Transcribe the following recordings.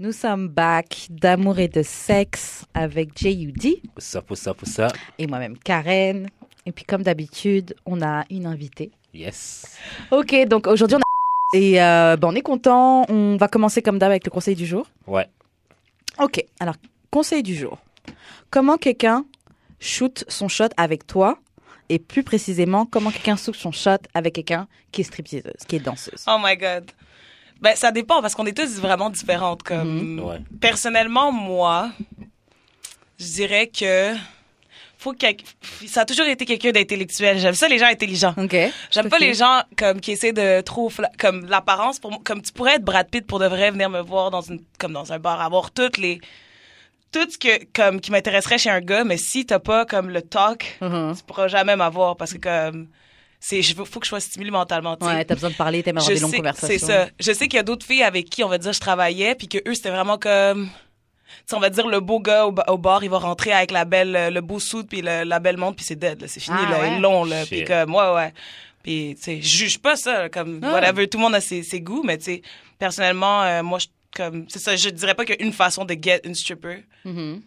Nous sommes back d'amour et de sexe avec J.U.D. Ça, pour ça, pour ça. et moi-même Karen. Et puis comme d'habitude, on a une invitée. Yes. Ok, donc aujourd'hui on a... Et euh, ben, on est content. On va commencer comme d'hab avec le conseil du jour. Ouais. Ok, alors conseil du jour. Comment quelqu'un shoot son shot avec toi? Et plus précisément comment quelqu'un shoot son shot avec quelqu'un qui est stripteaseuse, qui est danseuse? Oh my god. Ben, ça dépend parce qu'on est tous vraiment différentes. Comme, Ouais. personnellement, moi, je dirais que faut que ça a toujours été quelqu'un d'intellectuel. J'aime ça les gens intelligents. Ok. J'aime pas les gens comme qui essaient de trop comme l'apparence pour comme tu pourrais être Brad Pitt pour de vrai venir me voir dans une comme dans un bar avoir toutes les tout ce que comme qui m'intéresserait chez un gars mais si t'as pas comme le talk Mhm. tu pourras jamais m'avoir parce que comme c'est je veux- faut que je sois stimulé mentalement tu sais. Ouais, t'as besoin de parler, t'aimes avoir Je des longues sais- conversations. C'est ça. Je sais qu'il y a d'autres filles avec qui on va dire je travaillais puis que eux c'était vraiment comme tu sais, on va dire le beau gars au, au bar, il va rentrer avec la belle euh, le beau suit puis la belle montre puis c'est dead là, c'est fini Ah, là, ouais? il est long là, puis comme ouais ouais. Puis tu sais, je juge pas ça comme Ah. whatever, tout le monde a ses, ses goûts mais tu sais personnellement euh, moi je comme c'est ça, je dirais pas qu'il y a une façon de get une stripper. Mhm.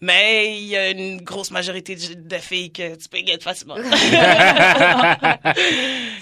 Mais il y a une grosse majorité de, filles que tu peux get facilement.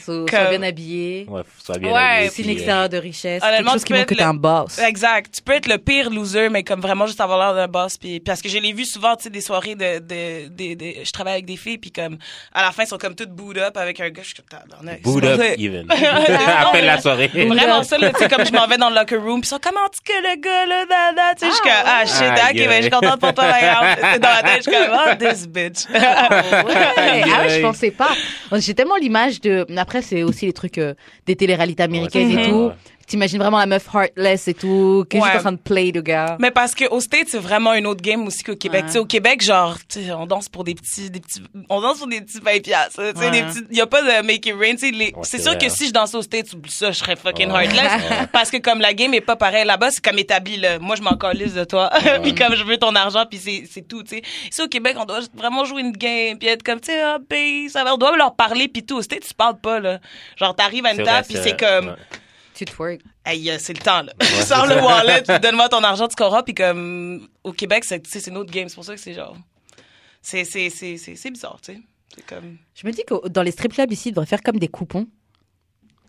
So, Comme- sois bien habillé. Ouais, soit bien Ouais, habillé, C'est euh, extérieur de richesse. Honnêtement, quelque chose tu qui peux montre que t'es un boss. Exact. Tu peux être le pire loser, mais comme vraiment juste avoir l'air d'un boss. Puis parce que je l'ai vu souvent, tu sais, des soirées de, de, de, de- je travaille avec des filles, puis comme à la fin, ils sont comme toutes booed up avec un gars. Je suis comme. Boot up even. Appelle la soirée. Vraiment ça, là, tu sais, comme je m'en vais dans le locker room, puis ils sont comment tu que le gars, là, da, tu sais, je suis comme, ah, shit, ok, ben, je suis contente pour toi, regarde. Dans la tête, je suis comme, oh, this bitch. Ouais. Ah ouais, je pensais pas. J'ai tellement l'image de. Après, c'est aussi les trucs euh, des téléréalités américaines Ouais, et c'est tout. T'imagines vraiment la meuf heartless et tout, qui est Ouais. juste en train de play le gars. Mais parce que au States, c'est vraiment une autre game aussi qu'au Québec. Ouais. Tu sais, au Québec, genre, tu sais, on danse pour des petits, des petits, on danse pour des petits 20 piastres. Tu sais, Ouais. des petits, y a pas de make it rain. Tu sais, les- Ouais, c'est sûr vrai, que si je dansais au States, oublie ça, je serais fucking Ouais. heartless. Ouais. Parce que comme la game est pas pareille là-bas, c'est comme établi, là. Moi, je m'en calisse de toi. puis comme je veux ton argent, puis c'est, c'est tout, tu sais. Ici, au Québec, on doit vraiment jouer une game, puis être comme, tu sais, ah, ben, ça va, on doit leur parler, puis tout. Au States, tu parles pas, là. Genre, t'arrives à une table, puis c'est comme, Ouais. Tu te work. Hey, c'est le temps, là. Sors le wallet, donne-moi ton argent, tu corras, puis comme, au Québec, c'est, tu sais, c'est une autre game. C'est pour ça que c'est genre, c'est, c'est, c'est, c'est, c'est bizarre, tu sais. C'est comme, Je me dis que dans les strip clubs ici, ils devraient faire comme des coupons.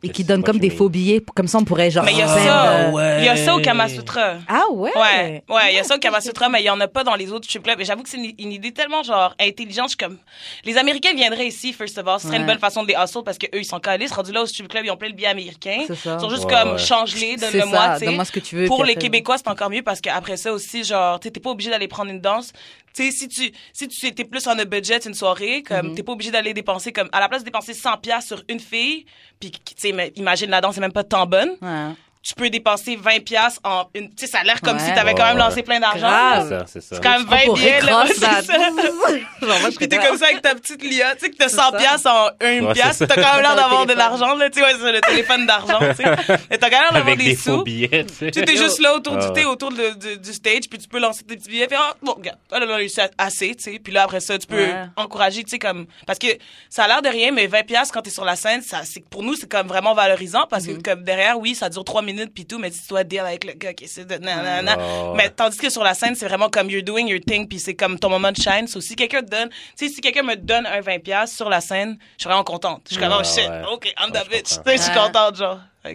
Et qui moi, comme des faux billets. Comme ça, on pourrait genre. mais il y a faire, ça, euh, ouais. il y a ça au Kamasutra. Ah ouais? Ouais, ouais, il y a ça au Kamasutra, mais il y en a pas dans les autres strip clubs. Et j'avoue que c'est une, une idée tellement genre intelligente. Je suis comme, les Américains viendraient ici, first of all, ce serait une bonne façon de les hustle parce que eux ils sont calés. Rendus là au strip club, ils ont plein de billets américains. C'est ça. Ils sont juste Ouais, comme, ouais. change-les, donne-le-moi, tu sais. donne-moi ce que tu veux. Pour les après- Québécois, c'est encore mieux parce qu'après ça aussi, genre, t'es t'es pas obligé d'aller prendre une danse. Tu sais, si tu, si tu étais plus en a budget une soirée, comme, Mhm. t'es pas obligé d'aller dépenser, comme, à la place de dépenser 100 pièces sur une fille, puis, tu sais, imagine la danse est même pas tant bonne, Ouais. Tu peux dépenser 20 pièces en une, tu sais, ça a l'air comme Ouais. si t'avais quand même lancé plein d'argent. C'est ça, c'est ça. C'est quand même 20 Oh, pour billets, là. C'est ça. Genre, moi, je Puis t'es là. comme ça avec ta petite Lia, tu sais que t'as C'est 100 ça. pièces en une Ouais, pièce, c'est t'as quand même l'air d'avoir de l'argent, là, tu sais, ouais, c'est le téléphone d'argent, tu sais. Mais t'as quand même l'air d'avoir des des sous. faux billets, tu. Tu t'es juste là autour Ah du ouais. thé, autour de- de- du stage, puis tu peux lancer des petits billets. Puis, ah, bon, regarde, elle a réussi à- assez, tu sais. Puis là, après ça, tu peux Ouais. encourager, tu sais, comme. Parce que ça a l'air de rien, mais 20$ piastres quand t'es sur la scène, ça, c'est, pour nous, c'est comme vraiment valorisant. Parce Mm-hmm. que, comme derrière, oui, ça dure trois minutes, puis tout, mais tu dois deal avec le gars qui essaie de. nanana. Ouais. Mais tandis que sur la scène, c'est vraiment comme you're doing your thing, puis c'est comme ton moment de shine. So, si quelqu'un te donne. Tu sais, si quelqu'un me donne un 20$ piastres sur la scène, je suis vraiment contente. Je suis comme, Ouais, oh shit, ouais. OK, I'm Ouais, the bitch. comprends. Tu sais, Je suis contente, genre. Que,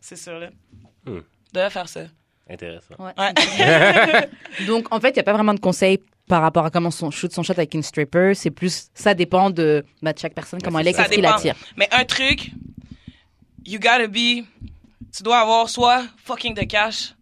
c'est sûr, là. Hmm. De faire ça. Intéressant. Ouais. Ouais. Donc, en fait, il n'y a pas vraiment de conseils par rapport à comment son shoot son shot avec une stripper. C'est plus, ça dépend de, bah, de chaque personne, comment elle est, qu'est-ce qui dépend. l'attire. Mais un truc, you gotta be, tu dois avoir soit fucking de cash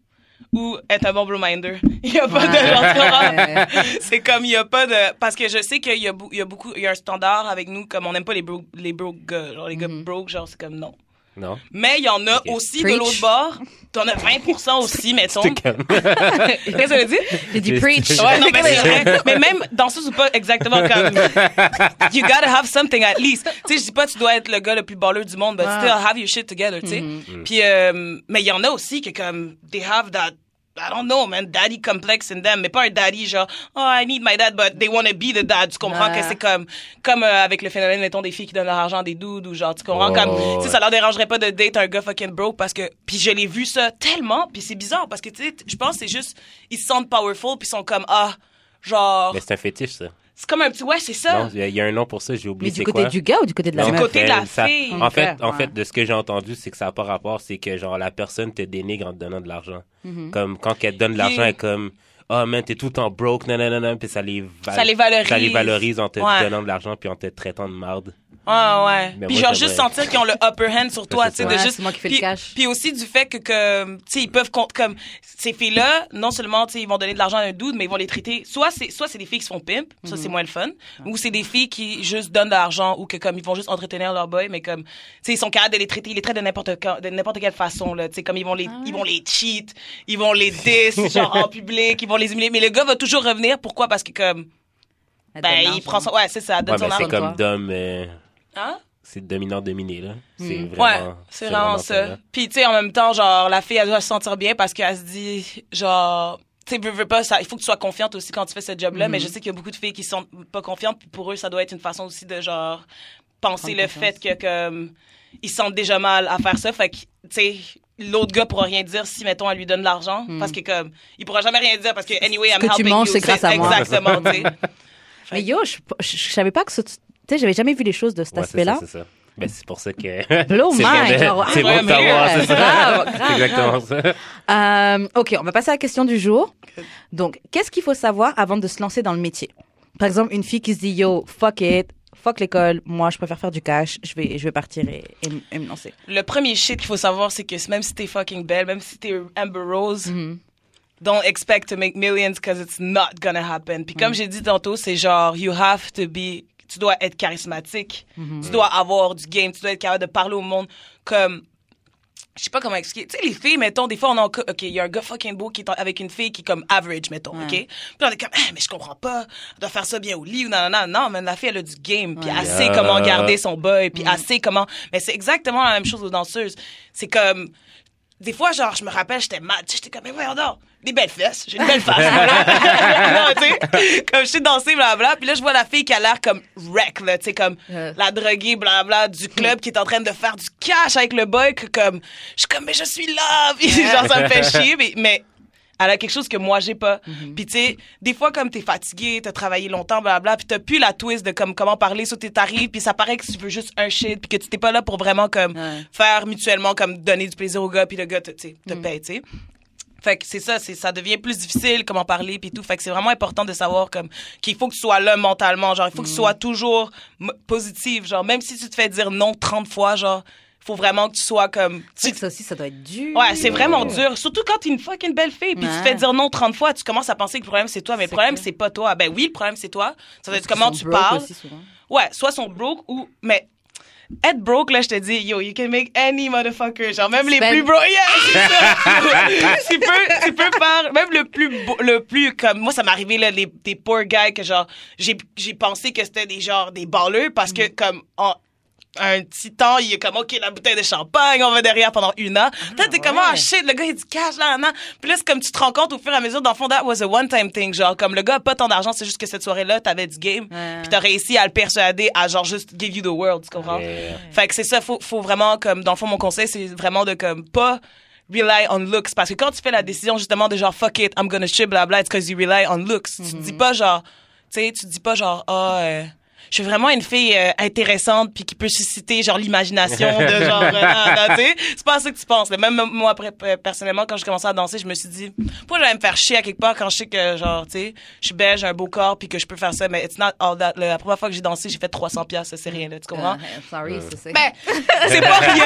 ou être un bon brominder. Il y a pas de Ouais. genre, c'est comme il y a pas de parce que je sais qu'il y y a beaucoup il y a un standard avec nous comme on n'aime pas les broke les broke gars, genre les gars Mhm. broke genre c'est comme non. Non? Mais il y en a aussi Preach. de l'autre bord. T'en as 20% aussi, mettons. Qu'est-ce que ça veut dire? J'ai dit preach. Ouais, non, mais c'est vrai. Mais même danseuse ou pas exactement comme. You gotta have something at least. Tu sais, je dis pas tu dois être le gars le plus baller du monde, but Ouais. still have your shit together, tu sais. Mhm. Puis, euh, mais il y en a aussi que comme, they have that I don't know, man, daddy complex in them, mais pas un daddy genre, oh, I need my dad, but they want to be the dad. Tu comprends Ouais. que c'est comme, comme euh, avec le phénomène, mettons, des filles qui donnent leur argent à des dudes ou genre, tu comprends, Oh, comme, tu ouais. sais, ça leur dérangerait pas de date un gars fucking broke parce que, puis je l'ai vu ça tellement, puis c'est bizarre parce que, tu sais, je pense que c'est juste, ils se sentent powerful puis ils sont comme, ah, genre, Mais c'est un fétiche, ça. C'est comme un petit, ouais, c'est ça. Non, il y y a un nom pour ça, j'ai Mais oublié du c'est côté quoi. du gars ou du côté de la Non, Du côté de la ça- fille. En fait, en ouais. fait, de ce que j'ai entendu, c'est que ça n'a pas rapport, c'est que genre la personne te dénigre en te donnant de l'argent. Mhm. Comme quand elle te donne de l'argent, elle est comme oh man, t'es tout le temps broke, non, non, non, non, puis ça les, val- Ça les valorise. Ça les valorise en te Ouais. donnant de l'argent puis en te traitant de marde. Ouais, ouais. Mais puis moi, genre juste sentir qu'ils ont le upper hand sur toi, tu c'est sais, de Ouais, juste. c'est moi qui fais le puis, cash. Puis aussi du fait que, que tu sais, ils peuvent compte comme ces filles-là, non seulement tu sais, ils vont donner de l'argent à un dude, mais ils vont les traiter. Soit c'est soit c'est des filles qui se font pimp, ça Mhm. c'est moins le fun, ou c'est des filles qui juste donnent de l'argent ou que comme ils vont juste entretenir leur boy, mais comme tu sais ils sont capables de les traiter, ils les traitent de n'importe de n'importe quelle façon là, tu sais comme ils vont les Ah ils vont les cheat, ils vont les diss genre en public, ils vont les humilier, mais le gars va toujours revenir. Pourquoi? Parce que comme ben il prend son ouais c'est ça, donne Ouais, mais son c'est argent. comme Dom, euh, Hein? c'est dominant dominé là. C'est Mm. vraiment. Ouais, c'est vraiment ça. Puis tu sais en même temps genre la fille elle doit se sentir bien parce qu'elle se dit genre tu sais veux, veux pas ça il faut que tu sois confiante aussi quand tu fais ce job là Mhm. mais je sais qu'il y a beaucoup de filles qui sont pas confiantes puis pour eux ça doit être une façon aussi de genre penser Prendre le confiance. fait que comme ils se sentent déjà mal à faire ça fait que tu sais l'autre gars pourra rien dire si mettons elle lui donne l'argent parce que comme il pourra jamais rien dire parce que anyway I'm que tu helping manges, you, c'est grâce à moi. exactement tu sais Mais yo, je, je, je savais pas que ce- tu sais, j'avais jamais vu les choses de cet Ouais, c'est aspect-là. ça, c'est ça. Ben, c'est pour ça que. Blow c'est mind, bon de- genre, C'est bon ouais, de savoir, c'est ça. grave, grave, C'est exactement ça. Euh, ok, on va passer à la question du jour. Donc, qu'est-ce qu'il faut savoir avant de se lancer dans le métier? Par exemple, une fille qui se dit yo, fuck it, fuck l'école, moi je préfère faire du cash, je vais, je vais partir et, et m- et me lancer. le premier shit qu'il faut savoir c'est que même si t'es fucking belle même si t'es Amber Rose Mhm. don't expect to make millions because it's not gonna happen. Puis comme j'ai dit tantôt, c'est genre you have to be tu dois être charismatique, tu dois avoir du game, tu dois être capable de parler au monde comme je sais pas comment expliquer. Tu sais, les filles, mettons, des fois, on a, OK, il y a un gars fucking beau qui est avec une fille qui est comme average, mettons, OK? Puis on est comme, Ah, mais je comprends pas, elle doit faire ça bien au lit ou non, non, non, non, mais la fille, elle a du game, puis elle sait Yeah. comment garder son boy, puis elle sait comment... Mais c'est exactement la même chose aux danseuses. C'est comme des fois, genre, je me rappelle, j'étais mad. tu sais, J'étais comme, mais voyons donc, des belles fesses. J'ai une belle face. voilà. non, tu sais, comme je suis dansée, blablabla. Puis là, je vois la fille qui a l'air comme wreck, là, tu sais, comme Euh. la droguée, blablabla, du club qui est en train de faire du cash avec le boy, que comme, je suis comme, mais je suis là. Puis genre, ça me fait chier, mais, mais elle a quelque chose que moi j'ai pas. Puis tu sais, des fois comme t'es fatigué, t'as travaillé longtemps, blablabla, puis t'as plus la twist de comme comment parler sur tes tarifs, puis ça paraît que tu veux juste un shit, puis que tu t'es pas là pour vraiment comme Ouais. faire mutuellement comme donner du plaisir au gars, puis le gars te, tu sais, te paye, tu sais. Fait que c'est ça, c'est ça devient plus difficile comment parler puis tout. Fait que c'est vraiment important de savoir comme qu'il faut que tu sois là mentalement, genre il faut que tu sois toujours positive, genre même si tu te fais dire non 30 fois, genre faut vraiment que tu sois comme tu, que ça aussi, ça doit être dur. Ouais, c'est vraiment dur. Surtout quand t'es une fucking belle fille, puis tu te fais dire non 30 fois, tu commences à penser que le problème c'est toi, mais le problème c'est pas toi. Ben oui, le problème c'est toi. Ça dire Parce comment tu parles. aussi. Ouais, soit sont broke ou mais être broke là, je te dis yo, you can make any motherfucker, genre même les Spend- plus broke. Yeah, c'est ça. tu peux tu peux faire même le plus le plus comme moi ça m'est arrivé là les des poor guys que genre j'ai j'ai pensé que c'était des genre des balleux parce Mm. que comme en un petit temps, il est comme, OK, la bouteille de champagne, on va derrière pendant une heure. Là, t'es comme, ouais. ah, shit, le gars, il dit cash, là, là. Puis là, c'est comme tu te rends compte au fur et à mesure, dans le fond, that was a one-time thing. Genre, comme le gars a pas tant d'argent, c'est juste que cette soirée-là, t'avais du game. Ouais. Puis t'as réussi à le persuader à, genre, juste give you the world, tu comprends? Yeah. Fait que c'est ça, faut, faut vraiment, comme, dans le fond, mon conseil, c'est vraiment de, comme, pas rely on looks. Parce que quand tu fais la décision, justement, de genre, fuck it, I'm gonna shit, blabla, it's cause you rely on looks. Tu te dis pas, genre, tu sais, tu te dis pas, genre, ah, euh, je suis vraiment une fille euh, intéressante puis qui peut susciter genre l'imagination de genre euh, non, non, tu sais. C'est pas ça que tu penses là. même moi après euh, personnellement quand je commençais à danser je me suis dit pourquoi j'allais me faire chier à quelque part quand je sais que genre tu sais je suis belle j'ai un beau corps puis que je peux faire ça mais it's not all that la première fois que j'ai dansé j'ai fait 300 pièces c'est rien là tu comprends? Euh, sorry, c'est ça. ben c'est pas rien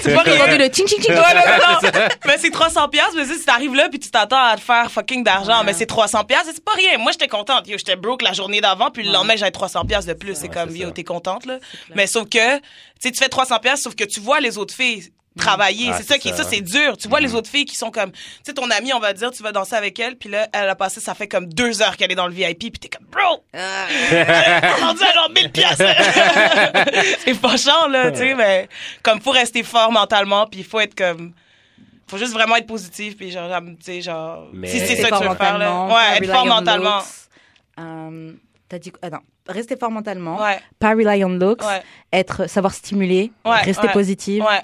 c'est pas rien. le ching ching mais c'est 300 pièces mais si t'arrives là puis tu t'attends à te faire fucking d'argent Ouais. mais c'est 300 pièces c'est pas rien. Moi j'étais contente. Yo j'étais broke la journée d'avant puis le lendemain j'avais 300 pièces de plus c'est Ouais, comme yo t'es contente là. Mais sauf que tu sais tu fais 300 pièces sauf que tu vois les autres filles travailler. Ah, c'est ça c'est qui ça. ça c'est dur. Tu vois les autres filles qui sont comme tu sais ton amie on va dire tu vas danser avec elle puis là elle a passé ça fait comme deux heures qu'elle est dans le VIP puis t'es comme bro! Ah, rendu à genre 1000 pièces. c'est fâchant, là, tu sais, mais comme faut rester fort mentalement, puis il faut être comme, faut juste vraiment être positif, puis genre, tu sais, genre, Mais- si c'est ça que tu veux faire, là. Ouais, pas être fort mentalement. T'as dit ah non, rester fort mentalement, Ouais, pas rely on looks, ouais, être savoir stimuler, Ouais, rester ouais. positive. ouais.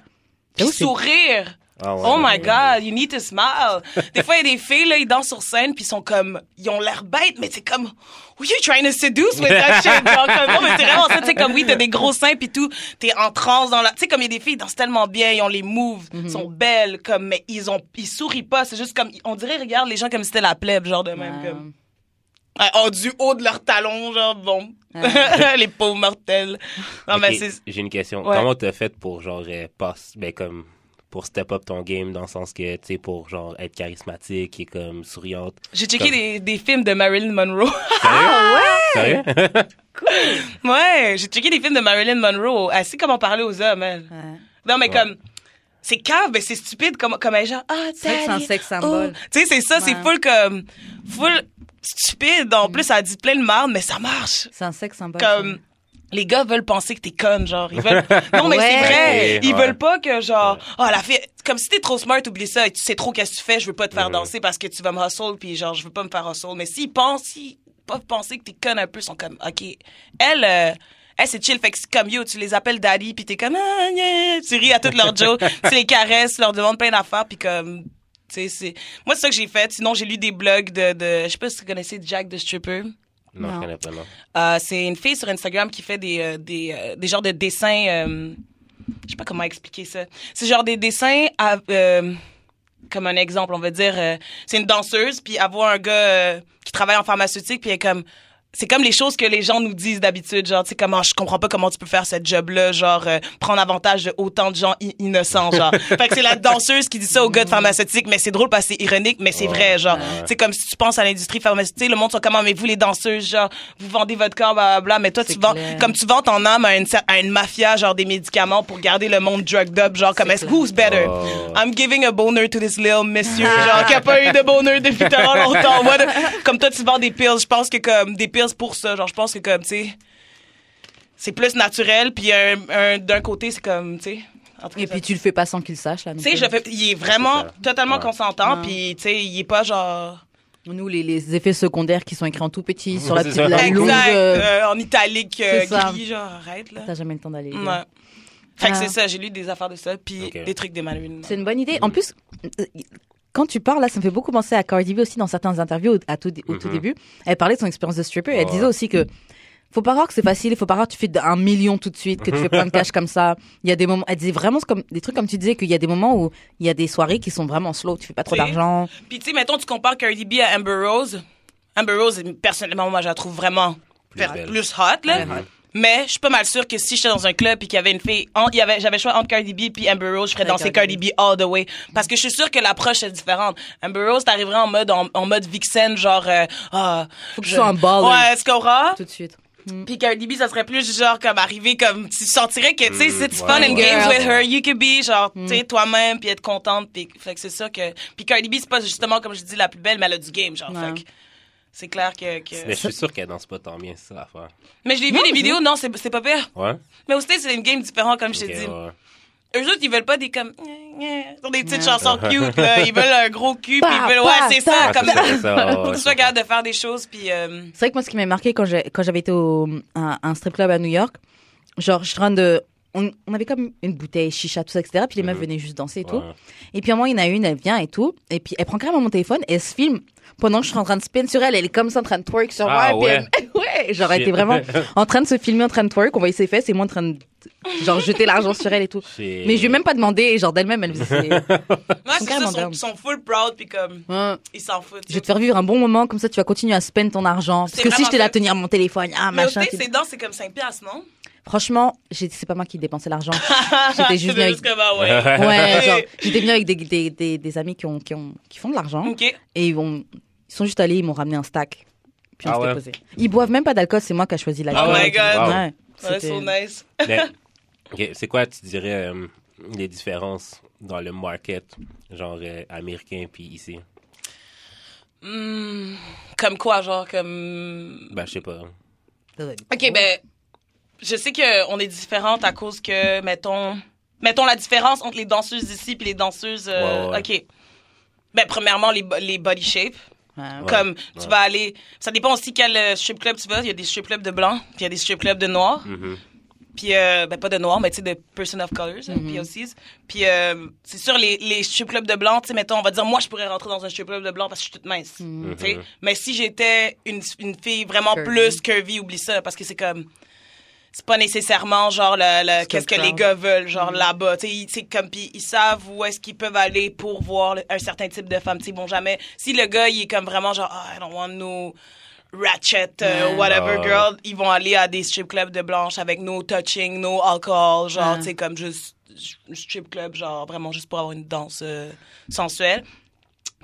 Puis sourire. Ah ouais. Oh my God, you need to smile. Des fois, il y a des filles, là, ils dansent sur scène, puis ils sont comme, ils ont l'air bêtes, mais c'est comme, who you trying to seduce with that shit? Genre, comme, non, mais c'est vraiment ça, tu sais, comme, oui, t'as des gros seins, puis tout, t'es en transe dans la, tu sais, comme il y a des filles, ils dansent tellement bien, ils ont les moves, Mhm. sont belles, comme, mais ils ont, ils sourient pas, c'est juste comme, on dirait, regarde les gens comme si c'était la plèbe, genre de même, Ouais. comme, oh, du haut de leurs talons, genre, bon. les pauvres mortels. Non, mais c'est, J'ai une question. Ouais. Comment t'as fait pour, genre, euh, passe, ben, comme, pour step up ton game dans le sens que, tu sais, pour, genre, être charismatique et comme souriante? j'ai checké Comme- des, des films de Marilyn Monroe. Sérieux? Ouais, j'ai checké des films de Marilyn Monroe. Elle sait comment parler aux hommes, elle. Ouais. Non, mais Ouais. comme, c'est cave, mais c'est stupide comme, comme elle genre, ah, C'est vrai que c'est un daddy, sex symbole. oh. Tu sais, c'est ça, c'est Ouais. full comme, full stupide. En plus, ça dit plein de marde, mais ça marche. C'est un sexe symbole. Comme, les gars veulent penser que t'es conne, genre. Ils veulent, non, mais Ouais. c'est vrai. Ils ouais. veulent pas que, genre, oh, la fille, comme si t'es trop smart, oublie ça, et tu sais trop qu'est-ce que tu fais, je veux pas te faire danser parce que tu vas me hustle, puis genre, je veux pas me faire hustle. Mais s'ils pensent, s'ils peuvent penser que t'es conne un peu, ils sont comme, OK. Elle, euh, elle, c'est chill. Fait que c'est comme yo, tu les appelles daddy, puis t'es comme, ah, gna, tu ris à toutes leurs jokes, tu les caresses, tu leur demandes plein d'affaires, puis comme, tu c'est. Moi, c'est ça que j'ai fait. Sinon, j'ai lu des blogs de, de. Je sais pas si vous connaissez Jack the Stripper. Non, Non. je connais pas, non. Euh, c'est une fille sur Instagram qui fait des, euh, des, euh, des genres de dessins. euh, je sais pas comment expliquer ça. C'est genre des dessins à, euh, comme un exemple, on va dire. euh, c'est une danseuse, puis elle voit un gars euh, qui travaille en pharmaceutique, puis elle est comme. C'est comme les choses que les gens nous disent d'habitude, genre, tu sais, comment, je comprends pas comment tu peux faire cette job-là, genre, euh, prendre avantage de autant de gens innocents, genre. fait que c'est la danseuse qui dit ça au gars de pharmaceutique, mais c'est drôle parce que c'est ironique, mais c'est Ouais. vrai, genre. C'est comme si tu penses à l'industrie pharmaceutique, le monde sont comment, mais vous, les danseuses, genre, vous vendez votre corps, blablabla, mais toi, tu vends, comme tu vends ton âme à une, cer- à une mafia, genre, des médicaments pour garder le monde drugged up, genre, comme, est-ce- who's better? Oh. I'm giving a boner to this little monsieur, genre, qui a pas eu de boner depuis tellement longtemps. What Comme toi, tu vends des pills. Je pense que comme des pills pour ça. Genre, je pense que comme, tu sais, c'est plus naturel. Puis un, un- d'un côté, c'est comme, tu sais. Et puis tu le fais pas sans qu'il sache là. tu sais, plus. je fais, il est vraiment totalement Ouais. consentant. Ouais. Puis, tu sais, il est pas genre. Nous les, les effets secondaires qui sont écrits en tout petit sur la petite ça. la exact. longue. euh, euh, en italique, euh, gris, genre, arrête, là. T'as jamais le temps d'aller. Ouais. Fait que Ah. c'est ça, j'ai lu des affaires de ça. Puis des trucs des Marilyn. C'est une bonne idée. En plus, euh, quand tu parles là, ça me fait beaucoup penser à Cardi B aussi dans certaines interviews au- à tout, au tout Mhm. début. Elle parlait de son expérience de stripper. Elle disait aussi que faut pas croire que c'est facile. Il faut pas croire que tu fais un million tout de suite, que tu fais plein de cash comme ça. Il y a des moments. Elle disait vraiment comme des trucs comme tu disais qu'il y a des moments où il y a des soirées qui sont vraiment slow. Tu fais pas trop d'argent. Puis, tu sais, mettons, tu compares Cardi B à Amber Rose. Amber Rose, personnellement, moi, je la trouve vraiment Plus hot, là. Mais je suis pas mal sûre que si j'étais dans un club et qu'il y avait une fille, en- il y avait, j'avais le choix entre Cardi B puis Amber Rose, je ferais danser Cardi Cardi B all the way. Parce que je suis sûre que l'approche est différente. Amber Rose, t'arriverais en mode, en, en mode vixen, genre, euh, ah. Faut que je- sois un baller. Ouais, est-ce qu'on aura? Tout de suite. Puis Cardi B, ça serait plus genre comme arriver comme tu sentirais que tu sais Mm, it's ouais, fun and ouais. games with her, you could be genre tu sais toi-même puis être contente puis fait que c'est ça que puis Cardi B c'est pas justement comme je dis la plus belle mais elle a du game genre Ouais. fait que c'est clair que, que... Mais je suis sûr qu'elle danse pas tant bien, c'est ça l'affaire. mais je l'ai vu les vidéos non c'est c'est pas pire Ouais? mais aussi c'est une game différente comme je t'ai dit ouais. eux autres ils veulent pas des comme sur des petites chansons cute là ils veulent un gros cul puis ils veulent ouais c'est ça comme ça, faut que tu sois capable de faire des choses puis euh, C'est vrai que moi, ce qui m'a marqué quand j'ai- quand j'avais été au, à un strip club à New York, genre, je suis en train de. On, on avait comme une bouteille, chicha, tout ça, etc. Puis les meufs Mhm. venaient juste danser et tout. Ouais. Et puis à un moment, il y en a une, elle vient et tout. Et puis elle prend carrément mon téléphone et elle se filme pendant que je suis en train de spin sur elle. Elle est comme ça en train de twerk sur Ah, moi. et puis elle- ouais, genre, elle était vraiment en train de se filmer en train de twerk. On voyait ses fesses et moi en train de genre jeter l'argent sur elle et tout. Mais je lui ai même pas demandé. Et genre d'elle-même, elle me disait ouais c'est ça sont, full proud puis comme Ouais. ils s'en foutent Je vais te faire vivre un bon moment, comme ça tu vas continuer à spend ton argent. Parce que si là à ça. tenir mon téléphone, ah mais machin. C'est- c'est dans c'est comme 5 piastres non? Franchement, c'est pas moi qui dépensais l'argent. J'étais juste venue avec... ah ouais. Ouais, genre, j'étais venue avec des, des, des, des amis qui, ont, qui, ont, qui font de l'argent. Et ils, vont, ils sont juste allés, ils m'ont ramené un stack. Puis on Ah ouais? posé. Ils boivent même pas d'alcool, c'est moi qui ai choisi l'alcool. Oh my God. Wow. Ouais, so nice. C'est quoi, tu dirais, euh, les différences dans le market, genre euh, américain puis ici? Hmm, comme quoi, genre, comme... Ben, je sais pas. OK, ben, je sais qu'on est différentes à cause que, mettons, mettons la différence entre les danseuses d'ici puis les danseuses. euh, Ouais, ouais. Ok. Ben premièrement les, les body shape. Ouais. Comme tu vas aller, ça dépend aussi quel euh, strip club tu vas. Il y a des strip clubs de blanc, puis il y a des strip clubs de noirs. Mhm. Puis, euh, ben, pas de noir, mais tu sais, de person of colors, hein, POCs. Puis, euh, c'est sûr, les, les strip clubs de blanc, tu sais, mettons, on va dire, moi, je pourrais rentrer dans un strip club de blanc parce que je suis toute mince. Tu sais. Mais si j'étais une, une fille vraiment Curvy. plus curvy, oublie ça, parce que c'est comme. C'est pas nécessairement genre le, le- qu'est-ce que le les gars veulent genre là-bas. Tu sais comme puis ils savent où est-ce qu'ils peuvent aller pour voir un certain type de femme. Tu sais bon jamais si le gars il est comme vraiment genre Ah, I don't want no ratchet euh, whatever Ah. girl ils vont aller à des strip clubs de blanches avec no touching no alcohol genre Ouais. tu sais comme juste strip club genre vraiment juste pour avoir une danse euh, sensuelle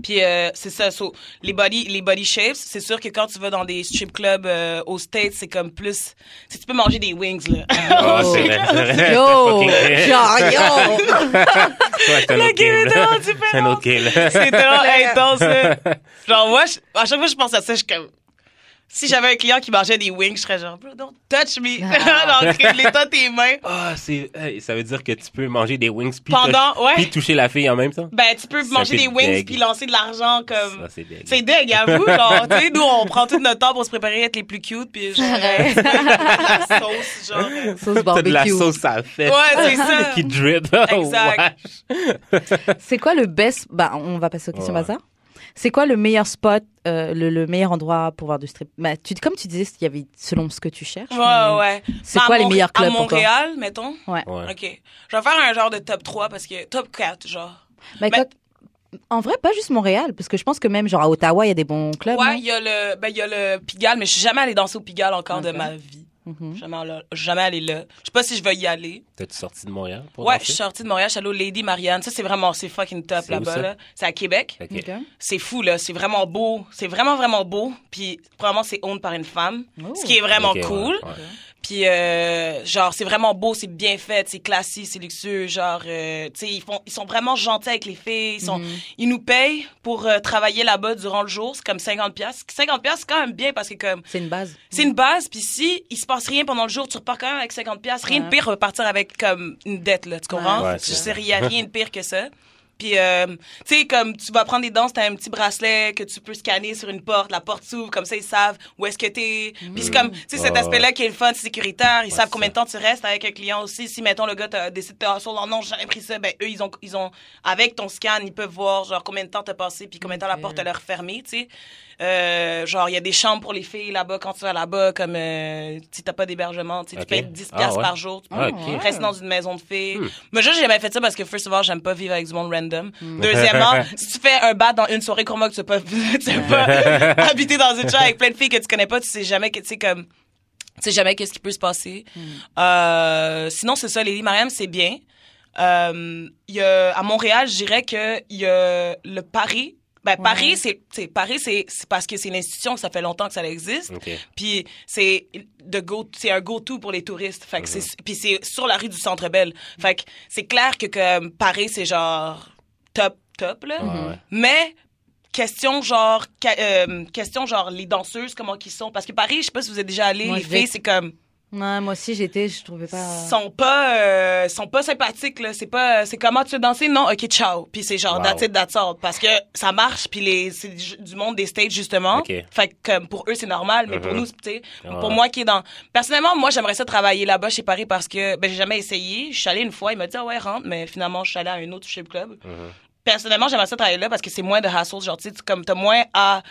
puis euh, c'est ça, so, les body les body shapes, c'est sûr que quand tu vas dans des strip clubs euh, aux States, c'est comme plus si tu peux manger des wings là. Ah, c'est vrai, c'est vrai. Yo! Genre, yo! Ouais, c'est un Le game est tellement C'est un différent. autre game, là. c'est tellement intense. là. Genre moi, je- à chaque fois que je pense à ça, je suis comme si j'avais un client qui mangeait des wings, je serais genre bro, don't touch me. Ah. Alors, l'état tes mains. Ah, c'est, hey, ça veut dire que tu peux manger des wings puis, Pendant- ouais. puis toucher la fille en même temps? Ben, tu peux manger des wings deg. puis lancer de l'argent comme. Ça, c'est deg. C'est deg, avoue, genre, tu sais, nous, on prend tout notre temps pour se préparer à être les plus cute, puis genre, la sauce, genre. Sauce de la sauce à fait. Ouais, c'est ça. qui drip. Oh, Exact. C'est quoi le best Bah, on va passer aux questions Ouais. bazar. C'est quoi le meilleur spot, euh, le, le meilleur endroit pour voir du strip? Bah, tu, Comme tu disais, il y avait selon ce que tu cherches. Ouais, mais ouais. C'est À quoi les meilleurs clubs À pour toi? Montréal, mettons? Ouais. Ouais. OK. Je vais faire un genre de top 3 parce que top 4, genre. Mais Ben- quoi- en vrai, pas juste Montréal, parce que je pense que même genre à Ottawa, il y a des bons clubs. Ouais, il y a le ben il y a le Pigalle, mais je suis jamais allée danser au Pigalle encore de ma vie. Mhm. Jamais allé- jamais allée là. Je sais pas si je vais y aller. T'es-tu sorti de Montréal pour Ouais, je suis sortie de Montréal, je suis allée au Lady Marianne. Ça c'est vraiment c'est fucking top là-bas là. C'est à Québec. C'est fou là, c'est vraiment beau, c'est vraiment vraiment beau. Puis probablement c'est owned par une femme, Oh. ce qui est vraiment ouais, cool. ouais. Puis euh, genre c'est vraiment beau, c'est bien fait, c'est classique, c'est luxueux, genre euh, tu sais ils font ils sont vraiment gentils avec les filles, ils sont Mhm. ils nous payent pour euh, travailler là-bas durant le jour, c'est comme 50 pièces. 50 pièces c'est quand même bien parce que comme C'est une base. c'est une base puis si il se passe rien pendant le jour, tu repars quand même avec 50 pièces. Rien Ouais. de pire repartir avec comme une dette là, tu comprends? Ouais, Je sais il y a rien de pire que ça. Puis, euh, tu sais, comme tu vas prendre des danses, t'as un petit bracelet que tu peux scanner sur une porte, la porte s'ouvre, comme ça ils savent où est-ce que t'es. Puis c'est comme, tu sais, cet aspect-là qui est le fun, c'est sécuritaire, ils Ouais, savent combien de temps tu restes avec un client aussi. Si, mettons, le gars t'a décidé de te sur leur nom, j'ai jamais pris ça, ben eux, ils ont, ils ont, avec ton scan, ils peuvent voir, genre, combien de temps t'as passé, puis combien de temps la porte a leur fermée, tu sais. Euh, genre, il y a des chambres pour les filles là-bas quand tu vas là-bas, comme euh, si t'as pas d'hébergement, tu sais, Ok. tu payes 10 Ah, ouais. par jour. Tu peux Ah, ok. rester dans une maison de filles. Hmm. Mais j'ai jamais fait ça parce que, first of all, j'aime pas vivre avec du monde random. Deuxièmement, si tu fais un bat dans une soirée, crois-moi que tu vas pas, tu vas pas habiter dans une chambre avec plein de filles que tu connais pas, tu sais jamais que, tu sais, comme, tu sais jamais qu'est-ce qui peut se passer. Euh, sinon, c'est ça, Lady Mariam, c'est bien. Euh, il y a, à Montréal, je dirais que il y a le Paris. Ben, Paris, c'est, c'est, Paris, c'est, c'est parce que c'est une institution que ça fait longtemps que ça existe. Ok. Puis c'est de go, c'est un go-to pour les touristes. Fait que c'est, puis c'est sur la rue du Centre Bell. Fait que c'est clair que comme Paris, c'est genre top, top là. Ouais, ouais. Mais question genre, euh, question genre les danseuses comment qu'ils sont. Parce que Paris, je sais pas si vous êtes déjà allé, les filles, c'est comme Ouais, moi aussi, j'étais, je trouvais pas. sont pas euh, sont pas sympathiques là c'est pas c'est comment tu veux danser? Non ok ciao puis c'est genre Wow. that's it that's all parce que ça marche puis les c'est du, monde des stages justement fait que comme pour eux c'est normal mais pour Mhm. nous c'est- tu sais Ouais. pour moi qui est dans personnellement moi j'aimerais ça travailler là-bas chez Paris parce que ben j'ai jamais essayé je suis allée une fois il m'a dit ah ouais rentre mais finalement je suis allée à un autre strip club Mhm. personnellement j'aimerais ça travailler là parce que c'est moins de hassle genre tu sais comme t'as moins à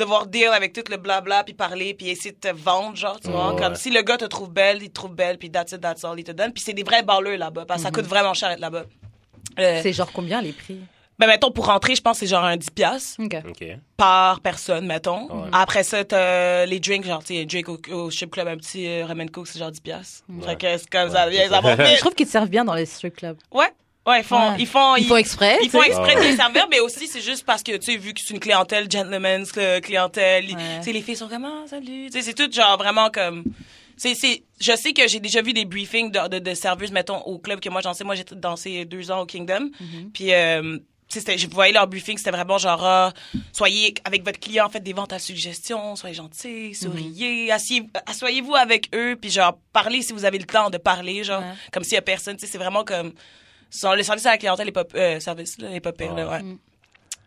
devoir deal avec tout le blabla puis parler puis essayer de te vendre genre tu vois Ouais, comme si le gars te trouve belle il te trouve belle puis that's it that's all il te donne puis c'est des vrais balleurs là-bas parce que ça coûte vraiment cher être là-bas euh, C'est genre combien les prix? ben mettons pour rentrer je pense que c'est genre un 10 piastres Ok. Ok. par personne mettons Ouais. après ça t'as les drinks genre tu sais un drink au, au strip club un petit euh, ramen coke c'est genre 10 piastres Ouais. fait que c'est comme ça Ouais, ça ça. va vite. Je trouve qu'ils te servent bien dans les strip clubs. ouais ouais ils font Ouais. ils font Ils font exprès. ils font exprès de les servir, mais aussi c'est juste parce que tu sais vu que c'est une clientèle gentleman's euh, clientèle, ils- Ouais. tu sais les filles sont comme ah, salut, tu sais c'est tout genre vraiment comme c'est c'est je sais que j'ai déjà vu des briefings de de, de serveuses mettons au club que moi j'en sais moi j'ai dansé deux ans au Kingdom, Mm-hmm. puis euh, tu sais, c'était- je voyais leur briefing, c'était vraiment genre, ah, soyez avec votre client, faites des ventes à suggestion, soyez gentils, Mm-hmm. souriez, asseyez- asseyez-vous avec eux, puis genre, parlez si vous avez le temps de parler, genre, Ouais. comme s'il y a personne, tu sais, c'est vraiment comme, sont- le service à la clientèle est pas, euh, service, là, est pas pire, là, ouais.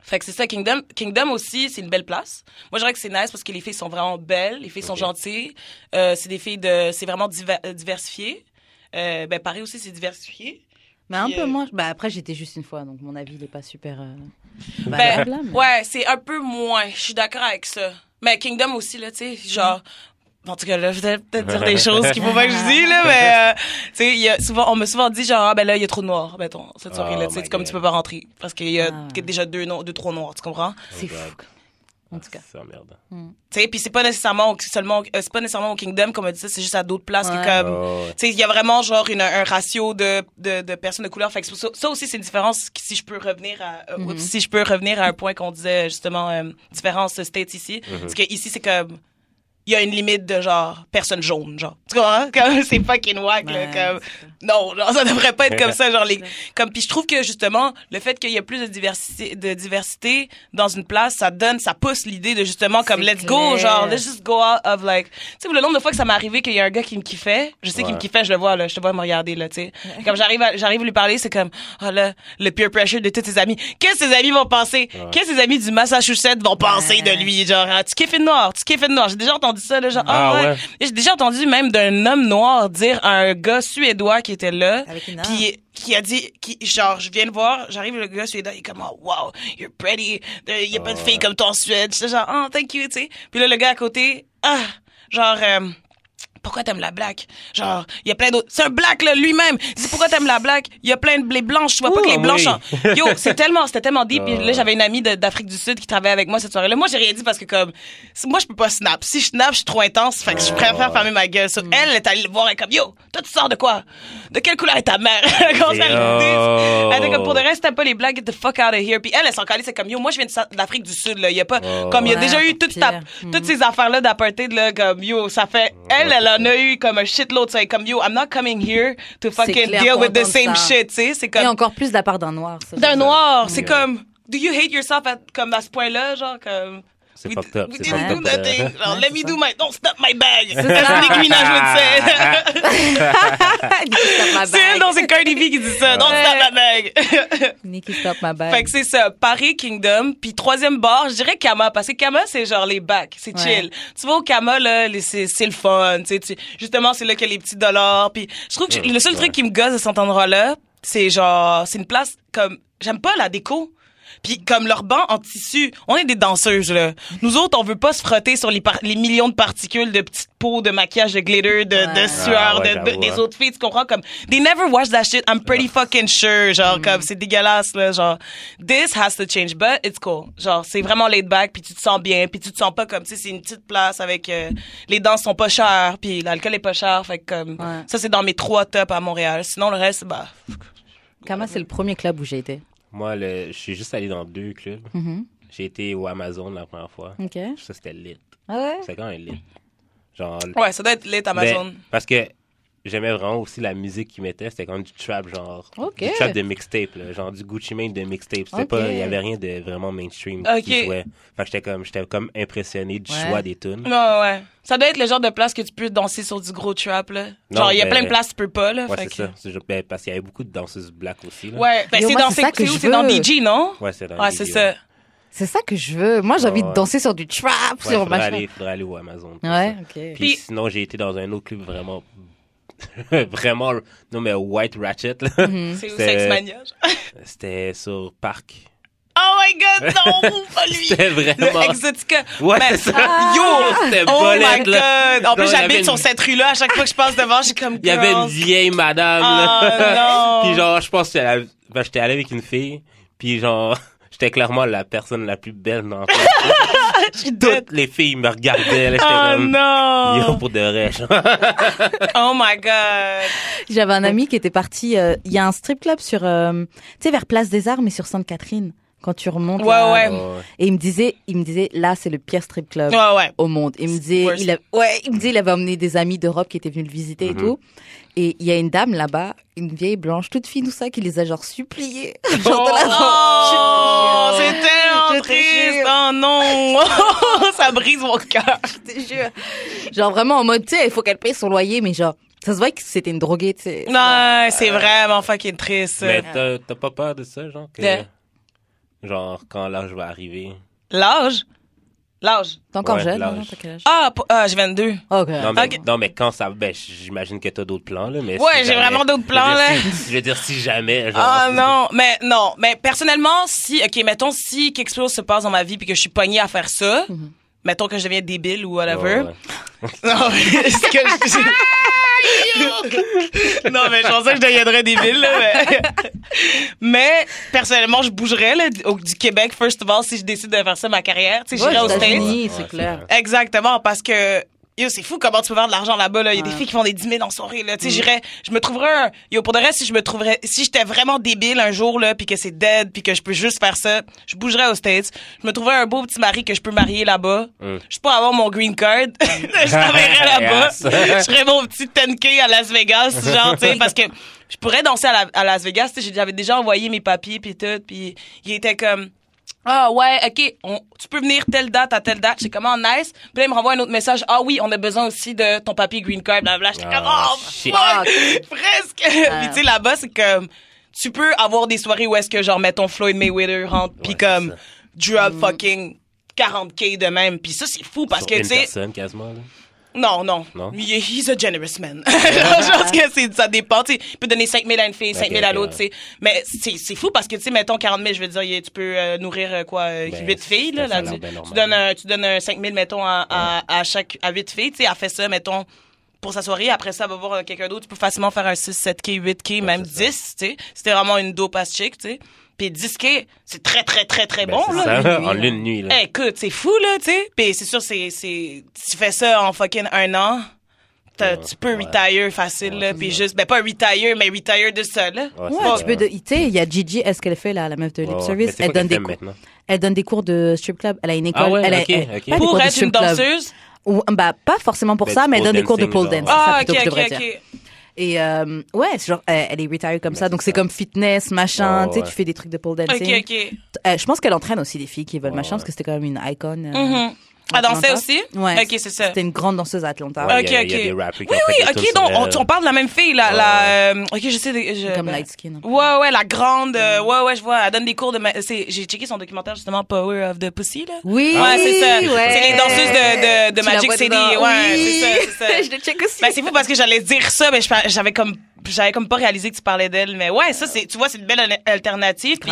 Fait que c'est ça, Kingdom. Kingdom aussi, c'est une belle place. Moi, je dirais que c'est nice parce que les filles sont vraiment belles, les filles sont gentilles. Euh, c'est des filles de, c'est vraiment diver- euh, diversifié. Euh, ben Paris aussi, c'est diversifié. Mais un Puis, peu euh, moins. Bah après, j'étais juste une fois, donc mon avis, il est pas super. euh, Ben, valable, là, mais- ouais, c'est un peu moins. Je suis d'accord avec ça. Mais Kingdom aussi, là, tu sais, genre. En tout cas, là, je vais peut-être dire des choses qu'il faut pas que je dise, là, mais, euh, tu sais, il y a souvent, on m'a souvent dit, genre, ah, ben là, il y a trop de noirs, mettons, cette soirée-là, Oh tu sais, comme tu peux pas rentrer. Parce qu'il y a Ah. déjà deux, no- deux, trois noirs, tu comprends? C'est Oh God. fou. En tout cas. Ça, merde. Tu sais, puis c'est pas nécessairement seulement, euh, c'est pas nécessairement au Kingdom, comme on dit ça, c'est juste à d'autres places Ouais. que comme, Oh, tu sais, il y a vraiment genre une, un ratio de, de, de personnes de couleur. Fait que c'est ça, ça aussi, c'est une différence. Si je peux revenir à, euh, Mhm. si je peux revenir à un point qu'on disait justement euh, différence States ici, parce que ici c'est comme il y a une limite de genre personne jaune, genre. Tu comprends? Comme c'est fucking whack là, Ouais, comme c'est ça. Non, genre ça devrait pas être comme ça, genre les comme puis je trouve que justement le fait qu'il y ait plus de diversité de diversité dans une place, ça donne ça pousse l'idée de justement comme let's go, genre let's just go out of like tu sais le nombre de fois que ça m'est arrivé qu'il y a un gars qui me kiffait, je sais qu'il me Ouais. kiffait, je le vois là, je te vois me regarder là, tu sais. Comme j'arrive à, j'arrive à lui parler, c'est comme oh là, le peer pressure de tous ses amis. Qu'est-ce que ses amis vont penser? Qu'est-ce que ses amis du Massachusetts vont penser de lui, genre? Ah, tu kiffes une noire, tu kiffes une noire. J'ai déjà entendu ça là, genre ah, Ah, ouais. ouais. Et J'ai déjà entendu même d'un homme noir dire à un gars suédois qui était là, Avec une arme. puis qui a dit, qui, genre, je viens de voir, j'arrive, le gars suédois, il est comme, oh, wow, you're pretty, il y a pas de fille comme toi en Suède. J'étais genre, oh, thank you, tu sais. Puis là, le gars à côté, ah, genre, euh, pourquoi t'aimes la black? Genre, il y a plein d'autres. C'est un black, là, lui-même. Il dit, pourquoi t'aimes la black? Il y a plein de blés blanches. Tu vois pas que les blanches oui. en- Yo, c'est tellement, c'était tellement deep. Puis Ah. là, j'avais une amie de- d'Afrique du Sud qui travaillait avec moi cette soirée-là. Moi, j'ai rien dit parce que comme, c'est- moi, je peux pas snap. Si je snap, je suis trop intense. Fait que je préfère fermer ma gueule. So, Elle, elle est allée le voir, elle est comme, yo, toi, tu sors de quoi? De quelle couleur est ta mère? Elle commence à le dire. Elle était comme, pour de reste, t'as pas les blagues, get the fuck out of here. Puis elle, elle s'en calait, c'est comme, yo, moi, je viens de Sa- d'Afrique du Sud, là. Il y a pas, Oh. comme, il y a Ouais, déjà eu encore toute ta, pire. toutes ces affaires-là d'apartheid, là, comme, yo, ça fait, elle, elle en a eu comme un shitload, c'est comme, yo, I'm not coming here to fucking clair deal with the same ça. shit, tu sais, c'est Et comme, encore plus de la part d'un noir. ça, d'un noir, c'est Yeah. comme, do you hate yourself at, comme à ce point-là, genre, comme, C'est we, fucked up, we didn't do nothing. Genre, Ouais, let me ça. do my, don't stop my bag. C'est ça. Nicki Minaj would say. Nikki stop my C'est non, c'est Cardi B qui dit ça. Don't stop my bag. Nikki stop my bag. Fait que c'est ça, Paris Kingdom, puis troisième bar, je dirais Kama parce que Kama c'est genre les bacs, c'est Ouais. chill. Tu vas au Kama là, c'est le fun, tu sais, justement c'est là qu'il y a les petits dollars, puis je trouve que Mm, le seul ouais. truc qui me gosse de cet endroit là, c'est genre c'est une place comme j'aime pas la déco. Puis comme leur banc en tissu, on est des danseuses là. Nous autres, on veut pas se frotter sur les, par- les millions de particules de petites peaux, de maquillage, de glitter, de, Ouais. de sueur, Ah ouais, de- des hein. autres filles, tu comprends? Comme they never wash that shit. I'm pretty fucking sure, genre comme c'est dégueulasse là, genre this has to change, but it's cool. Genre c'est vraiment laid back, puis tu te sens bien, puis tu te sens pas comme tu sais c'est une petite place avec euh, les danses sont pas chères, puis l'alcool est pas cher, fait que comme Ouais. ça c'est dans mes trois tops à Montréal. Sinon le reste bah Kama, c'est le premier club où j'ai été? Moi, le, je suis juste allé dans deux clubs. Mhm. J'ai été au Amazon la première fois. Ok. Ça, c'était lit. Ah ouais? C'était quand même lit. Genre, ouais ça doit être lit Amazon. Ben, parce que j'aimais vraiment aussi la musique qu'ils mettaient. C'était comme du trap, genre. Ok. Du trap de mixtape, là, genre du Gucci Mane de mixtape. C'était pas, il y avait rien de vraiment mainstream Ok. qui jouait. Fait que j'étais comme, j'étais comme impressionné du Ouais. choix des tunes. Non, ouais. Ça doit être le genre de place que tu peux danser sur du gros trap, là. Non, Genre, il y a ben- plein de places que tu peux pas, là. Ouais, c'est que- ça. Ben, parce qu'il y avait beaucoup de danseuses black aussi, là. Ouais, ben c'est dans c'est dans. DJ, non? Ouais, c'est dans Ouais, c'est ça. C'est ça que je veux. Moi, j'ai envie de Ouais. danser sur du trap, Ouais, sur faudrait machin. aller, faudrait aller au Amazon. Ouais, ça. ok. Puis, Puis- sinon, j'ai été dans un autre club vraiment, vraiment, non mais White Ratchet, là. Mhm. C'est où genre? C'était sur Parc. Oh my god, non, pas lui! C'était vraiment. Le Exotica. Ouais, Ben, c'est ça. ah! Yo, c'était Oh my bolette, là. god! En plus, j'habite sur une- cette rue-là. À chaque fois que je passe devant, suis comme Il y avait une vieille madame, Ah, là. non. puis genre, je pense que j'étais ben, j'étais allé avec une fille, puis genre, j'étais clairement la personne la plus belle dans la Toutes les filles me regardaient, là, j'étais Oh comme, non! yo, pour de vrai. Oh my god! J'avais un ami qui était parti. euh, Il y a un strip club sur, euh, tu sais, vers Place des Arts, mais sur Sainte-Catherine. Quand tu remontes. Ouais, là. ouais. Ouais. Et il me disait, il me disait, là, c'est le pire strip club Ouais, ouais. au monde. Il me disait, il a, ouais, il me disait, il avait emmené des amis d'Europe qui étaient venus le visiter et Mhm. tout. Et il y a une dame là-bas, une vieille blanche, toute fine, tout ça, qui les a genre suppliés. genre de la Oh, te triste. Oh non, ça brise mon cœur. je te jure. Genre vraiment en mode, tu sais, il faut qu'elle paye son loyer, mais genre, Ça se voit que c'était une droguée, tu sais. Non, c'est vraiment fucking triste. Mais t'as t'as pas peur de ça, genre? Que, Genre, quand l'âge va arriver. L'âge? L'âge? T'es encore Ouais, jeune, l'âge. non? T'as quel âge? Ah, ah, j'ai 22. Ok. Non, mais, Ok. non, mais quand ça... Ben, j'imagine que t'as d'autres plans, là, mais... Ouais, si j'ai jamais- vraiment d'autres plans, je veux là. si- je veux dire, si jamais, genre... Ah non, mais non, mais personnellement, si, ok, mettons si quelque chose se passe dans ma vie puis que je suis pognée à faire ça, mettons que je deviens débile ou whatever. Ouais, ouais. Non, mais ce que je- non, mais je pensais que je deviendrais débile, là, mais... mais personnellement, je bougerais là, au, du Québec, first of all, si je décide de faire ça ma carrière. Tu sais, Ouais, j'irais aux States. Clair. Exactement, parce que yo, c'est fou comment tu peux faire de l'argent là-bas. Là. Il y a des filles qui font des 10 000 en soirée. Là. Tu sais, j'irais, je me trouverais un... Yo, pour de reste, si je me trouverais... Si j'étais vraiment débile un jour, là, puis que c'est dead, puis que je peux juste faire ça, je bougerais aux States. Je me trouverais un beau petit mari que je peux marier là-bas. Mm. Je peux avoir mon green card. je travaillerais là-bas. Je ferais mon petit 10K à Las Vegas, genre, tu sais, parce que je pourrais danser à, la- à Las Vegas. J'avais déjà envoyé mes papiers, puis tout, puis il était comme... Ah ouais, ok, on- tu peux venir telle date à telle date. J'ai comment nice. Puis là, il me renvoie un autre message. Ah oui, on a besoin aussi de ton papier green card. Blablabla. J'étais comme Ah, oh shit. fuck, presque. Puis tu sais là-bas, c'est comme tu peux avoir des soirées où est-ce que genre mettons Floyd Mayweather rentre puis Ouais, c'est comme drop fucking 40k de même. Puis ça c'est fou parce Sur que tu sais. Non, non. Non? Il He's a generous man. je pense que ça dépend. Tu sais, il peut donner 5 000 à une fille, 5 000 Ok, à l'autre. ouais. tu sais. Mais c'est, fou parce que, tu sais, mettons 40 000, je veux dire, tu peux euh, nourrir euh, quoi, euh, Ben, 8 filles. Là, là, tu, bien tu donnes un, tu donnes un 5 000, mettons, à, à, à chaque, à 8 filles. Tu sais, elle fait ça, mettons, pour sa soirée. Après ça, elle va voir quelqu'un d'autre. Tu peux facilement faire un 6, 7K, 8K, même c'est 10. Tu sais, c'était vraiment une dope ass chick, tu sais. Puis 10K, c'est très, très, très, très Ben, bon, c'est là. ça, une là, nuit, en lune nuit, là. Eh, écoute, c'est fou, là, tu sais. Puis c'est sûr, c'est, c'est, tu fais ça en fucking un an, Ouais, tu peux ouais. retire facile, Ouais, là. Puis juste, ben pas retire, mais retire de ça, là. Ouais, tu peux. de- Tu sais, il y a Gigi, est-ce qu'elle fait là, la meuf de Ouais, Lip ouais. Service? Elle donne des cours. maintenant? Elle donne des cours de strip club. Elle a une école. Ah ouais, elle a, ok, elle- ok. pas des Pour être une danseuse? Ou, bah, pas forcément pour Ben, ça, mais elle donne des cours de pole genre. dance. Ah, ça, ok, ok, ok. Et euh, ouais, c'est genre, elle, elle est retire comme ça. Donc c'est comme fitness, machin. Tu sais, ouais. tu fais des trucs de pole Ok, dancing. ok. Euh, je pense qu'elle entraîne aussi des filles qui veulent machin, parce que c'était quand même une icône. euh, Mhm. Elle Atlanta? dansait aussi? Ouais. Ok, c'est ça. C'était une grande danseuse à Atlanta. Ouais, Ok, il y a- il y a ok. des rappers qui Oui, oui, ok, donc on, parle de la même fille, la, Ouais, la, euh, ok, je sais, je, Comme ben, light skin. Ouais, ouais, la grande, euh, ouais, ouais, je vois, elle donne des cours de, j'ai checké son documentaire, justement, Power of the Pussy, là. Oui, Ouais, c'est ça. ouais. C'est les danseuses de, de, Magic City. dedans. Ouais, Oui. c'est ça, c'est ça. je le check aussi. Ben, c'est fou parce que j'allais dire ça, mais j'avais comme, j'avais comme pas réalisé que tu parlais d'elle. Mais ouais, ça, c'est, tu vois, c'est une belle al- alternative. Puis,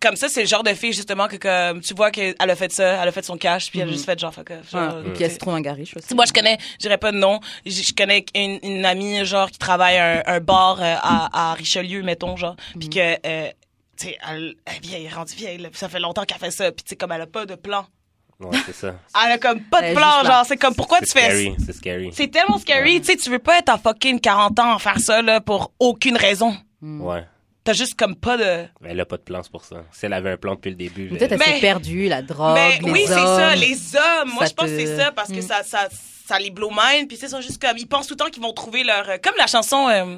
Comme ça, c'est le genre de fille, justement, que comme, tu vois qu'elle a fait ça, elle a fait son cash, puis elle a juste fait genre, fuck off. Ouais. genre, Puis tu elle se trouve un gars riche aussi. Tu sais, moi, je connais, je dirais pas de nom, je, je connais une, une amie, genre, qui travaille un, un bar euh, à, à Richelieu, mettons, genre, puis que, euh, tu sais, elle, elle est vieille, elle est rendue vieille, là, puis ça fait longtemps qu'elle fait ça, puis tu sais, comme elle a pas de plan. Ouais, c'est ça. Elle a comme pas de plan, genre, c'est comme, pourquoi tu C'est fais scary, C'est scary. c'est tellement scary, tu sais, tu veux pas être à fucking 40 ans à faire ça, là, pour aucune raison. Ouais. T'as juste comme pas de... Mais elle a pas de plan, c'est pour ça. Si elle avait un plan depuis le début. Peut-être elle Mais- s'est perdue, la drogue, Mais les oui, c'est ça, les hommes. Moi, Ça je pense te- que c'est ça, parce que Mm. ça, ça, ça les blow mind, puis ils sont juste comme, ils pensent tout le temps qu'ils vont trouver leur... euh, Comme la chanson... euh,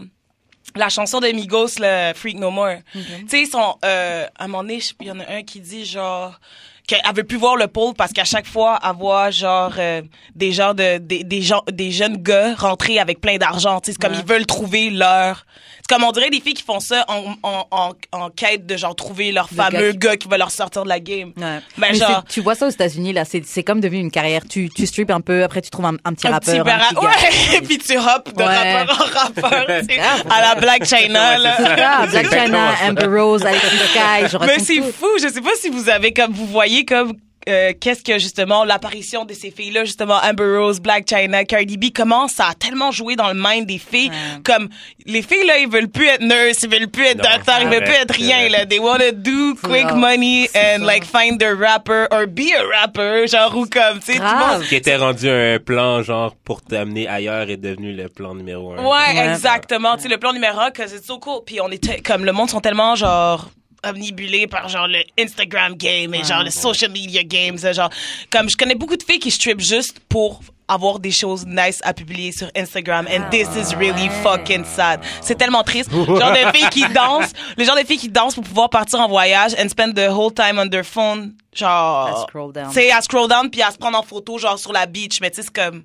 la chanson de Migos, le Freak No More. Tu sais, ils sont, euh, à un moment donné, il y en a un qui dit genre qu'elle veut plus voir le pôle parce qu'à chaque fois, elle voit genre euh, des gens de des, des gens des jeunes gars rentrer avec plein d'argent. Tu sais, c'est comme Ouais. ils veulent trouver leur. Comme on dirait des filles qui font ça en en en, en quête de genre trouver leur Le fameux gars gars qui va leur sortir de la game. Ouais. Ben, Mais genre- tu vois ça aux États-Unis là, c'est c'est comme devenu une carrière. Tu tu strip un peu, après tu trouves un, un petit Un rappeur, petit un petit gars. ouais, puis tu hops de Ouais. rappeur en rappeur, tu sais, Grave. à la Black China, Ouais, là. ça, Black China, ça. Amber Rose, Alexis Sky, je Mais c'est tout. fou. Je sais pas si vous avez comme vous voyez comme euh, qu'est-ce que justement l'apparition de ces filles-là, justement Amber Rose, Black China, Cardi B, comment ça a tellement joué dans le mind des filles? Ouais. Comme les filles là, ils veulent plus être nurse, ils veulent plus être Non, docteur, ils veulent plus être rien là. They wanna do quick money and ça. like find their rapper or be a rapper, genre ou comme tu sais. monde- Qui était rendu un plan, genre, pour t'amener ailleurs est devenu le plan numéro un. Ouais, Ouais. exactement. Tu sais, le plan numéro un, que c'est so cool. Puis on était, comme le monde sont tellement, genre, omnibulés par, genre, le Instagram game et, genre, le social media games. Genre, comme je connais beaucoup de filles qui strip juste pour avoir des choses nice à publier sur Instagram. And this is really fucking sad. C'est tellement triste. Le genre de filles qui dansent, le genre de filles qui dansent pour pouvoir partir en voyage and spend the whole time on their phone. Genre, sais, à scroll down puis à se prendre en photo, genre, sur la beach. Mais tu sais, c'est comme,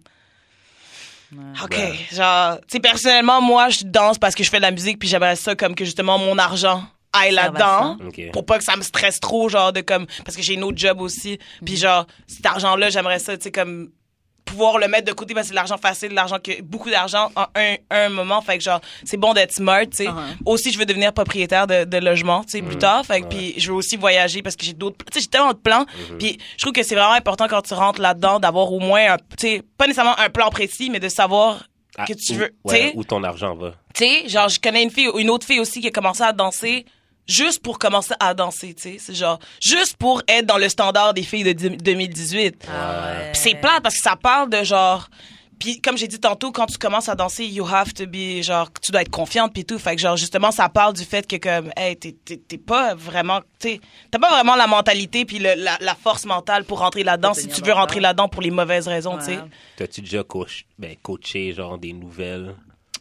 OK, genre, tu sais, personnellement, moi, je danse parce que je fais de la musique, puis j'aimerais ça comme que justement mon argent aille là-dedans. Ok. Pour pas que ça me stresse trop, genre, de comme, parce que j'ai une autre job aussi. Puis genre, cet argent-là, j'aimerais ça, tu sais, comme, pouvoir le mettre de côté parce que c'est de l'argent facile, l'argent que, beaucoup d'argent en un, un moment. Fait que genre, c'est bon d'être smart, tu sais. Uh-huh. Aussi, je veux devenir propriétaire de, de logement, tu sais, plus tard. Fait que, Ouais. puis je veux aussi voyager parce que j'ai d'autres, tu sais, j'ai tellement de plans. Puis je trouve que c'est vraiment important quand tu rentres là-dedans d'avoir au moins un, tu sais, pas nécessairement un plan précis, mais de savoir Ah, que tu où- veux, tu ouais, sais. où ton argent va. Tu sais, genre, je connais une fille, une autre fille aussi qui a commencé à danser juste pour commencer à danser, tu sais. C'est genre, juste pour être dans le standard des filles de dix- 2018. Ah ouais. Puis c'est plate parce que ça parle de genre... Puis comme j'ai dit tantôt, quand tu commences à danser, you have to be, genre, tu dois être confiante puis tout. Fait que genre, justement, ça parle du fait que comme, hey, t'es, t'es, t'es pas vraiment, tu sais, t'as pas vraiment la mentalité puis la, la force mentale pour rentrer là-dedans si tu veux rentrer là-dedans pour les mauvaises raisons, tu sais. T'as-tu déjà coach, ben, coaché, genre, des nouvelles?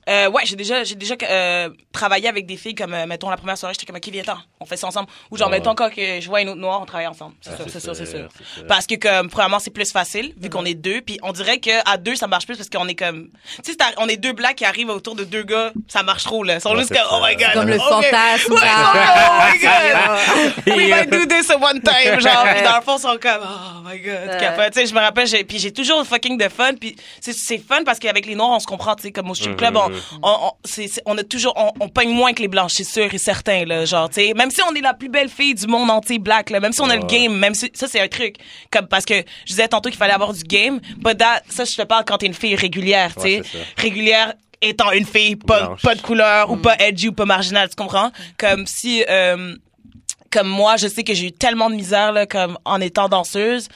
Euh, ouais, j'ai déjà, j'ai déjà euh, travaillé avec des filles comme, euh, mettons, la première soirée, j'étais comme, OK, viens-t'en, on fait ça ensemble. Ou genre, Ouais. mettons, quand que je vois une autre noire, on travaille ensemble. C'est Ah, sûr, c'est sûr, c'est sûr. Parce que, comme, premièrement, c'est plus facile, vu qu'on est deux, puis on dirait que à deux, ça marche plus parce qu'on est comme, tu sais, on est deux blacks qui arrivent autour de deux gars, ça marche trop, là. Ils sont Ouais, juste c'est comme, oh my god. Comme le fantasme. Ouais, là. oh my god. We might do this one time, genre, puis dans le fond, ils sont comme, oh my god. Tu sais, je me rappelle, j'ai- puis j'ai toujours fucking de fun, puis c'est, c'est fun parce qu'avec les noirs, on se comprend, tu sais, comme au strip club, on, on, on, c'est, on a toujours, on, on pogne moins que les blanches, c'est sûr et certain, là, genre, tu sais, même si on est la plus belle fille du monde entier black, là, même si on a le game, même si, ça c'est un truc, comme, parce que je disais tantôt qu'il fallait avoir du game, but that, ça je te parle quand t'es une fille régulière, tu sais, Ouais, régulière étant une fille pas, pas de couleur ou pas edgy ou pas marginale, tu comprends? Comme si, euh, comme moi, je sais que j'ai eu tellement de misère là, comme en étant danseuse.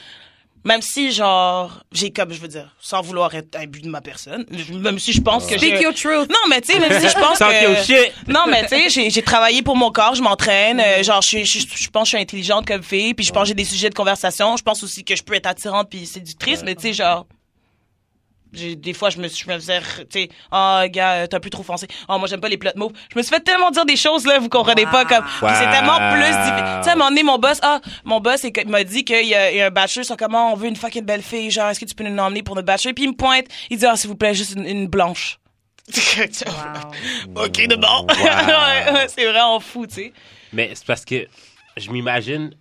Même si, genre, j'ai comme, je veux dire, sans vouloir être imbu de ma personne, même si je pense que Speak your truth. Non, mais tu sais, même si je pense que... shit. Non, mais tu sais, j'ai, j'ai travaillé pour mon corps, je m'entraîne, euh, genre, je, suis- je, suis- je pense que je suis intelligente comme fille, puis je pense que j'ai des sujets de conversation, je pense aussi que je peux être attirante puis séductrice, mais tu sais, genre... Des fois, je me, je me faisais, tu sais, ah, gars, euh, t'as plus trop foncé. Ah, moi, j'aime pas les plot moves. Je me suis fait tellement dire des choses, là, vous comprenez Wow. pas, comme, puis c'est tellement plus difficile. Tu sais, à un moment donné, mon boss, ah, mon boss, il m'a dit qu'il y, a il y a un bachelor sur comment on veut une fucking belle fille, genre, est-ce que tu peux nous emmener pour notre bachelor? Puis il me pointe, il dit, ah, s'il vous plaît, juste une, une blanche. Wow. ok, de bon. C'est vraiment fou, tu sais. Mais c'est parce que je m'imagine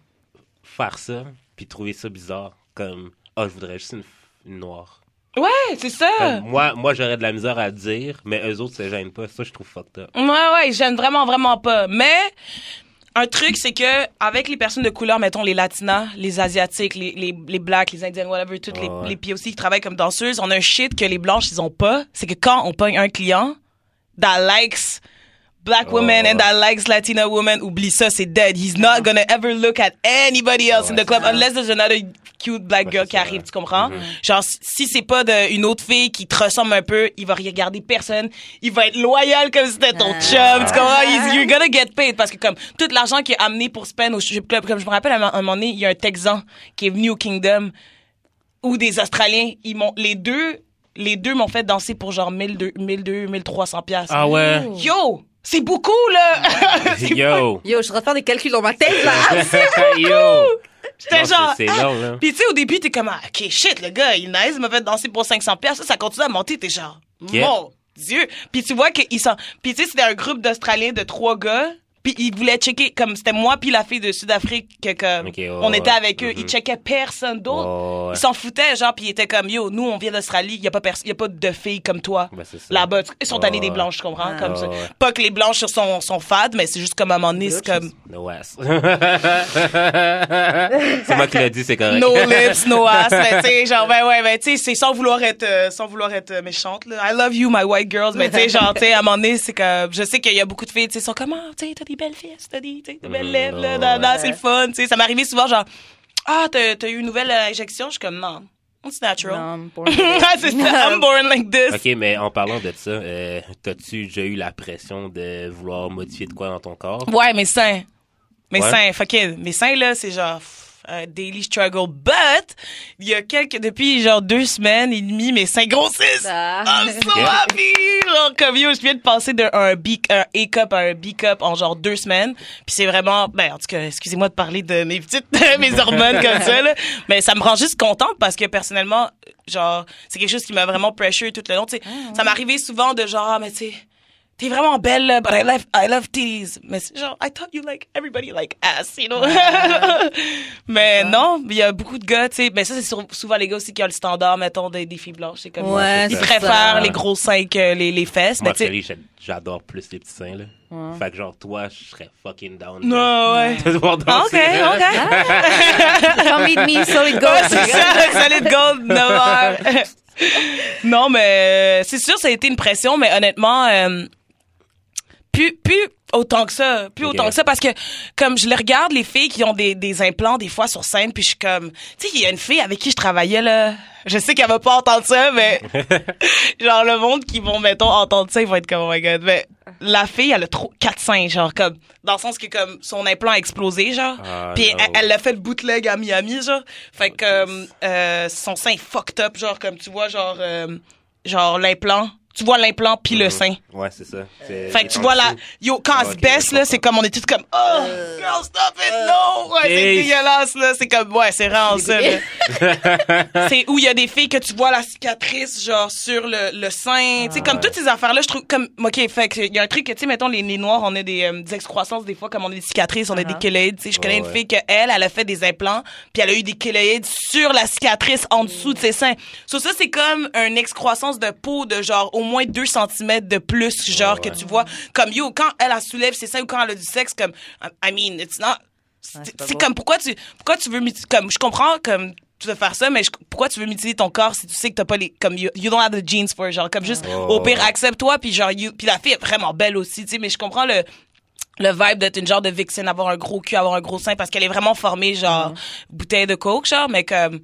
faire ça, puis trouver ça bizarre, comme, oh, je voudrais juste une, une noire. Ouais, c'est ça. Comme, moi, moi j'aurais de la misère à dire, mais eux autres, ça gêne pas. Ça, je trouve fucked up. Ouais, ouais, j'aime vraiment, vraiment pas. Mais un truc, c'est que avec les personnes de couleur, mettons les latinas, les asiatiques, les, les, les blacks, les indiennes, whatever, toutes les, Ouais, les aussi qui travaillent comme danseuses, on a un shit que les blanches, ils ont pas. C'est que quand on pogne un client that likes black Oh. and that likes Latina women, oublie ça, c'est dead. He's not gonna ever look at anybody else in the club unless there's another cute black girl c'est qui arrive, tu comprends? Mhm. Genre, si- c'est pas de, une autre fille qui te ressemble un peu, il va regarder personne. Il va être loyal comme si c'était ton Ah. chum, tu comprends? He's- you're gonna get paid parce que comme tout l'argent qui est amené pour spend au strip club, comme je me rappelle à un, moment donné, il y a un Texan qui est venu au Kingdom ou des Australiens, ils m'ont, les deux, les deux m'ont fait danser pour genre 1200, 1200, 1300 piastres. Ah ouais? Yo! C'est beaucoup, là! C'est Yo! Yo, je suis en train de faire des calculs dans ma tête, là. Yo! J'étais genre. c'est- long, là. Puis tu sais, au début, t'es comme, ah, ok, shit, le gars, il nice, il m'a fait danser pour 500 pièces. Ça, ça continue à monter, t'es genre, Yeah. mon Dieu. Puis tu vois qu'ils sont. Puis tu sais, c'était un groupe d'Australiens de trois gars. Puis ils voulaient checker, comme c'était moi puis la fille de Sud-Afrique, que comme on était avec eux, ils Mhm. checkaient personne d'autre. Ouais. Ils s'en foutaient, genre, puis ils étaient comme, yo, nous, on vient d'Australie, y a pas personne, y a pas de filles comme toi. Ben. Là-bas, ils sont allés des blanches, je comprends, Ah. comme ça. Pas que les blanches sont, sont fades, mais c'est juste comme à un moment donné, c'est comme, No ass. c'est moi qui l'ai dit, c'est correct. No lips, no ass, mais tu sais, genre, ben ouais, ben tu sais, c'est sans vouloir être, euh, sans vouloir être euh, méchante, là. I love you, my white girls, mais tu sais, genre, tu sais, à un moment donné, c'est que, je sais qu'il y a beaucoup de filles, tu sais, sont comme, ah, tu sais, t'as des belles fesses, t'as des, des belles Mhm, lèvres, là, c'est le fun, tu sais, ça arrivé souvent, genre, ah, t'as, t'as eu une nouvelle euh, injection, je suis comme, non, it's natural. Non, pour- Ah, c'est ça, I'm born like this. Ok, mais en parlant de ça, euh, t'as-tu déjà eu la pression de vouloir modifier de quoi dans ton corps? Ouais, mes seins. Mes Ouais. seins, fuck it. Mes seins, là, c'est genre, un daily struggle. But, il y a quelques, depuis genre deux semaines et demie, mes seins grossissent. Ah. I'm so happy! Genre, comme yo, je viens de passer d'un un B, un A cup à un B cup en genre deux semaines. Puis c'est vraiment, ben, en tout cas, excusez-moi de parler de mes petites, mes hormones comme ça, là. Mais ça me rend juste contente parce que personnellement, genre, c'est quelque chose qui m'a vraiment pressure tout le long. Tu sais, ça m'arrivait souvent de genre, ah, mais tu sais, t'es vraiment belle, là, but I love, I love titties. Mais genre, I thought you like, everybody like ass, you know? mais non, il y a beaucoup de gars, tu sais, mais ça, c'est souvent les gars aussi qui ont le standard, mettons, des, des filles blanches. C'est comme, Ouais, ils préfèrent ça. les gros seins que les, les fesses, mais Moi, tu j'a- j'adore plus les petits seins, là. Fait que, genre, toi, je serais fucking down. Non, ouais. de te voir Ah, danser, ok, là. ok. Come meet me, solid Ouais, gold. c'est ça, solid gold, 9 heures. non, mais euh, c'est sûr, ça a été une pression, mais honnêtement, euh, plus, plus autant que ça, plus autant que ça, parce que comme je les regarde, les filles qui ont des, des implants des fois sur scène, puis je suis comme, tu sais, il y a une fille avec qui je travaillais là, je sais qu'elle va pas entendre ça, mais genre le monde qui vont mettons entendre ça, ils vont être comme oh my god, mais la fille elle a trop quatre seins, genre comme dans le sens que comme son implant a explosé genre, Ah, puis elle- l'a fait le bootleg à Miami genre, fait que euh, euh, son sein est fucked up genre comme tu vois genre euh, genre l'implant, tu vois l'implant puis le sein. Ouais, c'est ça. C'est- Fait que tu vois là, dessous. yo, quand elle se baisse, là, c'est comme, on est tous comme, oh, girl, stop it, no! Ouais, c'est dégueulasse, là. C'est comme, ouais, c'est vraiment ça, là. c'est où il y a des filles que tu vois la cicatrice, genre, sur le, le sein. tu sais, comme toutes ces affaires-là, je trouve, comme, ok, fait que, il y a un truc que, tu sais, mettons, les, les noirs, on a des, euh, des excroissances, des fois, comme on a des cicatrices, on a des Uh-huh. kéloïdes. Tu sais, je connais une ouais. fille que elle, elle a fait des implants, puis elle a eu des kéloïdes sur la cicatrice en dessous de ses seins. So, ça, c'est comme une excroissance de peau de genre au moins 2 cm de plus, genre, que ouais. tu vois. Comme, yo, quand elle, elle soulève ses seins ou quand elle a du sexe, comme, I mean, it's not, c'est c'est c'est comme, pourquoi tu, pourquoi tu veux, comme, je comprends, comme, tu veux faire ça, mais je- pourquoi tu veux mutiler ton corps si tu sais que t'as pas les, comme, you, you don't have the genes for it, genre, comme juste, Oh. au pire, accepte-toi, puis genre, you, puis la fille est vraiment belle aussi, tu sais, mais je comprends le, le vibe d'être une genre de vixen, avoir un gros cul, avoir un gros sein, parce qu'elle est vraiment formée, genre, bouteille de coke, genre, mais comme,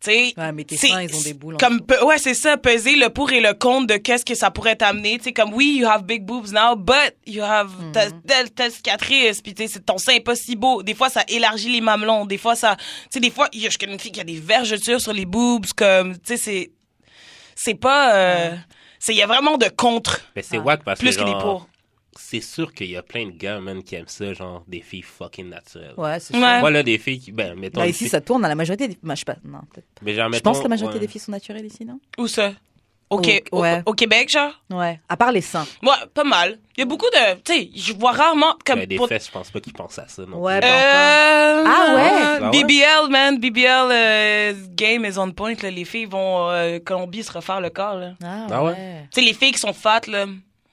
tu sais. Ouais, mais tes c'est- seins, ils ont des boules Comme, ouais, c'est ça, peser le pour et le contre de qu'est-ce que ça pourrait t'amener. Tu comme, oui, you have big boobs now, but you have ta- Mhm. telle, telle cicatrice, puis tu sais, ton sein est pas si beau. Des fois, ça élargit les mamelons. Des fois, ça, tu des fois, il y a- je connais une fille qui a des vergetures sur les boobs, comme, tu sais, c'est, c'est pas, euh, c'est, il y a vraiment de contre. Mais c'est wack parce Plus que, que des pour. C'est sûr qu'il y a plein de gars, man, qui aiment ça, genre, des filles fucking naturelles. Ouais, c'est Ouais. sûr. Moi, là, des filles qui, ben, mettons. Là, ici, ça tourne. La majorité des... bah, je sais pas. Non, peut-être. Mais genre, Je mettons, pense que la majorité ouais. des filles sont naturelles ici, non? Où ça? Au, ouais. au Québec, genre? Ouais. À part les seins. Ouais, pas mal. Il y a beaucoup de, tu sais, je vois rarement, comme, Ben, des pour- fesses, je pense pas qu'ils pensent à ça, non. Ouais, ben, Euh, Ah ouais? Ah ouais? BBL, man. BBL, euh, game is on point. Là. Les filles vont euh, Colombie se refaire le corps. Là. Ah, Ah ouais? ouais. Tu sais, les filles qui sont fat, là,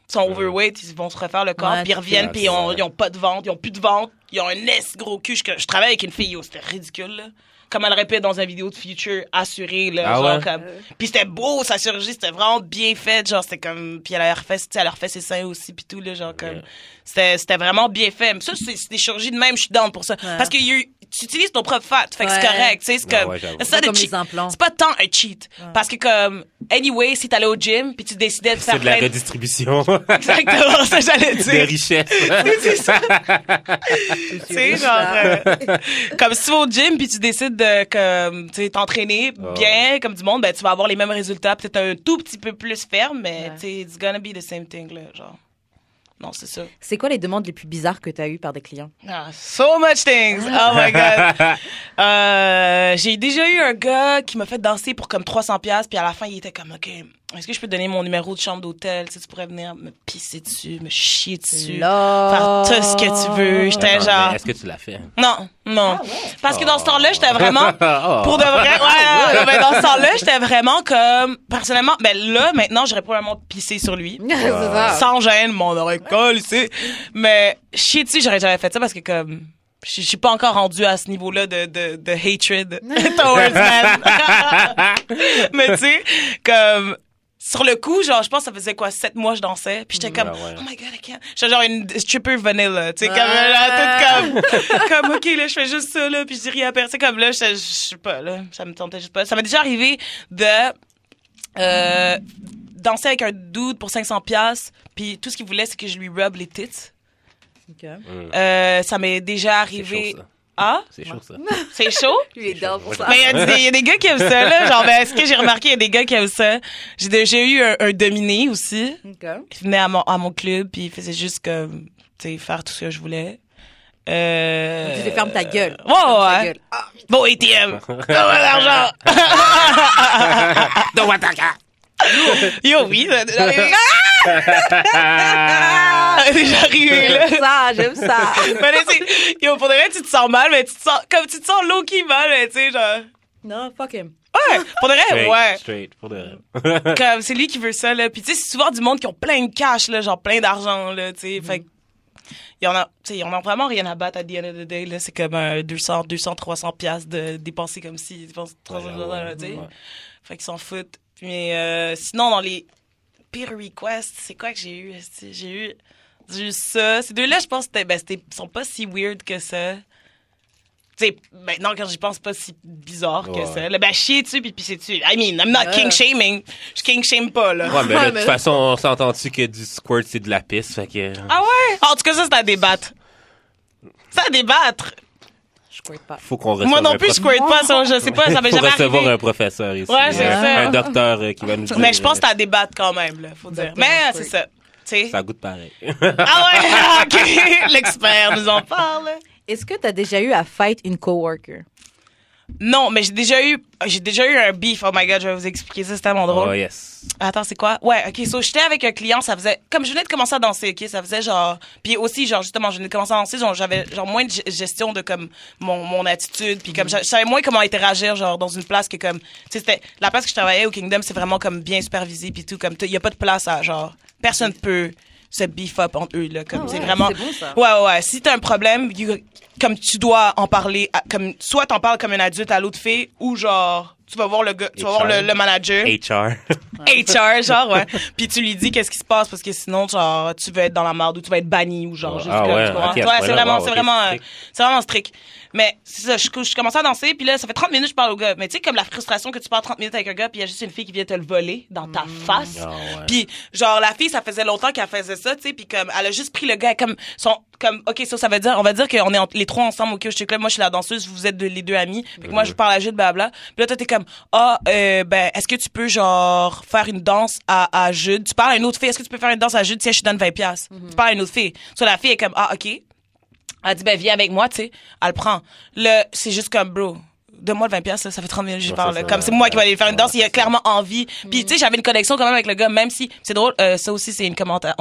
sont overweight, ils vont se refaire le corps, Ouais, puis ils reviennent, puis ils ont, ils ont pas de ventre, ils ont plus de ventre, ils ont un S gros cul. Je, je travaille avec une fille, yo, c'était ridicule, là. Comme elle répète dans une vidéo de Future, assurée, là. Ah genre, ouais? comme... Puis c'était beau, sa chirurgie, c'était vraiment bien fait, genre, c'était comme... Puis elle a refait, elle a refait ses seins aussi, puis tout, là, genre, comme... Ouais. C'était, c'était vraiment bien fait. Mais ça, c'est, c'est des chirurgies de même, je suis down pour ça. Parce que you- tu utilises ton propre fat, fait que c'est correct, tu sais, c'est comme... c'est comme cheat. les implants. C'est pas tant un cheat. Parce que comme, anyway, si t'allais au gym, puis tu décidais de faire C'est de la plein redistribution Exactement, ça j'allais de dire. richesse. C'est ça. Tu sais, genre, euh, comme si tu vas au gym puis tu décides de comme, tu sais, t'entraîner Ah. bien comme du monde, ben tu vas avoir les mêmes résultats, peut-être un tout petit peu plus ferme, mais Ouais. tu sais, it's gonna be the same thing là, genre. Non, c'est ça. C'est quoi les demandes les plus bizarres que tu as eues par des clients? Ah, so much things. Oh my god. Euh, j'ai déjà eu un gars qui m'a fait danser pour comme 300 pièces puis à la fin il était comme OK, est-ce que je peux te donner mon numéro de chambre d'hôtel, tu sais, tu pourrais venir me pisser dessus, me chier dessus, Là. faire tout ce que tu veux. J'étais genre Est-ce que tu l'as fait? non, non. Parce que dans ce temps-là, j'étais vraiment Oh. pour de vrai. Ouais, dans ce temps-là, j'étais vraiment comme personnellement, ben là maintenant, j'aurais probablement pissé sur lui. c'est ça. Sans gêne, mon aurait collé, sais. Mais chier dessus, j'aurais jamais fait ça parce que comme je suis pas encore rendu à ce niveau-là de, de, de hatred towards man. Mais tu sais, comme sur le coup, genre, je pense que ça faisait quoi, sept mois que je dansais, puis j'étais comme, Ah oh my god, I can't. J'étais genre une stripper vanilla, tu sais, comme, Ah. là, toute comme, comme, ok, là, je fais juste ça, là, puis je dis rien à personne, comme là, je sais pas, là, ça me tentait juste pas. Ça m'est déjà arrivé de, euh, danser avec un dude pour 500 pièces puis tout ce qu'il voulait, c'est que je lui rub les tits. Ok. Mm. Euh, ça m'est déjà arrivé. chaud, ça. Ah? C'est chaud, ça. C'est chaud? Lui est down pour ça. Mais il y, a des- il y a des gars qui aiment ça, là. Genre, ben, ce que j'ai remarqué, il y a des gars qui aiment ça? J'ai eu un, un dominé aussi. Ok. Il venait à mon, à mon club, puis il faisait juste comme, tu sais, faire tout ce que je voulais. Euh... Tu fais ferme ta gueule. Ouais, ta ouais. gueule. Ah, Bon ATM. Donne-moi l'argent. Donne-moi ta carte. Yo, oui. ça- Ah! Déjà arrivé, là. J'aime ça, j'aime ça. Mais là, c'est- yo, pour de vrai, tu te sens mal, mais tu te sens, comme tu te sens low-key mal, mais tu sais, genre. Non, fuck him. Ouais, pour de vrai, Straight, ouais. Straight, pour de vrai. Comme, c'est lui qui veut ça, là. Puis, tu sais, c'est souvent du monde qui ont plein de cash, là, genre plein d'argent, là, tu sais. Fait que, y en a, tu sais, y en a vraiment rien à battre à the end of the day, là. C'est comme un 200, 200, 300 piastres de dépenser comme si, ils dépensent 300 Ouais, dollars, ouais, tu sais. ouais. Fait qu'ils s'en foutent. Mais, euh, sinon, dans les peer requests, c'est quoi que j'ai eu? J'ai eu, eu ça. Ces deux-là, je pense, c'était, ben, c'était, sont pas si weird que ça. Tu sais, maintenant, quand j'y pense, pas si bizarre que ça. Le ben, chier dessus puis pisser dessus. I mean, I'm not king shaming. Je king shame pas, là. Ouais, mais là, de toute façon, on s'entend-tu que du squirt, c'est de la pisse, fait que... Ah ouais? En tout cas, ça, c'est à débattre. C'est à débattre. Pas. Faut qu'on reçoive Moi non plus, je squirt pas, ça, je sais pas, ça m'est jamais recevoir arrivé. un professeur ici. Ouais, c'est Euh, ça. Un docteur euh, qui va nous dire... Mais je pense que euh, c'est à débattre quand même, là, faut dire. Mais, c'est ça. Tu. Ça goûte pareil. Ah ouais, ok. L'expert nous en parle. Est-ce que t'as déjà eu à fight une coworker? Non, mais j'ai déjà eu, j'ai déjà eu un beef. Oh my god, je vais vous expliquer ça, c'est tellement drôle. Oh, yes. Attends, c'est quoi? Ouais, ok, so j'étais avec un client, ça faisait, comme je venais de commencer à danser, ok, ça faisait genre, puis aussi, genre, justement, je venais de commencer à danser, genre, j'avais, genre, moins de ge- gestion de, comme, mon, mon attitude, puis comme, je je savais moins comment interagir, genre, dans une place que, comme, tu sais, c'était, la place que je travaillais au Kingdom, c'est vraiment, comme, bien supervisé, puis tout, comme, il y a pas de place à, genre, personne peut se beef up entre eux, là, comme, Ah c'est ouais, vraiment. c'est bon, ça. Ouais, ouais, ouais. Si t'as un problème, you- comme tu dois en parler, à- comme, soit t'en parles comme un adulte à l'autre fille, ou genre, tu vas voir le gars, tu vas voir le, le manager. HR. HR, genre, ouais. Puis tu lui dis qu'est-ce qui se passe parce que sinon, genre, tu vas être dans la merde ou tu vas être banni ou genre, juste Ah comme, ouais, c'est vraiment, wow, c'est vraiment, c'est strict. c'est vraiment strict. Mais c'est ça, je, je commençais à danser, puis là, ça fait 30 minutes que je parle au gars. Mais tu sais, comme la frustration que tu parles 30 minutes avec un gars, puis il y a juste une fille qui vient te le voler dans ta face. Ah ouais. Puis genre, la fille, ça faisait longtemps qu'elle faisait ça, tu sais, puis comme, elle a juste pris le gars comme son, comme, ok, ça, ça veut dire, on va dire qu'on est en- les trois ensemble au Couch Club. Moi, je suis la danseuse, vous êtes de- les deux amis. Fait que moi, je parle à Jude, blabla. Puis là, toi, t'es comme, ah, euh, ben, est-ce que tu peux, genre, faire une danse à, à Jude? Tu parles à une autre fille, est-ce que tu peux faire une danse à Jude? Tiens, je te donne 20 piastres. Tu parles à une autre fille. Sur la fille est comme, ah, ok. Elle dit, ben, viens avec moi, tu sais. Elle le prend. Là, c'est juste comme, bro. Donne-moi le 20 piastres, là, ça fait 30 minutes que je parle. ça. Comme c'est moi qui vais aller faire une danse, il a clairement envie. Puis tu sais, j'avais une connexion quand même avec le gars, même si c'est drôle. euh, ça aussi, c'est une commentaire,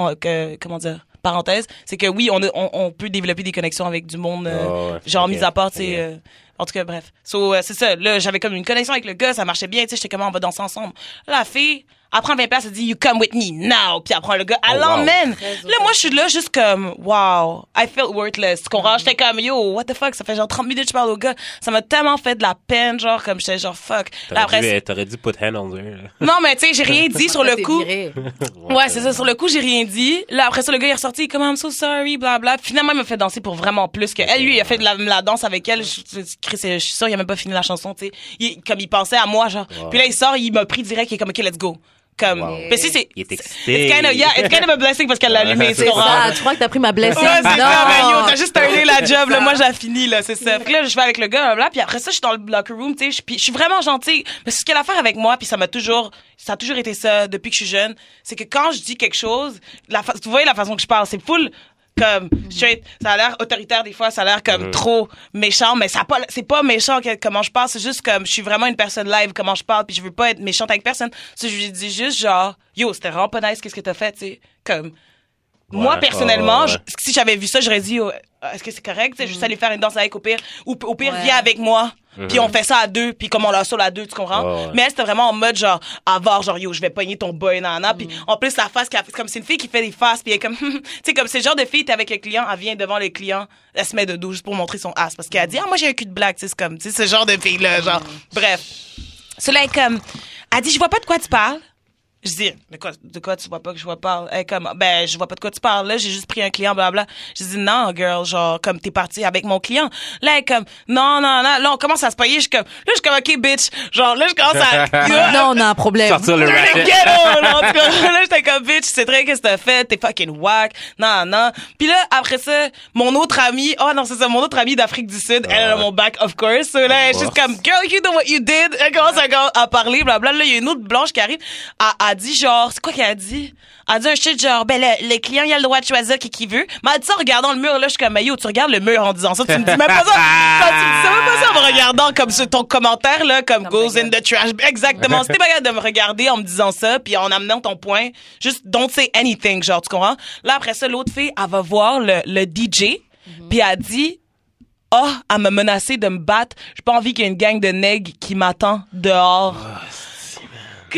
comment dire, parenthèse, c'est que oui, on, a- on, on peut développer des connexions avec du monde, euh, Oh, ouais. genre mis à part, tu sais. Euh, en tout cas, bref. So, euh, c'est ça. Là, j'avais comme une connexion avec le gars, ça marchait bien, tu sais. J'étais comment on va danser ensemble. La fille, elle prend 20 places, elle dit you come with me now, puis elle prend le gars, elle Oh, wow. l'emmène. Très Là, moi, je suis là juste comme wow, I felt worthless. Tu Mm. comprends? J'étais comme yo, what the fuck, ça fait genre 30 minutes que je parle au gars, ça m'a tellement fait de la peine, genre comme j'étais genre fuck. T'aurais dû, après, t'aurais dû put hand on her. là. non, mais tu sais, j'ai rien dit sur le coup. Ouais, c'est ça. Sur le coup, j'ai rien dit. Là, après ça, le gars il est ressorti, il est comme I'm so sorry, bla bla. Finalement, il m'a fait danser pour vraiment plus que elle. Lui, il a fait de la, la danse avec elle. Je, je, je suis sûre, il a même pas fini la chanson, tu sais. Il- Comme il pensait à moi, genre. Wow. Puis là, il sort, il m'a pris direct, il est comme OK, let's go. Comme. Wow. Mais si c'est. Il est excité. It's kind of, yeah, it's kind of a blessing parce qu'elle l'a allumé, C'est C'est ça, tu crois que t'as pris ma blessing? Ouais, c'est ça, mais yo, t'as juste terminé la job, là. Moi, j'ai fini, là, c'est ça. Fait que là, je vais avec le gars, là, puis après ça, je suis dans le locker room, tu sais, je- puis je suis vraiment gentille. Mais ce qu'elle a à faire avec moi, puis ça m'a toujours, ça a toujours été ça depuis que je suis jeune, c'est que quand je dis quelque chose, la fa- vous voyez la façon que je parle, c'est full comme straight, ça a l'air autoritaire des fois, ça a l'air comme trop méchant, mais ça pas, c'est pas méchant que, comment je parle, c'est juste comme je suis vraiment une personne live comment je parle, puis je veux pas être méchante avec personne. Sais, je lui dis juste genre, yo, c'était vraiment pas nice, qu'est-ce que t'as fait, tu sais, comme moi, personnellement, ouais, si j'avais vu ça, j'aurais dit, oh, est-ce que c'est correct? Tu sais, Juste aller faire une danse avec au pire. Ou au pire, Ouais. viens avec moi. Puis on fait ça à deux, puis comme on l'a ça à deux, tu comprends? Ouais. Mais elle, c'était vraiment en mode genre, avoir genre, yo, je vais pogner ton boy, nana. Puis en plus, la face qu'elle fait, comme c'est une fille qui fait des faces, puis elle est comme, tu sais, comme c'est le genre de fille, t'es avec le client, elle vient devant le client, elle se met de dos juste pour montrer son ass. Parce qu'elle a dit, ah, moi j'ai un cul de blague, tu sais, c'est comme, tu sais, ce genre de fille-là, genre. Bref. Cela est comme, elle dit, je vois pas de quoi tu parles. Je dis, de quoi, de quoi tu vois pas que je vois pas? Elle est comme, ben, je vois pas de quoi tu parles. Là, j'ai juste pris un client, blabla. Je dis, non, girl, genre, comme t'es parti avec mon client. Là, elle est comme, non, non, non. Là, on commence à se payer. Je suis comme, là, je suis comme, OK, bitch. Genre, là, je commence à... Non, on a un problème. Sortir le Le ratchet. ghetto, là, en tout cas. Là, j'étais comme, bitch, sais très qu'est-ce que t'as fait, t'es fucking whack, non, non. Puis là, après ça, mon autre amie, oh non, c'est ça, mon autre amie d'Afrique du Sud, elle a ouais. mon back, of course. So là, elle est Of juste course. comme, girl, you know what you did. Elle commence à, à parler, blabla. Là, il y a une autre blanche qui arrive, elle, elle dit genre, c'est quoi qu'elle a dit? Elle a dit un shit genre, ben, le, le client, il a le droit de choisir qui qu'il veut. Mais elle dit ça en regardant le mur, là, je suis comme, yo, tu regardes le mur en disant ça, tu me dis même pas ça. Quand tu me dis ça, même pas ça en me regardant comme sur ton commentaire, là, comme, goes in the trash. Exactement. C'était pas de me regarder en me disant ça, puis en amenant ton point, juste don't say anything, genre, tu comprends? Là, après ça, l'autre fille, elle va voir le, le DJ, puis elle dit, oh, elle m'a menacé de me battre. J'ai pas envie qu'il y ait une gang de nègres qui m'attend dehors.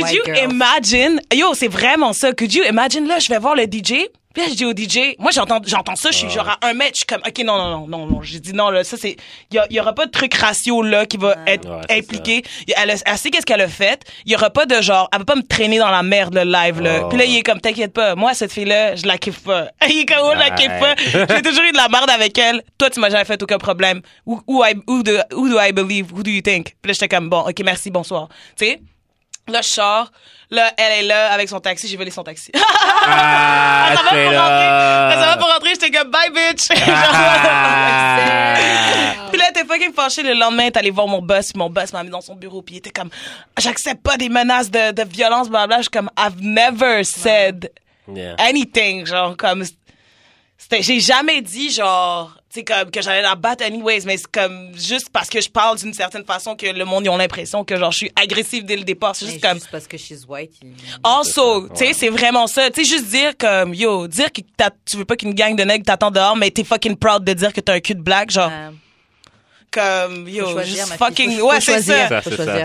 Could White you girls. imagine? Yo, c'est vraiment ça. Could you imagine? Là, je vais voir le DJ. Puis là, je dis au DJ, moi, j'entends, j'entends ça, je suis genre à un mètre, je suis comme, OK, non, non, non, non, non. J'ai dit non, là, ça, c'est, il y, a- y aura pas de truc ratio, là, qui va être Ouais, impliqué. Elle, a- elle sait qu'est-ce qu'elle a fait. Il y aura pas de genre, elle va pas me traîner dans la merde, le live, là. Oh. Puis là, il est comme, t'inquiète pas. Moi, cette fille-là, je la kiffe pas. Il est comme, oh, je la kiffe pas. J'ai toujours eu de la merde avec elle. Toi, tu m'as jamais fait aucun problème. Who, who, I, who, do, who do I believe? Who do you think? Puis là, j'étais comme, bon, OK, merci, bonsoir. Tu sais? Là, je sors. Là, elle est là avec son taxi. J'ai volé son taxi. Ah, ça va pour rentrer. up. Ça va pour rentrer. J'étais comme, bye, bitch. Ah. Puis là, t'es fucking fâché le lendemain, t'es allé voir mon boss, puis mon boss m'a mis dans son bureau, puis il était comme, j'accepte pas des menaces de, de violence, blablabla. Je suis comme, I've never said Yeah. anything, genre, comme, j'ai jamais dit, genre, sais, comme, que j'allais la battre anyways, mais c'est comme, juste parce que je parle d'une certaine façon que le monde, ils ont l'impression que, genre, je suis agressive dès le départ. C'est Mais juste comme, Juste parce que she's white. il- Also, tu sais, ouais. c'est vraiment ça. Tu sais, juste dire comme, yo, dire que t'as- tu veux pas qu'une gang de nègres t'attend dehors, mais t'es fucking proud de dire que t'as un cul de black, genre, Euh, comme, yo, choisir, juste fucking, ouais, c'est ça.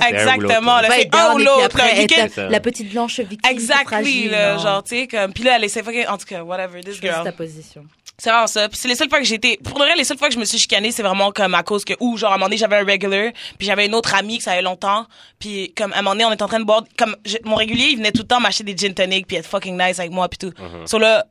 Exactement, là, c'est un ou l'autre, la, la petite blanche victime. Exactly, fragile, là, genre, tu sais, comme, puis là, elle essaie fucking, en tout cas, whatever, this Choisis girl. ta position. C'est vraiment ça. Puis c'est les seules fois que j'ai été, pour de vrai, les seules fois que je me suis chicanée, c'est vraiment comme à cause que, ou genre, à un moment donné, j'avais un regular, puis j'avais une autre amie que ça avait longtemps, puis comme, à un moment donné, on était en train de boire, comme, je- mon régulier, il venait tout le temps m'acheter des gin tonic, puis être fucking nice avec moi, puis tout. So là,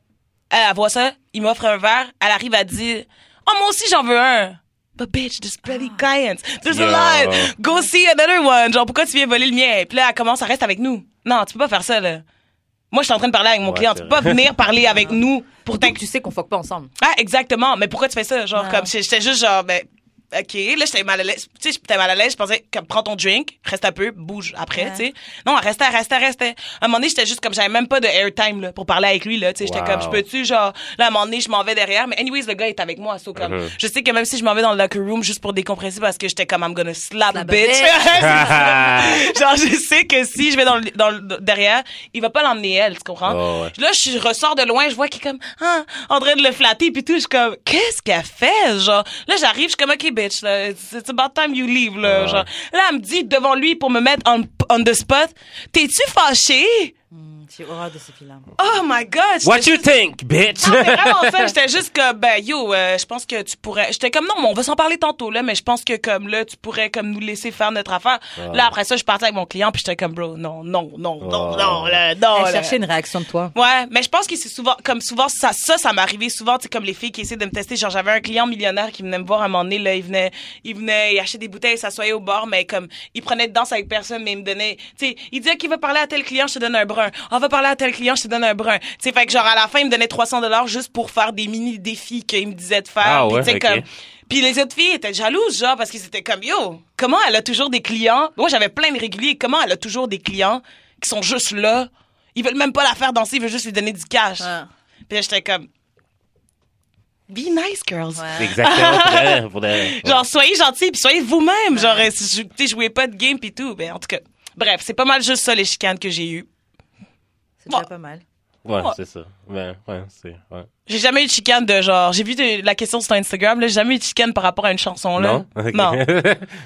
elle, elle voit ça, il m'offre un verre, elle arrive à dire, oh, moi aussi, j'en veux un. But bitch, there's plenty clients. There's Yo. a lot. Go see another one. Genre, pourquoi tu viens voler le mien? Puis là, elle commence, à rester avec nous. Non, tu peux pas faire ça, là. Moi, je suis en train de parler avec mon Ouais, client. Tu peux pas venir parler avec nous pour t'inc- tu sais qu'on fuck pas ensemble. ah, exactement. Mais pourquoi tu fais ça? Genre, Ouais. comme, j'étais juste genre, ben, OK. Là, j'étais mal à l'aise. Tu sais, j'étais mal à l'aise. Je pensais, comme, prends ton drink, reste un peu, bouge après, Ouais. tu sais. Non, restait, restait, restait. À un moment donné, j'étais juste comme, j'avais même pas de airtime, là, pour parler avec lui, là, tu sais. J'étais Wow. comme, je peux-tu, genre, là, à un moment donné, je m'en vais derrière. Mais anyways, le gars est avec moi, so, comme, Mhm. je sais que même si je m'en vais dans le locker room juste pour décompresser parce que j'étais comme, I'm gonna slap, Slap a bitch. bitch. genre, je sais que si je vais dans le, dans le- derrière, il va pas l'emmener elle, tu comprends? Oh, ouais. Là, je ressors de loin, je vois qu'il est comme, ah, en train de le flatter, puis tout, je suis comme, qu'est-ce qu'elle fait, genre? Là, j'arrive, je suis comme, OK, bitch, là, it's, it's about time you leave, là, genre. Là, elle me dit devant lui pour me mettre on, on the spot, t'es-tu fâché? Hmm, J'ai horreur de ces filles-là. Oh my God! What you juste- think, bitch? non, c'est vraiment ça. J'étais juste comme, ben, yo, euh, je pense que tu pourrais. J'étais comme, non, mais on va s'en parler tantôt, là, mais je pense que, comme, là, tu pourrais, comme, nous laisser faire notre affaire. Là, après ça, je partais avec mon client, puis j'étais comme, bro, non, non, non, non, Oh. non, là, non. Elle là. cherchait une réaction de toi. Ouais, mais je pense que c'est souvent, comme souvent, ça, ça, ça m'est arrivé souvent, tu sais, comme les filles qui essaient de me tester. Genre, j'avais un client millionnaire qui venait me voir à un moment donné, là, il venait, il venait, il achetait des bouteilles, il s'assoyait au bord, mais comme, il prenait de danse avec personne, mais il me donnait, tu sais, il disait qu'il va parler à tel client, je te donne un brun. On va parler à tel client, je te donne un brun. Tu sais, fait que genre, à la fin, il me donnait 300 dollars juste pour faire des mini défis qu'il me disait de faire. Ah Puis, ouais, tu sais, ok. comme, puis les autres filles étaient jalouses, genre, parce qu'ils étaient comme, yo, comment elle a toujours des clients? Moi, j'avais plein de réguliers. Comment elle a toujours des clients qui sont juste là? Ils veulent même pas la faire danser, ils veulent juste lui donner du cash. Puis là, j'étais comme, be nice, girls. C'est exactement pour elle, pour elle. Genre, soyez gentils, puis soyez vous-même. Genre, euh, si je- tu sais, jouez pas de game, puis tout. Ben, en tout cas, bref, c'est pas mal juste ça, les chicanes que j'ai eues. C'est déjà pas mal. Ouais, Ouais. c'est ça. Ben, ouais, c'est, ouais. J'ai jamais eu de chicane de genre. J'ai vu de- la question sur Instagram, là. J'ai jamais eu de chicane par rapport à une chanson, là. Non? Ok. Non.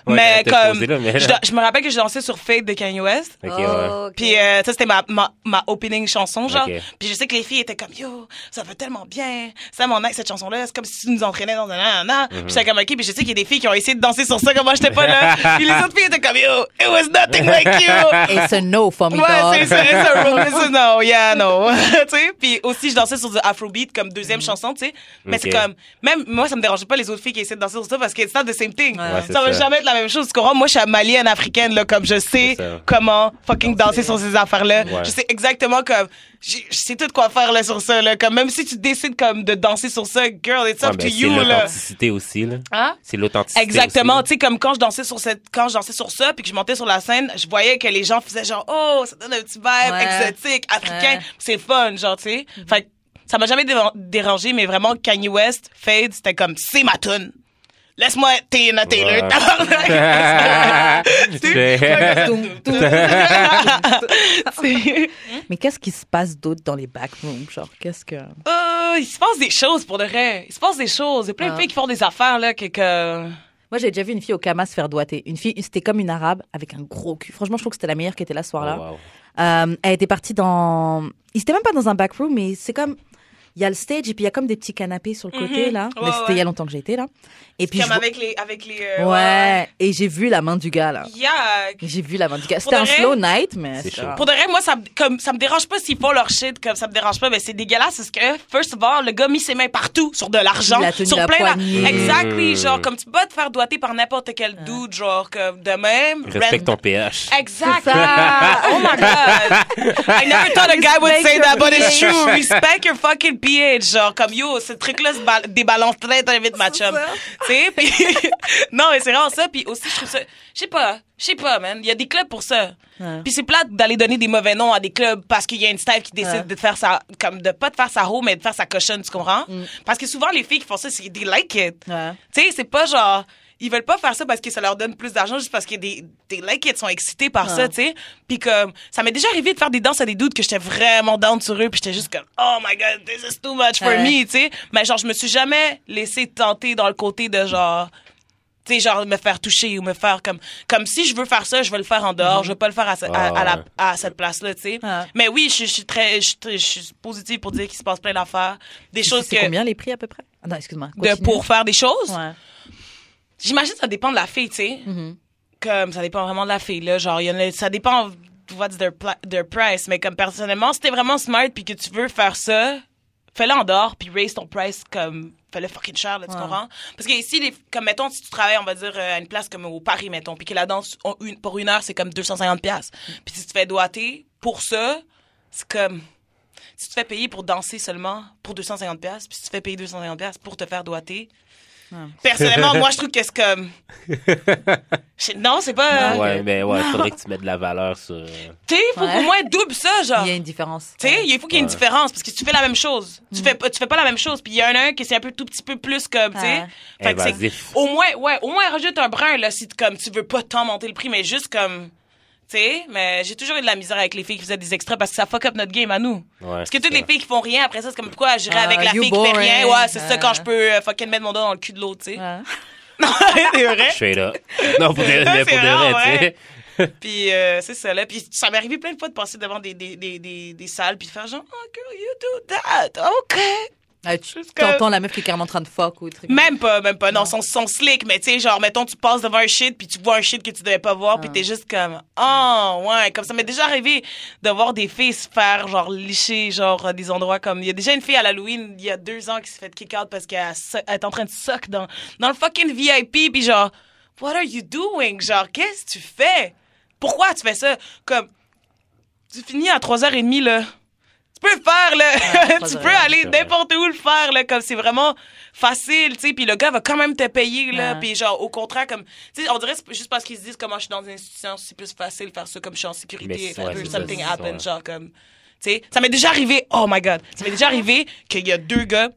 Ouais, mais comme. là, mais- Je, je me rappelle que j'ai dansé sur Fade de Kanye West. Ok, Oh, ouais. ok. Puis euh, ça, c'était ma, ma, ma opening chanson, genre. Puis je sais que les filles étaient comme, yo, ça va tellement bien. Ça, mon ex, cette chanson-là, c'est comme si tu nous entraînais dans un nanana. Mhm. Puis j'étais comme, ok. Puis je sais qu'il y a des filles qui ont essayé de danser sur ça, comme moi, j'étais pas là. Puis les autres filles étaient comme, yo, it was nothing like you. It's a no for me, Ouais, c'est ça, c'est ça, c'est no, yeah, no. tu sais, puis aussi je dansais sur du Afrobeat comme deuxième chanson, tu sais. Mais c'est comme même moi ça me dérangeait pas les autres filles qui essaient de danser sur ça parce que it's not the same thing. Ouais, c'est ça va ça. jamais être la même chose, tu comprends? Moi je suis malienne africaine là comme je sais C'est comment fucking danser sur ces affaires-là. Ouais. Je sais exactement comme je sais tout quoi faire là sur ça là, comme même si tu décides comme de danser sur ça, girl, it's Ouais, up mais to c'est you là. l'authenticité aussi, là. Hein? C'est l'authenticité. Exactement, tu sais comme quand je dansais sur cette quand je dansais sur ça puis que je montais sur la scène, je voyais que les gens faisaient genre oh, ça donne un petit vibe Ouais. exotique, africain, Ouais. c'est fun genre tu sais. Fait que ça m'a jamais déra- dérangé mais vraiment Kanye West, Fade, c'était comme c'est ma tune. Laisse-moi Tina Taylor. Mais qu'est-ce qui se passe d'autre dans les backrooms? Genre, qu'est-ce que. Euh, il se passe des choses pour de vrai. Il se passe des choses. Il y a plein de Ah. filles qui font des affaires là que, que... Moi, j'ai déjà vu une fille au Kama se faire doigter. Une fille, c'était comme une arabe avec un gros cul. Franchement, je trouve que c'était la meilleure qui était là ce soir-là. Oh, wow. Euh, elle était partie dans. Il était même pas dans un backroom, mais c'est comme. Il y a le stage et puis il y a comme des petits canapés sur le côté, Mhm. là. Ouais, mais c'était ouais. il y a longtemps que j'ai été là. Et puis. Comme je avec les... Avec les euh, Ouais. Et j'ai vu la main du gars, là. Yeah. J'ai vu la main du gars. C'était un vrai? slow night, mais. Chaud. Pour de vrai, moi, ça, me- comme, ça me dérange pas s'ils font leur shit, comme ça me dérange pas, mais c'est dégueulasse parce que, first of all, le gars mis ses mains partout, sur de l'argent, sur la plein poignée. Exactly, genre, comme tu peux pas te faire doiter par n'importe quel dude, genre, comme de même. Respecte ton pH. Ça. Oh my god. I never thought a guy would say that, but it's true. Respect your fucking pH. Genre, comme yo, ce truc-là se ba- débalance très, très vite, ma chum. Tu sais, puis non, mais c'est vraiment ça. Puis aussi, je trouve ça, je sais pas, je sais pas, man. Il y a des clubs pour ça. Ouais. Puis c'est plate d'aller donner des mauvais noms à des clubs parce qu'il y a une staff qui décide Ouais. de faire sa, comme de pas de faire sa hoe, mais de faire sa cochonne, tu comprends? Mm. Parce que souvent, les filles qui font ça, c'est des like it. Ouais. Tu sais, c'est pas genre ils veulent pas faire ça parce que ça leur donne plus d'argent juste parce que des des like it sont excités par ça, Ouais. tu sais. Puis comme ça m'est déjà arrivé de faire des danses à des doutes que j'étais vraiment down sur eux puis j'étais juste comme oh my god, this is too much for Ouais. me, tu sais. Mais genre je me suis jamais laissé tenter dans le côté de genre tu sais genre me faire toucher ou me faire comme comme si je veux faire ça je vais le faire en dehors je vais pas le faire à, ce- à, Ah, à la- ouais. à cette place là tu sais mais oui je, je suis très je, suis très- je suis positive pour dire qu'il se passe plein d'affaires des choses que combien les prix à peu près? Ah non, excuse-moi. de pour faire des choses? Ouais. J'imagine que ça dépend de la fille, tu sais. Mhm. Comme ça dépend vraiment de la fille, là. Genre, y en a, ça dépend what's their, their price. Mais comme personnellement, si t'es vraiment smart puis que tu veux faire ça, fais-le en dehors puis raise ton price comme fais-le fucking cher, là, tu Ouais. comprends? Parce que ici, les, comme mettons, si tu travailles, on va dire, euh, à une place comme au Paris, mettons, puis que la danse, on- une- pour une heure, c'est comme 250$. piastres. Puis si tu te fais doiter pour ça, c'est comme. Si tu te fais payer pour danser seulement pour 250$, piastres, puis si tu te fais payer 250$ piastres pour te faire doiter, Personnellement, moi, je trouve que c'est comme. Je- Non, c'est pas. Ouais. Ouais, mais ouais, faudrait que tu mettes de la valeur sur. euh, Tu sais, il faut Ouais. au moins double ça, genre. Il y a une différence. Tu sais, il faut qu'il y ait une Ouais. différence parce que tu fais la même chose. Tu fais pas, tu fais pas la même chose. Puis il y en a un qui c'est un peu tout petit peu plus comme, tu sais. Ouais. Fait que c'est- Invasif. au moins, ouais, au moins rajoute un brin là si tu- comme tu veux pas tant monter le prix, mais juste comme, tu sais. Mais j'ai toujours eu de la misère avec les filles qui faisaient des extraits parce que ça fuck up notre game à nous. Ouais, Parce que toutes les filles qui font rien après ça, c'est comme pourquoi j'irais Ah, avec la you fille qui fait rien? Ouais, c'est ça Ah. quand je peux euh, fucking mettre mon doigt dans le cul de l'autre, tu sais. Ouais. Non, c'est vrai. Straight up. Non, pour de, mais pour C'est de vrai, tu sais. Puis euh, c'est ça là. Puis ça m'est arrivé plein de fois de passer devant des, des, des, des, des salles puis de faire genre oh girl you do that ok. Ah, tu que- la meuf qui est carrément en train de fuck ou truc. Même pas même pas. Non son son slick mais tu sais genre mettons tu passes devant un shit puis tu vois un shit que tu devais pas voir puis Ah. t'es juste comme oh ouais comme ça. M'est déjà arrivé de voir des filles se faire genre licher genre à des endroits comme il y a déjà une fille à l'Halloween il y a deux ans qui s'est fait kick out parce qu'elle est en train de suck dans dans le fucking VIP puis genre what are you doing? Genre qu'est-ce que tu fais? Pourquoi tu fais ça? Comme tu finis à 3h30 là tu peux le faire là Ouais, tu 3h30, peux aller n'importe où le faire là comme c'est vraiment facile tu sais puis le gars va quand même te payer là puis genre au contraire comme tu sais on dirait juste parce qu'ils se disent comment je suis dans une institution c'est plus facile de faire ça comme je suis en sécurité if ouais, ça, something c'est happen ça. genre comme tu sais. Ça m'est déjà arrivé oh my god ça m'est déjà arrivé qu'il y a deux gars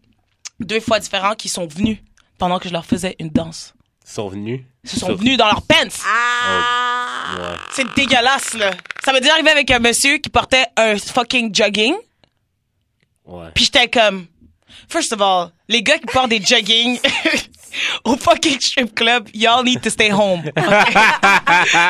deux fois différents qui sont venus pendant que je leur faisais une danse. Ils sont venus? ils sont venus dans leurs pants. Ouais. c'est dégueulasse là. Ça m'est déjà arrivé avec un monsieur qui portait un fucking jogging Ouais. Puis j'étais comme. First of all, les gars qui portent des jogging au fucking strip club, y'all need to stay home.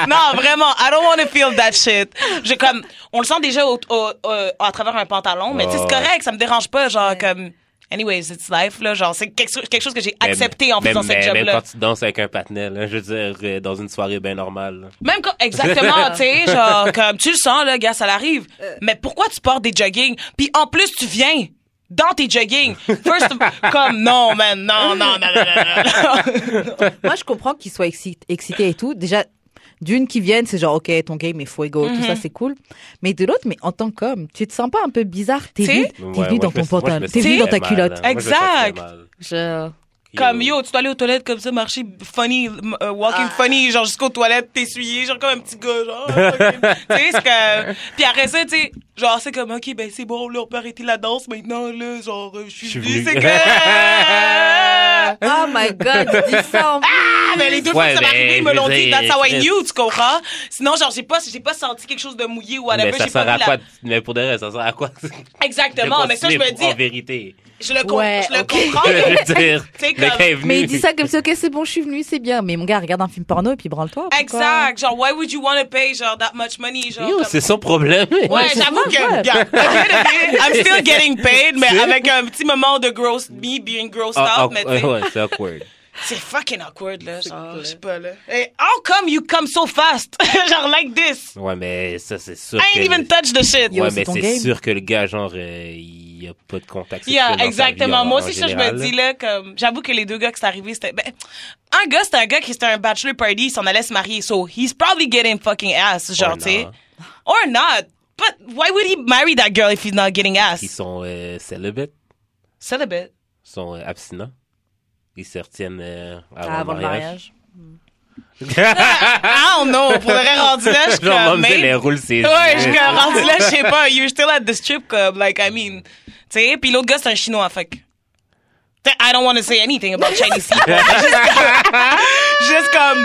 non, vraiment, I don't want to feel that shit. Je comme, on le sent déjà au, au- au- à travers un pantalon, mais tu sais, c'est correct, ça me dérange pas, genre comme. Anyways, it's life, là. Genre, c'est quelque, chose- quelque chose que j'ai accepté en même, faisant cette même, même job-là. quand tu danses avec un patinet, là, je veux dire, euh, dans une soirée bien normale. là. Même quand, exactement, tu sais, genre, comme, tu le sens, là, gars, ça l'arrive. Mais pourquoi tu portes des jogging? Puis en plus, tu viens dans tes jogging. First, of- comme, non, man, non, non, non, non, non, non. Moi, je comprends qu'ils soient excit- excités et tout. Déjà, d'une qui viennent, c'est genre, OK, ton game est fuego, tout Mhm. ça, c'est cool. Mais de l'autre, mais en tant qu'homme, tu te sens pas un peu bizarre? T'es venu, t'es moi, dans ton pantalon, t'es venu dans ta culotte. Exact. Je... Comme, yo, tu dois aller aux toilettes comme ça, marcher funny, euh, walking funny, genre jusqu'aux toilettes, t'essuyer, genre comme un petit gars, genre. tu sais, c'est que. Puis après ça, tu sais, genre, c'est comme, ok, ben c'est bon, là, on peut arrêter la danse maintenant, là, genre, je suis venu. c'est que. Oh my god, dis ça en Ah, mais les deux fois Ouais, que ça m'est arrivé, ils me l'ont dit, that's how I knew, tu comprends? Sinon, genre, j'ai pas, j'ai pas senti quelque chose de mouillé ou whatever, Mais ça sert à quoi? la... Mais pour de vrai, ça sert à quoi? Exactement, mais ça, je me continuer En dis, vérité? Je le, com- Ouais, je le comprends. je mais- veux dire, comme-. Mais il dit ça comme ça, ok, c'est bon, je suis venu, c'est bien. Mais mon gars, regarde un film porno et puis branle-toi. Exact. Genre, why would you want to pay, genre, that much money, genre. Yo, comme- c'est son problème. Ouais, j'avoue que, ouais. yeah, I'm still getting paid, mais avec un petit moment de gross, me being grossed Ah, out, ah, mais ouais, c'est awkward. c'est fucking awkward, là, genre, je sais pas, là. Hey, how come you come so fast? genre, like this? Ouais, mais ça, c'est sûr I que... ain't even touch the shit. Yo, ouais, mais c'est sûr que le gars, genre, euh, il a pas de contact sexuel Yeah, exactement. vie, Moi en- aussi, en ça, je me dis, là, comme, j'avoue que les deux gars qui c'est arrivé, c'était, ben, un gars, c'était un gars qui c'était un bachelor party, il s'en allait se marier, so he's probably getting fucking ass, genre, Or tu sais. not. Or not. But why would he marry that girl if he's not getting ass? Ils sont euh, célibate, Celibate. ils sont euh, abstinents. Ils se retiennent euh, avant, avant le le mariage. mariage. I don't know. Pour le vrai rendu là, je suis comme, même les roules, c'est... Ouais, je suis comme rendu là, je sais pas. You're still at the strip club, like, I mean. Tu sais, puis l'autre gars, c'est un chinois, fait I don't want to say anything about Chinese people. Just comme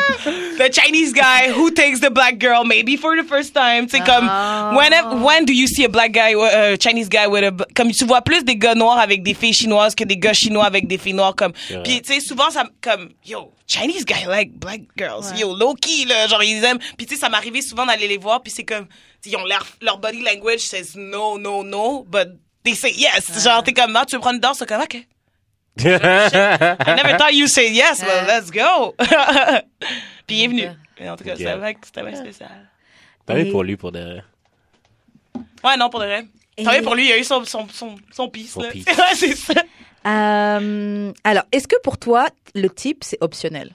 the Chinese guy who takes the black girl maybe for the first time. Tu sais comme when when do you see a black guy uh, Chinese guy with a b- comme tu vois plus des gars noirs avec des filles chinoises que des gars chinois avec des filles noires comme puis tu sais souvent ça comme yo Chinese guy like black girls. Yo low key là genre ils aiment. Puis tu sais ça m'arrivait souvent d'aller les voir puis c'est comme ils ont leur leur body language says no no no but they say yes. Genre t'es comme non tu veux prendre une danse? C'est comme ok I never thought you say yes, well, let's go. Puis il est venu. Mais en tout cas, Ok. c'était vrai que c'était bien spécial. Tant Et- pour lui, pour de vrai. Ouais, non, pour de vrai. Et- Tant mieux pour lui, il a eu son, son, son, son pisse. Ouais, c'est ça. Euh, alors, est-ce que pour toi, le type, c'est optionnel?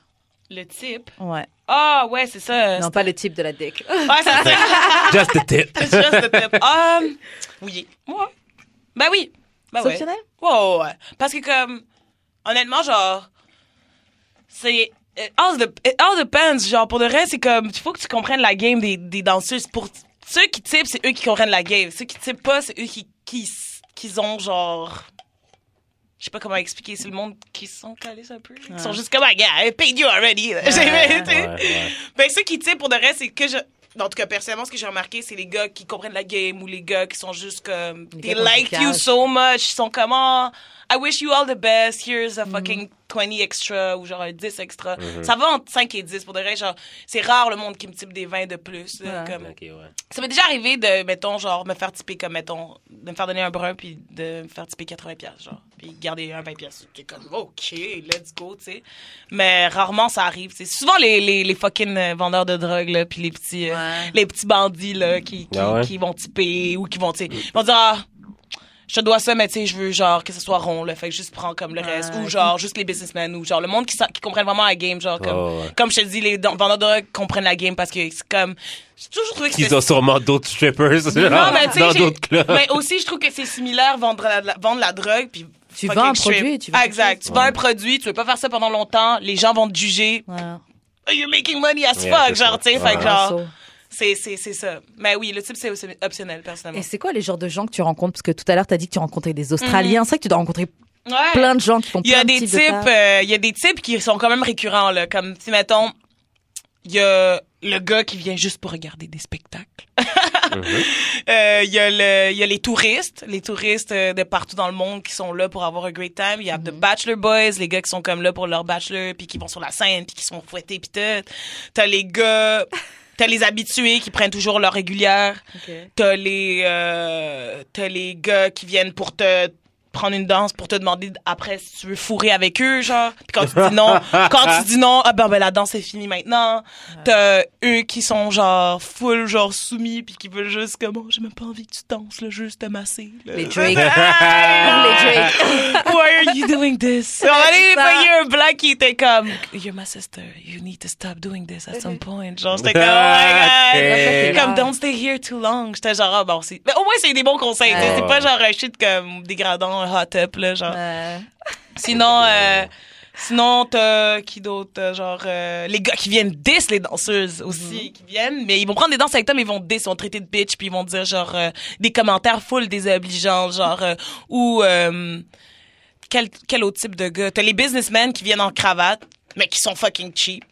Le type? Ouais. Ah, ouais, c'est ça. Non, pas le type de la dick. Ouais, c'est ça. Just the tip. C'est juste le type. Um, oui. Ouais. Ben oui. Ben C'est ouais. optionnel? Ouais, ouais, ouais. Parce que comme, honnêtement, genre, c'est, it all, dep- it all depends. Genre, pour de vrai, c'est comme, il faut que tu comprennes la game des, des danseuses. Pour ceux qui typent, c'est eux qui comprennent la game. Ceux qui typent pas, c'est eux qui, qui, qui ont genre, je sais pas comment expliquer, c'est le monde qui sont calés un peu. Ils sont juste comme, ah, yeah, I paid you already. J'ai Ouais, tu sais. ouais. Ben, ceux qui typent, pour de vrai, c'est que je. En tout cas, personnellement, ce que j'ai remarqué, c'est les gars qui comprennent la game ou les gars qui sont juste comme. Les They like you so much. Ils sont comme, Ah, I wish you all the best. Here's Mm. a fucking 20 extra ou genre un 10 extra. Mm-hmm. Ça va entre 5 et 10. Pour de vrai, genre, c'est rare le monde qui me type des 20 de plus. là, Ouais. comme- ouais. Ça m'est déjà arrivé de, mettons, genre, me faire typer comme, mettons, de me faire donner un brun puis de me faire typer 80 pièces genre. Puis garder un 20 pièces T'es comme, OK, let's go, tu sais. Mais rarement ça arrive, C'est souvent les, les, les fucking euh, vendeurs de drogue, là, puis les petits, euh, les petits bandits, là, qui, qui, Ah qui vont typer ou qui vont, tu sais, ils vont dire, ah, je te dois ça, mais tu sais, je veux genre que ce soit rond, là. Fait que juste prends comme le reste. Ouais. Ou genre, juste les businessmen. Ou genre, le monde qui, qui comprennent vraiment la game. Genre, comme, Oh, ouais. comme je te dis, les vendeurs de drogue comprennent la game parce que c'est comme. J'ai toujours trouvé que Ils ont sûrement d'autres strippers non, mais tu sais, dans d'autres clubs. Mais aussi, je trouve que c'est similaire vendre la, la- vendre la drogue puis Tu vends un strip. produit, tu vends Ah, exact. Tu vends un produit, tu veux pas faire ça pendant longtemps, les gens vont te juger. Ouais. Oh, you're making money as fuck, genre, ça. tu sais, fait que Ouais. genre, c'est c'est c'est ça. Mais oui, le type c'est optionnel personnellement. Et c'est quoi les genres de gens que tu rencontres? Parce que tout à l'heure, tu as dit que tu rencontrais des Australiens. C'est vrai que tu dois rencontrer Ouais. plein de gens qui font Il y a de des types de euh, il y a des types qui sont quand même récurrents là, comme si mettons, il y a le gars qui vient juste pour regarder des spectacles. Euh, Il y, a le- il y a les touristes, les touristes euh, de partout dans le monde qui sont là pour avoir un great time. Il y a The Bachelor Boys, les gars qui sont comme là pour leur bachelor, puis qui vont sur la scène, puis qui sont fouettés, puis tout. T'as les gars, t'as les habitués qui prennent toujours leur régulière. T'as les, euh, t'as les gars qui viennent pour te prendre une danse pour te demander après si tu veux fourrer avec eux genre puis quand tu dis non quand tu dis non ah ben, ben la danse est finie maintenant t'as eux qui sont genre full genre soumis puis qui veulent juste comme oh j'ai même pas envie que tu danses là juste te masser là. Les Drake. Ah! Les Drake. Why are you doing this? On allait ça. payer un black qui était comme, You're my sister. You need to stop doing this at some point. Genre, j'étais comme, oh my god. Comme, don't stay here too long. J'étais genre, ah, bon, c'est, mais au moins, c'est des bons conseils. sais. C'est pas genre un shit comme dégradant, un hot up, là, genre. Euh, Sinon, euh, sinon, t'as qui d'autre? Euh, Genre, euh, les gars qui viennent diss les danseuses aussi, qui viennent, mais ils vont prendre des danses avec toi, mais ils vont diss, ils vont traiter de bitch, puis ils vont dire genre euh, des commentaires full désobligeants, genre, euh, ou euh, quel, quel autre type de gars? T'as les businessmen qui viennent en cravate, mais qui sont fucking cheap.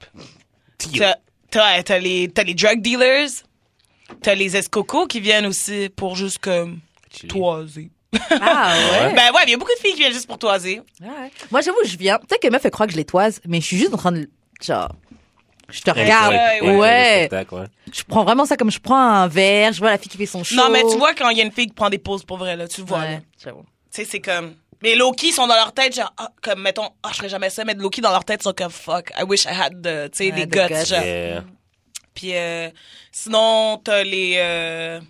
T'as, t'as, t'as les, t'as les drug dealers, t'as les escocos qui viennent aussi pour juste comme toiser. Ah ouais. Ben ouais, il y a beaucoup de filles qui viennent juste pour toiser. Ouais. Moi, j'avoue, je viens. Peut-être que meuf, elle croit que je les toise, mais je suis juste en train de. Genre. Je te regarde. ouais, ouais, Ouais. le spectacle, ouais. Je prends vraiment ça comme je prends un verre, je vois la fille qui fait son show. Non, mais tu vois quand il y a une fille qui prend des pauses pour vrai, là, tu le vois. Ouais, j'avoue. Tu sais, c'est comme. Mais Loki sont dans leur tête, genre, ah, comme, mettons, ah, je ferais jamais ça, mais Loki dans leur tête sont comme, fuck, I wish I had the, tu sais, Ouais, les guts. genre. Yeah. Puis, euh, sinon, t'as les, euh,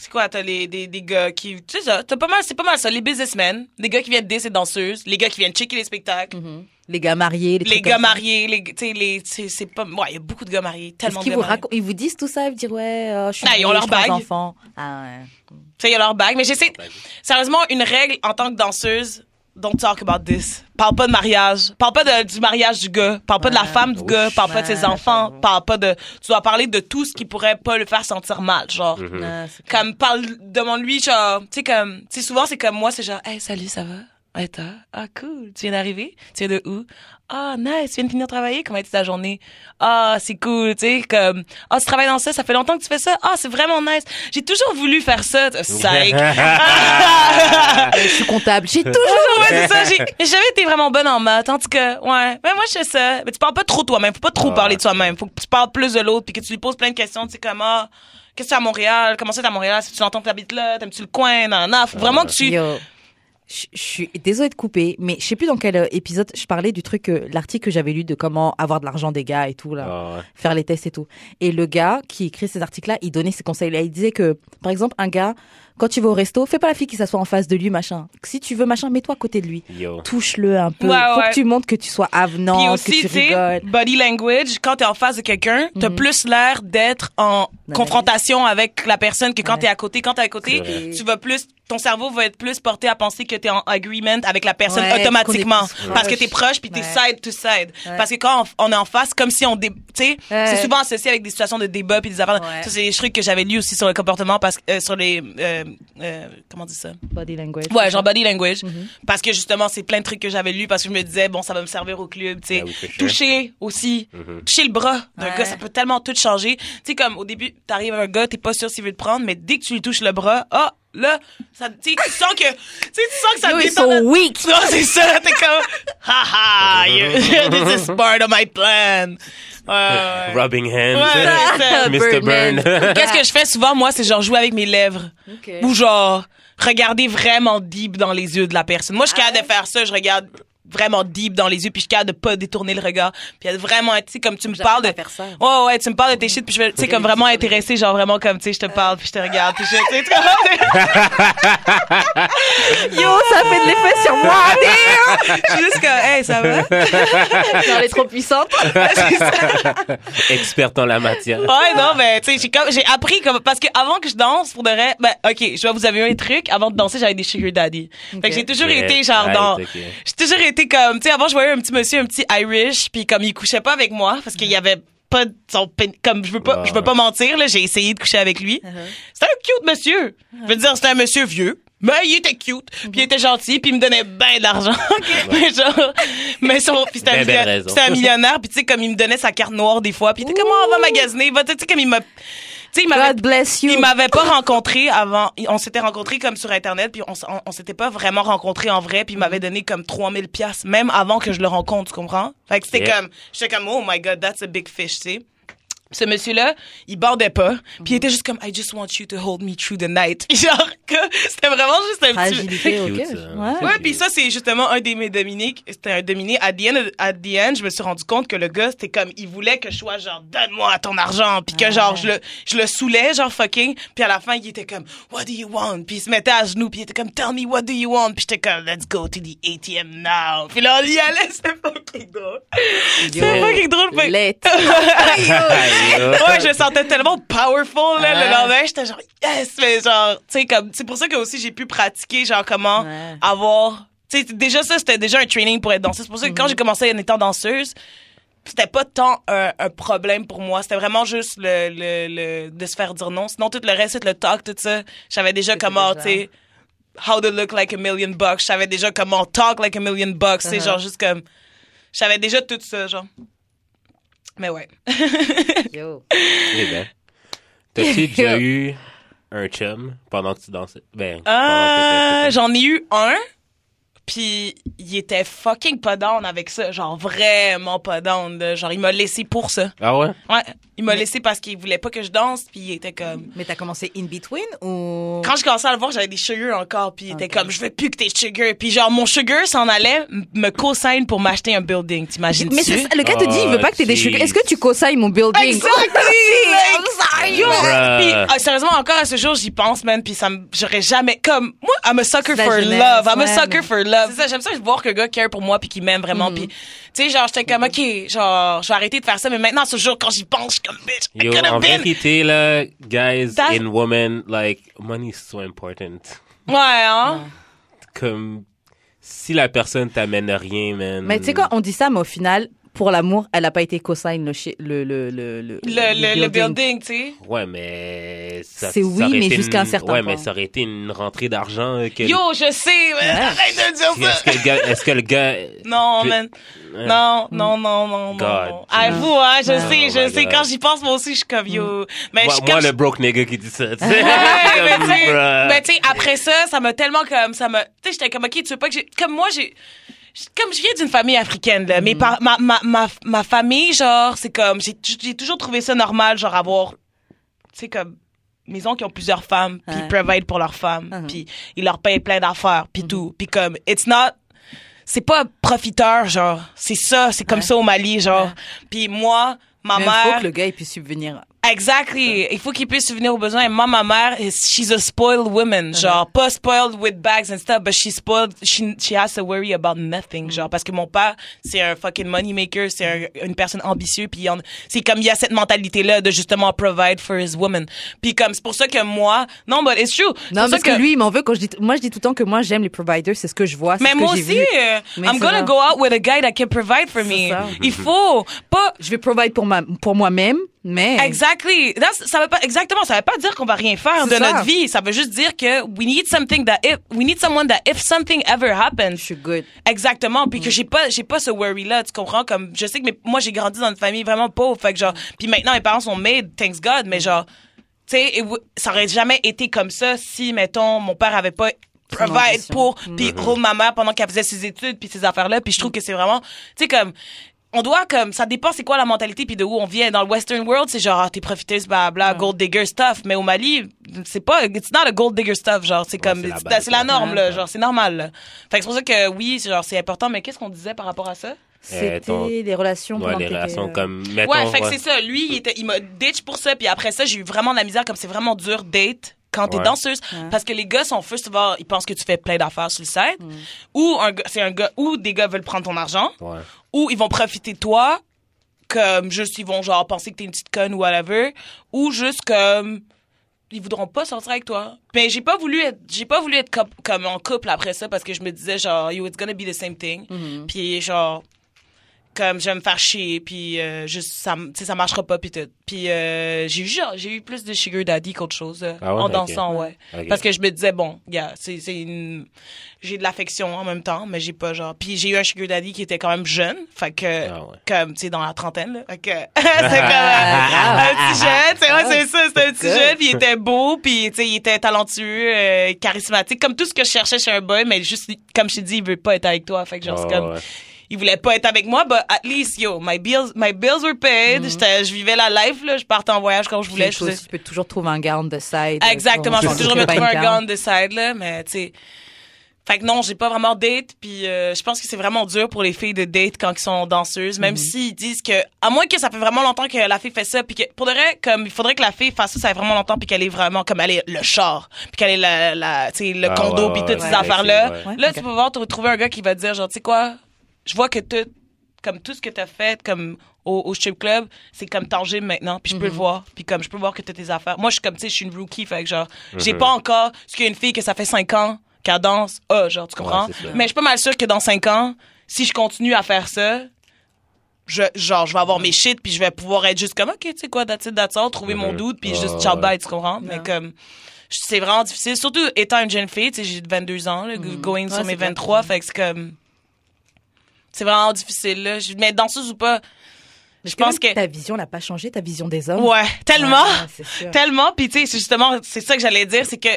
c'est quoi, t'as les, des, des gars qui, tu sais ça, t'as pas mal, c'est pas mal ça, les businessmen, les gars qui viennent dire ces danseuses, les gars qui viennent checker les spectacles, Mhm. Les gars mariés, les, les trucs gars comme ça. mariés, les, tu sais, les, c'est, c'est pas, ouais, il y a beaucoup de gars mariés, Est-ce tellement de qu'ils gars vous mariés. racontent, ils vous disent tout ça, ils vous disent ouais, euh, je suis Ah, ils ont mariée, leur je bague. Ah ouais. Tu sais, il y a leur bague. Mais j'essaie. Sérieusement, une règle en tant que danseuse, don't talk about this. Parle pas de mariage. Parle pas de- du mariage du gars. Parle pas de la femme du gars. Parle pas de ses enfants. Parle pas de. Tu dois parler de tout ce qui pourrait pas le faire sentir mal, genre. Clair. Comme parle, demande-lui genre, tu sais comme, tu sais souvent c'est comme moi, c'est genre, hey salut, ça va? Ouais, toi? Ah cool. Tu viens d'arriver? Tu viens de où? Ah nice. Tu viens de finir de travailler? Comment était ta journée? Ah c'est cool. Tu sais comme, ah tu travailles dans ça? Ça fait longtemps que tu fais ça? Ah c'est vraiment nice. J'ai toujours voulu faire ça. Psych. Je suis comptable. J'ai toujours. ouais, c'est ça. J'ai jamais été vraiment bonne en maths. En tout cas, ouais. Mais moi, je fais ça. Mais tu parles pas trop toi-même. Faut pas trop Ouais. parler de toi-même. Faut que tu parles plus de l'autre puis que tu lui poses plein de questions. Tu sais, comme, ah, qu'est-ce que tu as à Montréal? Comment ça, t'es à Montréal? Si tu l'entends que t'habites là, t'aimes-tu le coin? Nan, nan. Faut vraiment que tu... Yo. Je je suis désolée de couper, mais je sais plus dans quel euh, épisode je parlais du truc, euh, l'article que j'avais lu de comment avoir de l'argent des gars et tout là, Ah, ouais. faire les tests et tout. Et le gars qui écrit ces articles-là, il donnait ses conseils. Là, il disait que, par exemple, un gars, quand tu vas au resto, fais pas la fille qui s'assoit en face de lui, machin. Si tu veux machin, mets-toi à côté de lui. Yo. Touche-le un peu. Ouais, Faut ouais. que tu montres que tu sois Puis avenant, aussi, que tu tu sais, rigoles. body language, quand t'es en face de quelqu'un, t'as Mhm. plus l'air d'être en confrontation avec la personne que quand Ouais. t'es à côté. Quand t'es à côté, tu vas plus, ton cerveau va être plus porté à penser que t'es en agreement avec la personne Ouais, automatiquement. Parce que proche. t'es proche puis t'es Ouais. side to side. Ouais. Parce que quand on, on est en face, comme si on dé, tu sais, Ouais. c'est souvent associé avec des situations de débat puis des affaires. Ouais. Ça, c'est des trucs que j'avais lus aussi sur le comportement parce que, euh, sur les, euh, euh, comment on dit ça? Body language. Ouais, genre body language. Mhm. Parce que justement, c'est plein de trucs que j'avais lus parce que je me disais, bon, ça va me servir au club, tu sais. Ah sure. Toucher aussi. Mhm. Toucher le bras d'un Ouais. gars, ça peut tellement tout changer. Tu sais, comme au début, t'arrives à un gars, t'es pas sûr s'il veut te prendre, mais dès que tu lui touches le bras, ah, là, ça, tu sens que, tu sens que ça Yo, ils détend sont la- weak. C'est ça, t'es comme, ha ha, you- this is part of my plan. Ouais, ouais. Rubbing hands. Ouais, c'est ça. Mr. Burn. Qu'est-ce que je fais souvent, moi, c'est genre jouer avec mes lèvres. Ok. Ou genre, regarder vraiment deep dans les yeux de la personne. Moi, je suis Ah capable de faire ça, je regarde vraiment deep dans les yeux, puis je suis capable de pas détourner le regard. Puis elle vraiment, tu sais, comme tu me parles de... ça. Ouais, ouais, tu me parles de tes shit, puis je vais, tu sais, comme vraiment intéressé, genre vraiment comme, tu sais, je te parle, puis je te regarde, puis je, tu sais? Yo, ça fait de l'effet sur moi. Je suis juste comme, hey, ça va? Elle est trop puissante. Experte en la matière. Ouais, non, mais tu sais, j'ai comme j'ai appris comme parce que avant que je danse pour de vrai, ben OK, je vais vous avouer un truc, avant de danser, j'avais des sugar daddy. Fait que j'ai toujours été genre right, dans j'ai toujours été comme tu sais avant je voyais un petit monsieur, un petit Irish, puis comme il couchait pas avec moi parce qu'il y avait pas de son pén- comme je veux pas je veux pas mentir là, j'ai essayé de coucher avec lui. Uh-huh. C'était un cute monsieur. Je veux dire, c'était un monsieur vieux. Mais il était cute, puis il était gentil, puis il me donnait ben d'argent. mais genre, mais son, puis c'était un, Ben, ben c'était un millionnaire, puis tu sais comme il me donnait sa carte noire des fois, puis il était comme oh, on va magasiner, va tu sais comme il m'a sais, il m'avait God bless you. il m'avait pas rencontré avant. On s'était rencontrés comme sur Internet, puis on, on, on s'était pas vraiment rencontrés en vrai, puis il m'avait Mm-hmm. donné comme 3000 pièces même avant que je le rencontre, tu comprends? Fait que c'était Yeah. comme, j'étais comme, oh my god, that's a big fish, tu sais. Ce monsieur-là, il bandait pas, puis il était juste comme, I just want you to hold me through the night. Genre, que c'était vraiment juste un petit... Fragilité, C'est ok. cute, ça. Ouais. Ouais, puis ça c'est justement un des mes Dominiques, c'était un Dominique. At the, end, at the end, je me suis rendu compte que le gars c'était comme il voulait que je sois genre donne-moi ton argent, puis que genre je le je le saoulais genre fucking, puis à la fin il était comme what do you want, puis il se mettait à genoux, puis il était comme tell me what do you want, puis j'étais comme let's go to the ATM now, puis là on y allait, c'était fucking drôle, c'était fucking drôle. fait- Let. ouais, je me sentais tellement powerful là, le lendemain, j'étais genre yes, mais genre tu sais comme c'est pour ça que aussi j'ai pu pratiquer genre comment Ouais. avoir tu sais déjà ça c'était déjà un training pour être danseuse. C'est pour ça que quand j'ai commencé en étant danseuse, c'était pas tant un, un problème pour moi, c'était vraiment juste le, le, le de se faire dire non. Sinon tout le reste, le talk tout ça, j'avais déjà comment tu sais how to look like a million bucks, je savais déjà comment talk like a million bucks, c'est Uh-huh. genre juste comme je savais déjà tout ça genre. Mais ouais. Yo. Eh ben. T'as-tu déjà eu un chum pendant que tu dansais? Ben, pendant Euh, que t'étais- j'en ai eu un, puis il était fucking pas down avec ça, genre vraiment pas down. de- genre il m'a laissé pour ça. Ah ouais? Ouais, il m'a laissé parce qu'il voulait pas que je danse, puis il était comme. Mais t'as commencé in between ou? Quand je commençais à le voir, j'avais des sugars encore, puis il était comme je veux plus que t'aies sugar, puis genre mon sugar s'en allait me co-sign pour m'acheter un building, t'imagines Mais c'est le gars te dit, il veut pas que t'aies des sugars. Est-ce que tu co-signes mon building? Exactly! I'm sorry. Puis ah, sérieusement encore à ce jour j'y pense man puis ça me j'aurais jamais comme moi I'm a sucker for love I'm a sucker for love c'est ça j'aime ça voir que le gars care pour moi puis qu'il m'aime vraiment puis tu sais genre j'étais comme ok genre je vais arrêter de faire ça mais maintenant ce jour quand j'y pense je suis comme bitch I Yo, could have en vérité, là, guys That- and women, like, money is so important. ouais hein? Comme, si la personne t'amène rien, man. Mais tu sais quoi, on dit ça, mais au final, pour l'amour, elle a pas été co-sign le, le, le, le, le, le, le, le building tu sais Ouais, mais... ça- C'est ça oui, mais jusqu'à un certain Ouais, point. mais ça aurait été une rentrée d'argent. euh, que- yo je sais mais Ouais. arrête de dire Est-ce que ça le gars... Est-ce que le gars... non Je- man Ouais. non non non non God. non à vous hein je Oh sais je sais God. quand j'y pense moi aussi je suis comme yo mais je Moi, moi, le broke nigga qui dit ça, tu sais. Ouais, mais tu sais, bruh. mais tu sais, après ça, ça m'a tellement comme, ça tu sais, j'étais comme, ok, tu veux pas que j'ai, comme moi, j'ai, comme je viens d'une famille africaine, là, mes par- ma, ma, ma, ma famille, genre, c'est comme, j'ai, j'ai toujours trouvé ça normal, genre, avoir, tu sais, comme, oncles qui ont plusieurs femmes, puis ils provide pour leurs femmes, Mhm. puis ils leur payent plein d'affaires, puis tout, puis comme, it's not, c'est pas profiteur, genre, c'est ça, c'est comme Ouais. ça au Mali, genre, puis moi, ma Mais il mère, faut que le gars il puisse subvenir. Exactly. Il faut qu'il puisse subvenir aux besoins. Et moi, ma mère, is- she's a spoiled woman. Genre, pas spoiled with bags and stuff, but she's spoiled, she, she has to worry about nothing. Genre, parce que mon père, c'est un fucking money maker, c'est un- une personne ambitieuse, puis c'est comme il y a cette mentalité-là de justement provide for his woman. Puis comme, c'est pour ça que moi, non, but it's true. Non, parce que, lui, il m'en veut quand je dis, moi, je dis tout le temps que moi, j'aime les providers, c'est ce que je vois, mais ce que moi j'ai aussi, vu. euh, Mais I'm gonna ça. go out with a guy that can provide for me. ça. Il faut pas Je vais provide pour ma, pour moi-même, mais. Exactly. That's- ça veut pas exactement. Ça veut pas dire qu'on va rien faire de ça. notre vie. Ça veut juste dire que we need something that if we need someone that if something ever Je happens. suis good. Exactement. Puis Mm. que j'ai pas j'ai pas ce worry là. Tu comprends? Comme je sais que mes- moi j'ai grandi dans une famille vraiment pauvre. Fait que genre puis maintenant mes parents sont made. Thanks God. Mais genre tu sais ça aurait jamais été comme ça si mettons mon père avait pas provide pour Mm. puis rôle ma mère pendant qu'elle faisait ses études puis ces affaires là puis je trouve que c'est vraiment tu sais comme on doit comme ça dépend c'est quoi la mentalité puis de où on vient. Dans le western world c'est genre ah, t'es profiteuse bla bla gold digger stuff. Mais au Mali c'est pas it's not a gold digger stuff genre c'est comme c'est la norme là genre c'est normal là. fait que c'est pour ça que oui c'est genre c'est important mais qu'est-ce qu'on disait par rapport à ça? C'était ton- les relations Ouais, les relations euh, comme... Mettons, ouais fait que ouais. c'est ça. Lui il était il m'a ditch pour ça puis après ça j'ai eu vraiment de la misère comme c'est vraiment dur date quand t'es Ouais. danseuse. Parce que les gars sont first of all ils pensent que tu fais plein d'affaires sur le site. Ou un gars- c'est un gars ou des gars veulent prendre ton argent. Ouais. Ou ils vont profiter de toi comme juste ils vont genre penser que t'es une petite conne ou whatever ou juste comme ils voudront pas sortir avec toi. Mais j'ai pas voulu être j'ai pas voulu être comme en couple après ça parce que je me disais genre yo it's gonna be the same thing. Puis genre comme je vais me faire chier puis euh, juste ça tu sais ça marchera pas puis tout puis euh, j'ai eu j'ai eu plus de sugar daddy qu'autre chose euh, Ah ouais? en dansant ouais parce que je me disais bon yeah, c'est c'est une j'ai de l'affection en même temps mais j'ai pas genre puis j'ai eu un sugar daddy qui était quand même jeune fait que Ah ouais. comme tu sais dans la trentaine là fait que c'est comme euh, un petit jeune tu sais ouais, c'est ça c'est un petit petit jeune, puis il était beau, puis tu sais, il était talentueux, euh, charismatique, comme tout ce que je cherchais chez un boy, mais juste, comme je t'ai dit, il veut pas être avec toi. Fait que genre, c'est Ah, comme. Il voulait pas être avec moi, but at least, yo, my bills, my bills were paid, J'étais- je vivais la life, là, je partais en voyage quand je voulais. Tu je faisais- tu peux toujours trouver un gars on the side. Exactement, je peux toujours me trouver un garde. gun de side, là, mais tu sais. Fait que non, j'ai pas vraiment date, puis euh, je pense que c'est vraiment dur pour les filles de date quand ils sont danseuses, même s'ils disent que, à moins que ça fait vraiment longtemps que la fille fait ça, puis que, pour de vrai, comme, il faudrait que la fille fasse ça, ça fait vraiment longtemps, puis qu'elle est vraiment, comme, elle est le char, puis qu'elle est la, la, tu sais, le Ah, condo, ouais, puis toutes ouais, ces affaires-là. ouais. Là, tu peux voir, te retrouver un gars qui va te dire, genre, tu sais quoi, je vois que tout, comme tout ce que t'as fait, comme, au, au strip club, c'est comme tangible maintenant, puis je Mhm. peux le voir, puis comme, je peux voir que t'as tes affaires. Moi, je suis comme, tu sais, je suis une rookie, fait que genre, j'ai Mhm. pas encore ce qu'il y a une fille que ça fait cinq ans qu'elle danse, ah, genre, tu comprends? Ouais. Mais je suis pas mal sûre que dans cinq ans, si je continue à faire ça, je, genre, je vais avoir mes shit, puis je vais pouvoir être juste comme, OK, tu sais quoi, that's it, that's all, trouver mon Mhm. doute, puis Ouais, juste ciao, bye, tu comprends? Mais comme, c'est vraiment difficile, surtout étant une jeune fille, tu sais, j'ai 22 ans, là, going sur Ouais, mes c'est clair. 23, fait que c'est comme, c'est vraiment difficile, là. Je- Mais danseuse ou pas, je pense que, ta vision n'a pas changé, ta vision des hommes. ouais, tellement. Ouais, c'est sûr. Tellement, puis tu sais, c'est justement, c'est ça que j'allais dire, c'est que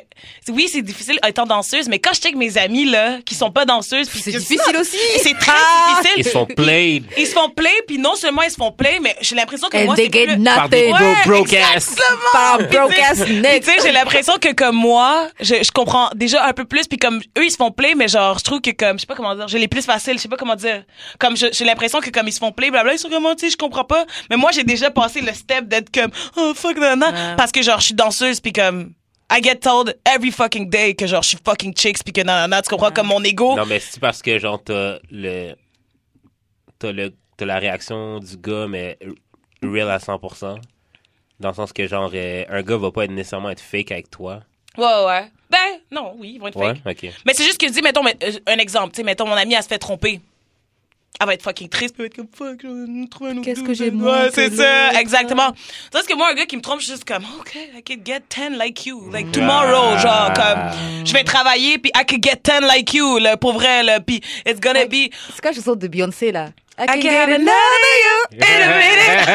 oui, c'est difficile étant danseuse, mais quand je check mes amis là, qui sont pas danseuses, puis C'est difficile aussi. c'est très Ah! difficile. Ils sont played. Ils se font play, puis non seulement ils se font play, mais j'ai l'impression que And moi they c'est get plus... Par des Ouais, broke ass. Par broke ass tu sais, j'ai l'impression que comme moi, je, je comprends déjà un peu plus, puis comme eux ils se font play, mais genre je trouve que comme je sais pas comment dire, j'ai les plus faciles, je sais pas comment dire. Comme je- j'ai l'impression que comme ils se font play, blabla, ils sont comme tu sais, je comprends pas. Mais moi j'ai déjà passé le step d'être comme oh fuck non, non, Ouais. parce que genre je suis danseuse, puis comme I get told every fucking day que genre je suis fucking chicks, puis que non, non, non, tu comprends comme mon ego. Non, mais c'est parce que, genre, t'as le. T'as le. T'as la réaction du gars, mais real à 100%. Dans le sens que, genre, euh, un gars va pas être nécessairement être fake avec toi. Ouais ouais. Ben non, oui, ils vont être Ouais, fake. ok. Mais c'est juste que je dis, mettons, euh, un exemple, tu sais, mettons, mon amie, elle se fait tromper. Elle va être fucking triste, elle va être comme fuck, je vais trouver un autre Qu'est-ce que j'ai moins Ouais, c'est ça, exactement. Tandis que moi, un gars qui me trompe, je suis juste comme, OK, I could get 10 like you, like tomorrow, genre, comme, je vais travailler, puis I could get 10 like you, là, pour vrai, là, puis it's gonna be, C'est quoi la chanson de Beyoncé, là? I I can have another you in a minute.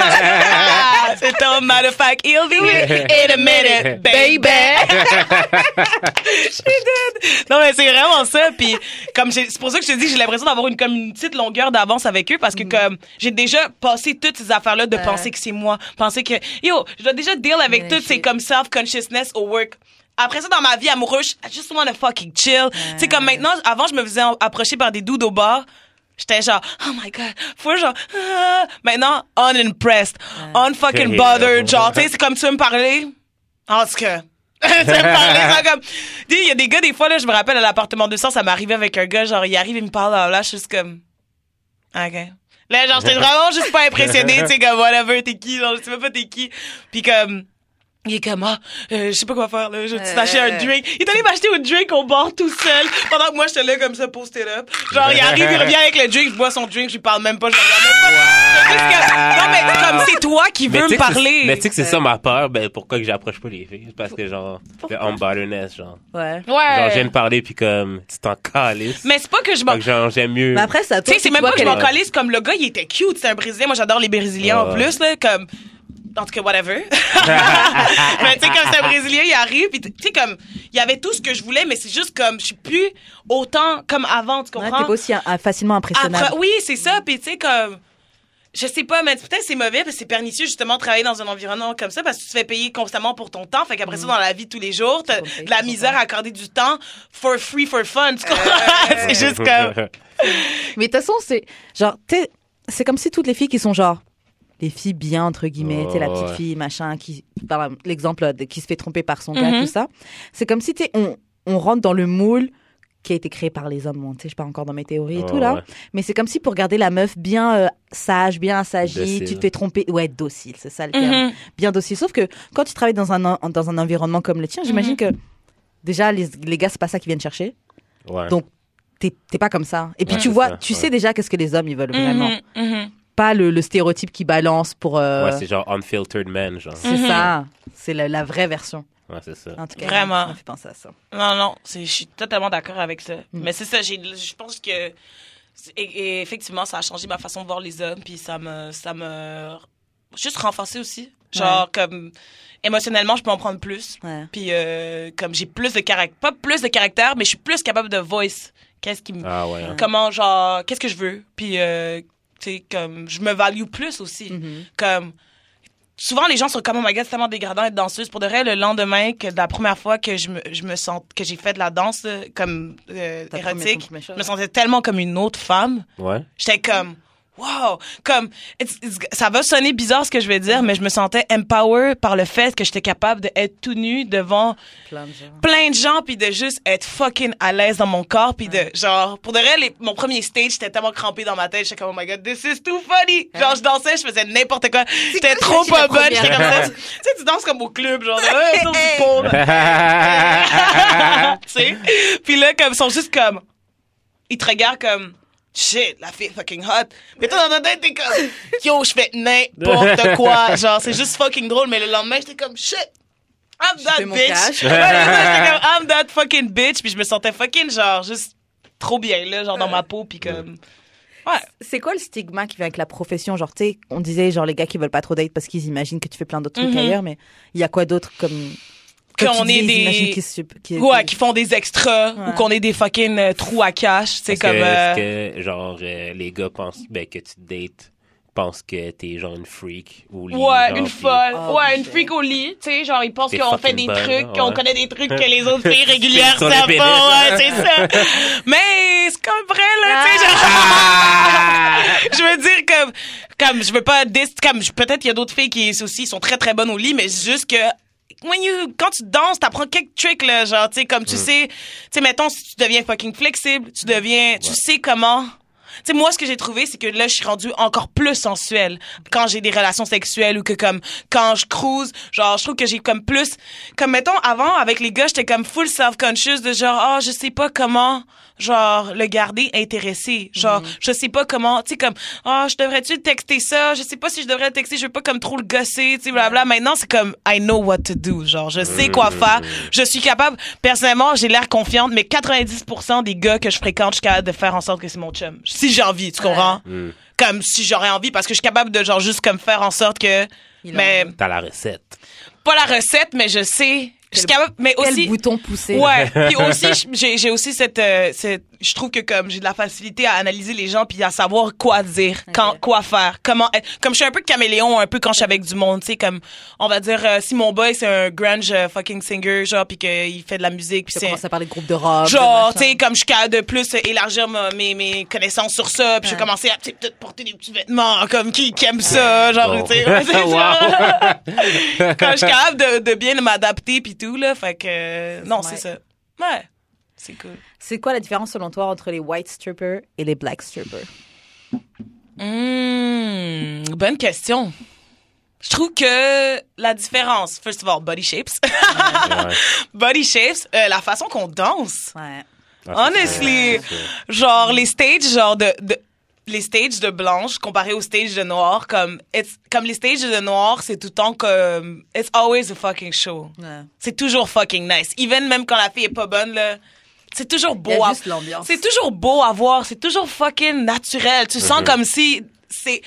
c'est un matter of fact, he'll be with in a minute, baby. Non, mais c'est vraiment ça. Puis, comme c'est pour ça que je te dis, j'ai l'impression d'avoir une, comme une petite longueur d'avance avec eux parce que, comme, j'ai déjà passé toutes ces affaires-là de Ouais. penser que c'est moi. Penser que, yo, je dois déjà deal avec Ouais, toutes ces, comme, self-consciousness au work. Après ça, dans ma vie amoureuse, I just wanna fucking chill. Tu sais, comme maintenant, avant, je me faisais approcher par des dudes au bar. J'étais genre, oh my god, faut genre, ah. maintenant, unimpressed, unfucking bothered, genre, tu sais, c'est comme tu veux me parler? En tout cas. tu veux me parler, ça comme, tu sais, il y a des gars, des fois, là, je me rappelle à l'appartement 200, ça m'arrivait avec un gars, genre, il arrive, il me parle, là, là, je suis juste comme, ok. Là, genre, j'étais vraiment juste pas impressionnée, tu sais, comme, whatever, t'es qui, genre, je sais même pas t'es qui. Puis comme, il est comme, ah, euh, je sais pas quoi faire, là, je vais t'acheter un Euh. drink. Il est allé m'acheter un drink au bar tout seul, pendant que moi, j'étais là, comme ça, posted up. Genre, il arrive, il revient avec le drink, je bois son drink, je lui parle même pas, je regarde même pas. Non, mais comme c'est toi qui veux tu me sais que c'est- parler. Mais tu sais que c'est ça ma peur, ben pourquoi que j'approche pas les filles? Parce que genre, le unbotherness, genre. Ouais. Ouais. Genre, je viens de parler puis comme, tu t'en calisses. Mais c'est pas que je m'en... Genre, j'aime mieux. Mais après, ça, Tu sais, c'est même pas que je m'en calisse comme le gars, il était cute, c'est un Brésilien. Moi, j'adore les Brésiliens en plus, là, comme... En tout cas, whatever. mais tu sais, comme c'est un Brésilien, il arrive, puis tu sais, comme, il y avait tout ce que je voulais, mais c'est juste comme, je suis plus autant comme avant, tu Ouais, comprends? t'es pas aussi euh, facilement impressionnable. Après, oui, c'est ça. Puis tu sais comme je sais pas, mais peut-être c'est mauvais parce que c'est pernicieux justement de travailler dans un environnement comme ça parce que tu te fais payer constamment pour ton temps. Fait qu'après ça, dans la vie de tous les jours, t'as Mm. De la misère à accorder du temps for free, for fun. Tu comprends? Euh. c'est juste comme... Mais de toute façon, c'est genre, t'es- c'est comme si toutes les filles qui sont genre les filles bien entre guillemets, tu sais la petite ouais. fille machin qui, par l'exemple de- qui se fait tromper par son gars, Mhm. tout ça. C'est comme si tu sais, on on rentre dans le moule qui a été créé par les hommes. Bon, tu sais, je pars encore dans mes théories et tout là. Ouais. Mais c'est comme si pour garder la meuf bien euh, sage, bien assagie, Docile. tu te fais tromper. Ouais, docile, c'est ça le terme. Mhm. Bien docile. Sauf que quand tu travailles dans un, dans un environnement comme le tien, j'imagine que déjà, les, les gars, c'est pas ça qu'ils viennent chercher. Ouais. Donc, t'es t'es pas comme ça. Et puis Ouais, tu vois, ça, tu ouais. sais déjà qu'est-ce que les hommes ils veulent vraiment. Mhm, mhm. Pas le, le stéréotype qui balance pour. euh, Ouais, c'est genre unfiltered man, genre. c'est ça. C'est la, la vraie version. Ouais, c'est ça. En tout cas, Vraiment. Ça me fait penser à ça. Non, non, c'est- je suis totalement d'accord avec ça. Mm. Mais c'est ça, j'ai- je pense que et, et effectivement, ça a changé ma façon de voir les hommes, puis ça me, ça me juste renforcé aussi Genre, comme, émotionnellement, je peux en prendre plus. Ouais. Puis, euh, comme, j'ai plus de caractère, pas plus de caractère, mais je suis plus capable de voice. Qu'est-ce qui me, Ah ouais. hein. comment, genre, qu'est-ce que je veux? Puis, euh, sais, comme, je me value plus aussi. Mhm. Comme, souvent, les gens sont comme, oh my god, c'est tellement dégradant d'être danseuse. Pour de vrai, le lendemain que de la première fois que je me, je me sens, que j'ai fait de la danse, euh, comme, euh, érotique, je me sentais tellement comme une autre femme. Ouais. J'étais comme, wow, comme, it's- it's- ça va sonner bizarre ce que je vais dire, mais je me sentais empowered par le fait que j'étais capable d'être tout nu devant Plein de gens. plein de gens puis de juste être fucking à l'aise dans mon corps puis de genre pour de vrai les- mon premier stage j'étais tellement crampé dans ma tête j'étais comme oh my god this is too funny! Genre je dansais je faisais n'importe quoi. J'étais trop pas bonne j'étais comme ça. tu sais tu danses comme au club genre euh, sur du pont tu sais? Puis là comme ils sont juste comme ils te regardent comme shit la fille est fucking hot. Mais toi dans ta tête t'es comme yo je fais n'importe quoi. Genre c'est juste fucking drôle mais le lendemain j'étais comme shit I'm that bitch. j'étais comme I'm that fucking bitch puis je me sentais fucking genre juste trop bien là genre dans ma peau puis comme ouais. C'est quoi le stigma qui vient avec la profession? Genre, tu sais, on disait, genre, les gars qui veulent pas trop date parce qu'ils imaginent que tu fais plein d'autres trucs Mhm. ailleurs, mais il y a quoi d'autre comme. Qu'on est des- se- qu'ils- ouais qui font des extras Ouais. ou qu'on est des fucking euh, trous à cash c'est comme que, euh, est-ce que, genre, euh, les gars pensent ben, que tu dates, pensent que t'es genre une freak ou Ouais, une folle. Oh, ouais, une freak au lit. Tu sais, genre, ils pensent qu'on fait des bonne, trucs, hein, qu'on ouais. connaît des trucs que les autres filles régulières savent pas. Ouais, ouais. c'est ça. Mais c'est comme vrai, là, tu sais, genre... Ah! je veux dire, comme, comme, je veux pas dis, comme, peut-être qu'il y a d'autres filles qui aussi sont très très bonnes au lit, mais c'est juste que, when you, quand tu danses, t'apprends quelques tricks, là, genre, tu sais, comme tu sais, tu sais, mettons, si tu deviens fucking flexible, tu deviens, tu sais comment, tu sais, moi, ce que j'ai trouvé, c'est que là, je suis rendue encore plus sensuelle quand j'ai des relations sexuelles ou que comme quand je cruise, genre, je trouve que j'ai comme plus, comme mettons, avant, avec les gars, j'étais comme full self-conscious de genre, ah, je sais pas comment, genre, le garder intéressé. Genre, je sais pas comment, tu sais, comme, ah, je devrais-tu texter ça? Je sais pas si je devrais texter, je veux pas comme trop le gosser, tu sais, blabla. Maintenant, c'est comme, I know what to do. Genre, je sais quoi faire. Je suis capable, personnellement, j'ai l'air confiante, mais 90% des gars que je fréquente, je suis capable de faire en sorte que c'est mon chum. Si j'ai envie, tu comprends? Mm. Comme si j'aurais envie, parce que je suis capable de, genre, juste comme faire en sorte que, Il mais. T'as la recette. pas la recette, mais je sais, je suis Quel- capable, mais Quel aussi, bouton pousser Ouais, puis aussi j'ai j'ai aussi cette euh, cette je trouve que comme j'ai de la facilité à analyser les gens puis à savoir quoi dire, quand Ok. quoi faire, comment être comme je suis un peu caméléon un peu quand je suis avec du monde, tu sais comme on va dire euh, si mon boy c'est un grunge euh, fucking singer genre puis qu'il fait de la musique puis c'est commences à parler de groupe de rock. Genre, tu sais, comme je suis capable de plus euh, élargir ma- mes, mes connaissances sur ça, puis je Ouais. vais commencer à peut-être porter des petits vêtements comme qui, qui aime ça, genre, Bon. tu sais. Quand je suis capable de, de bien m'adapter puis tout, là, fait que, euh, non, c'est ça. Ouais, c'est cool. C'est quoi la différence selon toi entre les white strippers et les black strippers Hmm, bonne question. Je trouve que la différence, first of all, body shapes. Ouais. body shapes, euh, la façon qu'on danse. Ouais. Ah, Honestly, genre les stages genre de, de les stages de blanche comparés aux stages de noir comme it's- comme les stages de noir c'est tout le temps comme it's always a fucking show. Ouais. c'est toujours fucking nice. Even même quand la fille est pas bonne là c'est toujours beau à- c'est toujours beau à voir c'est toujours fucking naturel. Tu sens Mhm. comme si c'est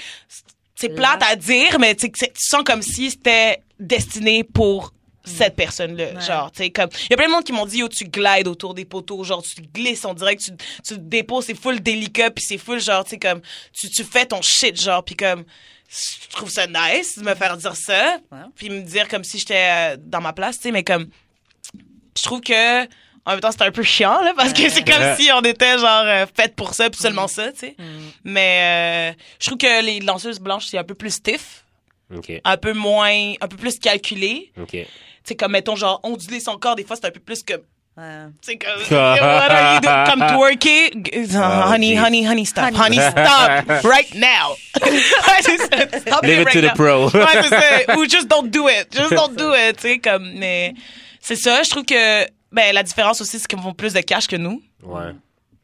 c'est plate à dire mais tu sens comme si c'était destiné pour cette personne-là. Ouais. Genre, tu sais, comme, il y a plein de monde qui m'ont dit, yo, tu glides autour des poteaux, genre, tu glisses, on dirait que tu, tu te déposes, c'est full délicat, puis c'est full, genre, tu sais, comme, tu, tu fais ton shit, genre, puis comme, je trouve ça nice de me faire dire ça, puis me dire comme si j'étais euh, dans ma place, tu sais, mais comme, je trouve que, en même temps, c'est un peu chiant, là, parce que c'est comme si on était, genre, euh, faites pour ça, puis seulement ça, tu sais. Mais, euh, je trouve que les danseuses blanches, c'est un peu plus stiff, OK. un peu moins, un peu plus calculé. OK. Tu sais, comme, mettons, genre, onduler son corps, des fois, c'est un peu plus comme, Ouais. tu sais, comme, what are you doing? comme twerker. Ah, honey, geez. honey, honey, stop. Honey. Honey, stop. Right now. ouais, c'est ça. Stop Leave it right to the now. pro. ouais, c'est ça. Ou just don't do it. Just don't do it. Tu sais, comme, mais c'est ça. Je trouve que, ben, la différence aussi, c'est qu'ils font plus de cash que nous. Ouais.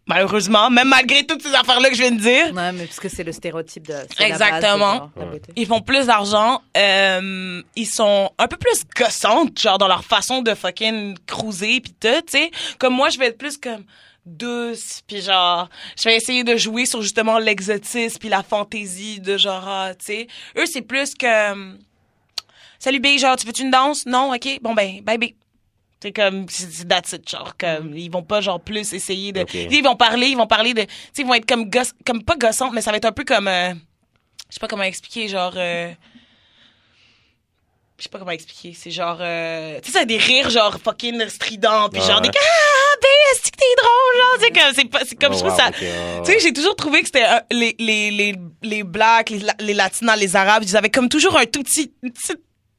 Malheureusement, même malgré toutes ces affaires-là que je viens de dire. Ouais, mais parce que c'est le stéréotype de. la base Exactement. genre, beauté. Ils font plus d'argent. Euh, ils sont un peu plus gossantes, genre dans leur façon de fucking cruiser pis tout, tu sais. Comme moi, je vais être plus comme douce puis genre je vais essayer de jouer sur justement l'exotisme puis la fantaisie de genre ah, tu sais eux c'est plus que salut B, genre, tu veux-tu une danse? Non, ok, bon ben, bye B. C'est comme, that's it, genre, comme, ils vont pas, genre, plus essayer de, ils vont parler, ils vont parler de, ils vont être comme comme pas gossantes, mais ça va être un peu comme, euh, je sais pas comment expliquer, genre, euh, je sais pas comment expliquer, c'est genre, euh, tu sais, ça a des rires, genre, fucking stridents, puis genre, des, ah, B, est-ce que t'es drôle, genre, c'est comme, c'est pas, c'est comme, Oh, je trouve wow, ça, ok, ouais, tu sais, j'ai toujours trouvé que c'était euh, les les les les blacks, les, les latinas, les arabes, ils avaient comme toujours un tout petit, petit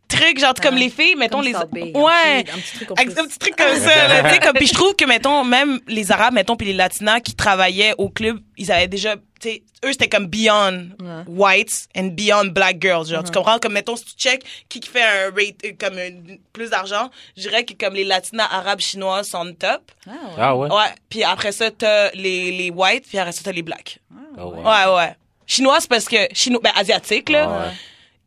truc genre comme Ouais. les filles, mettons Comme les un ouais. petit- un petit truc un petit truc comme ça, là, tu sais, comme, puis je trouve que, mettons, même les Arabes, mettons, puis les Latinas qui travaillaient au club, ils avaient déjà, tu sais, eux, c'était comme beyond Ouais. whites and beyond black girls, genre, tu comprends? Comme, mettons, si tu check qui qui fait un rate, euh, comme un- plus d'argent, je dirais que comme les Latinas, Arabes, Chinoises sont on top. Ah, ouais. Ah ouais? Ouais, puis après ça, t'as les, les whites, puis après ça, t'as les blacks. Oh, wow. Ouais, ouais. Chinois, c'est parce que, chinois, ben, asiatiques, là, Ouais.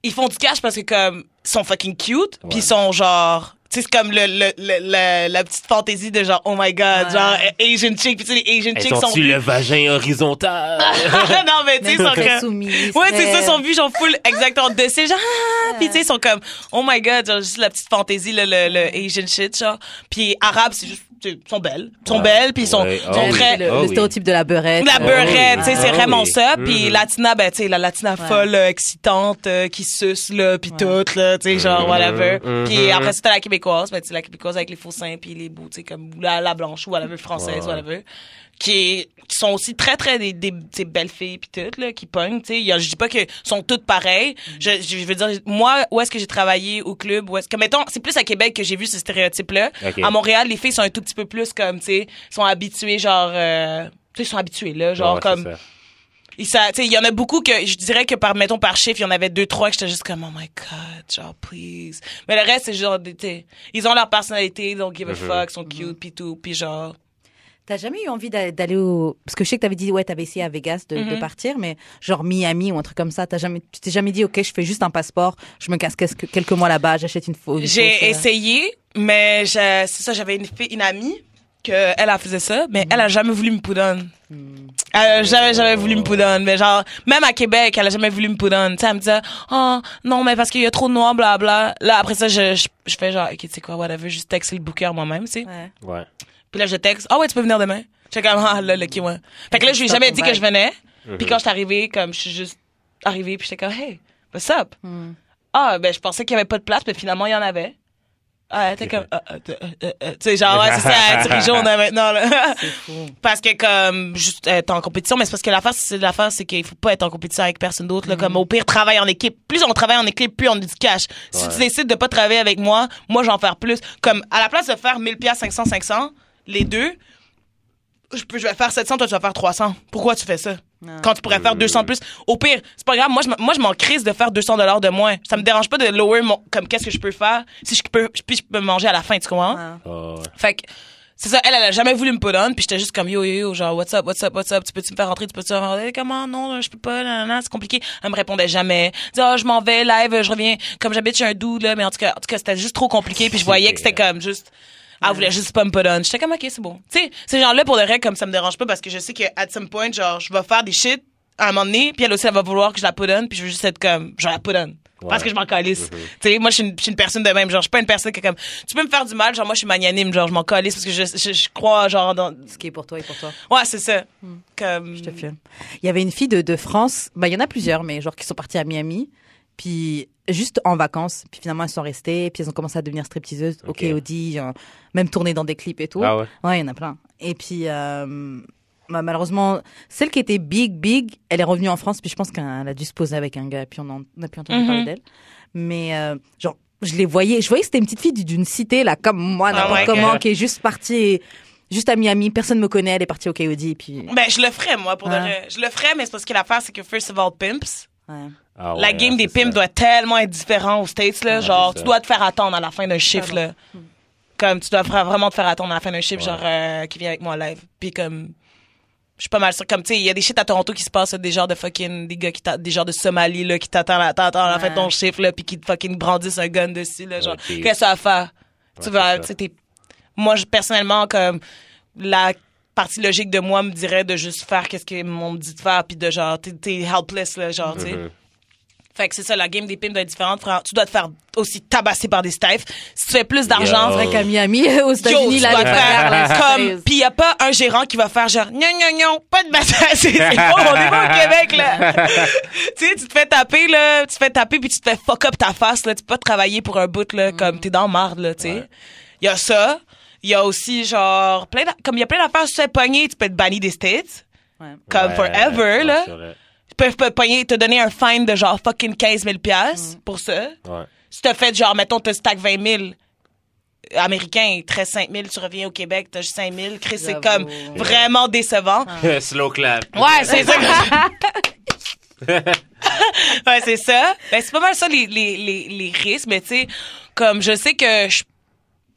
ils font du cash parce que, comme, sont fucking cute, puis Ouais. ils sont genre, tu sais, c'est comme le, le, le, le- la petite fantaisie de genre, oh my god, Ouais. genre, Asian chick, puis tu sais, les Asian chicks sont ont-tu vues. le vagin horizontal? non, mais tu sais, ils sont comme. soumis, Ouais, c'est ça, ils sont vus, genre, full, exactement, de ces genre, ah, puis tu sais, ils sont comme, oh my god, genre, juste la petite fantaisie, le, le, le Asian shit, genre. Puis arabe, c'est juste, tu ils sont belles. Ils sont Ouais. belles, puis ils sont, Ouais. sont Ah oui. très, le, Ah le oui. stéréotype de la beurette. la euh, beurette, oui. tu sais, c'est Ah vraiment oui. ça. Puis Mhm. Latina, ben, tu sais, la Latina folle, euh, excitante, euh, qui suce, là, puis tout, là, tu sais, genre, Mhm. whatever. Mhm. Puis après, c'était la québécoise, ben, tu sais, la québécoise avec les faux seins, puis les bouts, tu sais, comme la, la blanche ou whatever, française, Ouais. whatever. Qui, est- qui sont aussi très, très des, des, sais, belles filles, puis tout, là, qui pognent, tu sais. Je dis pas que sont toutes pareilles. Je, je veux dire, moi, où est-ce que j'ai travaillé au club, où est-ce que, mettons, c'est plus à Québec que j'ai vu ce stéréotype-là. Ok. À Montréal, les filles sont un tout petit peu plus comme, tu sais, sont habituées, genre, euh, tu sais, sont habituées, là, genre, Ouais, comme, il y en a beaucoup que je dirais que par mettons par chiffre, il y en avait deux trois que j'étais juste comme oh my god, genre please. Mais le reste c'est genre des- ils ont leur personnalité, donc give a fuck, sont cute puis tout, puis genre T'as jamais eu envie d'a- d'aller au... Parce que je sais que t'avais dit, ouais, t'avais essayé à Vegas de, de Mhm. partir, mais genre Miami ou un truc comme ça, t'as jamais... tu t'es jamais dit, ok, je fais juste un passeport, je me casse quelques, quelques mois là-bas, j'achète une fausse. j'ai essayé, mais je- c'est ça, j'avais une une amie que elle elle faisait ça, mais elle a jamais voulu me poudonner. Elle a jamais, jamais voulu me poudonner. Mais genre, même à Québec, elle a jamais voulu me poudonner. Tu sais, elle me disait, oh, non, mais parce qu'il y a trop de noirs, blabla. Là, après ça, je, je, je fais genre, ok, tu sais quoi, whatever, juste texter le booker moi-même, tu sais. Ouais. Ouais. Puis là, je texte, ah ouais, tu peux venir demain. J'étais comme, ah là, ok, ouais. Fait que là, je lui ai jamais dit que je venais. Puis quand je suis arrivée, comme, je suis juste arrivée, puis j'étais comme, hey, what's up? Hmm. Ah, ben, je pensais qu'il y avait pas de place, mais finalement, il y en avait. Ah, t'es comme, ah, ah, euh. tu sais, genre, ouais, c'est ça, Thierry on a maintenant, là. Fou. Parce que, comme, juste être en compétition, mais c'est parce que l'affaire, c'est l'affaire, c'est qu'il faut pas être en compétition avec personne d'autre, là. Comme, au pire, travailler en équipe. Plus on travaille en équipe, plus on a du cash. Si tu décides de pas travailler avec moi, moi, j'en faire plus. Comme, à la place de faire 1000 pièces 500, 500, les deux, je, peux, je vais faire 700, toi, tu vas faire 300. Pourquoi tu fais ça? Quand tu pourrais faire 200 de plus. Au pire, c'est pas grave. Moi, je, moi, je m'en crise de faire 200 dollars de moins. Ça me dérange pas de lower mon, comme qu'est-ce que je peux faire si je peux, puis je peux manger à la fin, tu comprends? Oh, ouais. Fait que, c'est ça, elle, elle a jamais voulu me put on, puis j'étais juste comme yo, yo, yo, genre, what's up, what's up, what's up, tu peux-tu me faire rentrer, tu peux-tu me faire rentrer, comment, non, je peux pas, nan, nan, nan, c'est compliqué. Elle me répondait jamais. Elle disait, ah, je m'en vais, live, je reviens, comme j'habite chez un dude, là, mais en tout cas, en tout cas, c'était juste trop compliqué, puis je voyais que c'était comme juste, elle voulait juste pas me put on. J'étais comme, ok, c'est bon. Tu sais, ces gens-là, pour de vrai, comme ça me dérange pas, parce que je sais que, at some point, genre, je vais faire des shit, à un moment donné, puis elle aussi, elle va vouloir que je la put on, puis je veux juste être comme, je la put on. Parce que je m'en calisse. Tu sais, moi, je suis une, personne de même. Genre, je suis pas une personne qui est comme, tu peux me faire du mal. Genre, moi, je suis magnanime. Genre, je m'en calisse parce que je, je, je crois, genre, dans, Ce qui est pour toi et pour toi. ouais, c'est ça. Comme, Je te filme. Il y avait une fille de, de France, bah, il y en a plusieurs, mais genre qui sont parties à Miami, puis juste en vacances, puis finalement elles sont restées, puis elles ont commencé à devenir stripteaseuses au Ok. KOD, euh, même tourner dans des clips et tout. Ah ouais? Ouais, il y en a plein. Et puis, euh, bah, malheureusement, celle qui était big, big, elle est revenue en France, puis je pense qu'elle a dû se poser avec un gars, puis on n'a plus entendu Mhm. parler d'elle. Mais, euh, genre, je les voyais, je voyais que c'était une petite fille d'une cité, là, comme moi, n'importe Oh my comment, God. qui est juste partie, juste à Miami, personne me connaît, elle est partie au KOD, puis, ben, je le ferais, moi, pour de Ouais. vrai. Je le ferais, mais c'est parce que l'affaire, c'est que first of all, pimps. ouais. Ah la game des pimps doit tellement être différente aux States, là. Ouais, genre, tu dois te faire attendre à la fin d'un chiffre, là. Comme, tu dois vra- vraiment te faire attendre à la fin d'un chiffre, Ouais. genre, euh, qui vient avec moi live. Puis comme, je suis pas mal sûr. Comme, tu sais, il y a des shit à Toronto qui se passent, des genres de fucking, des gars qui des genres de Somalie, là, qui t'attendent à, t'attendent à la fin de ton chiffre, là, puis qui te fucking brandissent un gun dessus, là. Genre, qu'est-ce que ça va faire? tu vas, tu sais, t'es- moi, je, personnellement, comme, la partie logique de moi me dirait de juste faire qu'est-ce que on me dit de faire, puis de genre, t'es, helpless, là, genre, tu sais. Mhm. Fait que c'est ça, la game des pimps doit être différente. frère. Tu dois te faire aussi tabasser par des staffs. Si tu fais plus d'argent, Yo. vrai qu'à Miami, aux États-Unis, tu là, dois les te frères, faire comme puis y a pas un gérant qui va faire genre non non non pas de massage c'est c'est pas on est pas au Québec là tu sais tu te fais taper là tu te fais taper puis tu te fais fuck up ta face là tu peux pas travailler pour un bout là comme t'es dans marde là tu sais il y a ça il y a aussi genre plein comme il y a plein d'affaires si tu te fais pogner tu peux être banni des states Ouais. comme Ouais, forever ouais, là c'est peuvent pas pogner te donner un fine de genre fucking 15 000 piastres pour ça Ouais. si t'as fait genre, mettons, t'as stack 20 000 américains, 13 5 000, tu reviens au Québec, t'as juste 5 000. Chris, c'est comme vraiment décevant. Slow clap. Ouais, c'est ça. ouais, c'est ça. Ben, c'est pas mal ça, les, les, les, les risques, mais tu sais, comme je sais que je.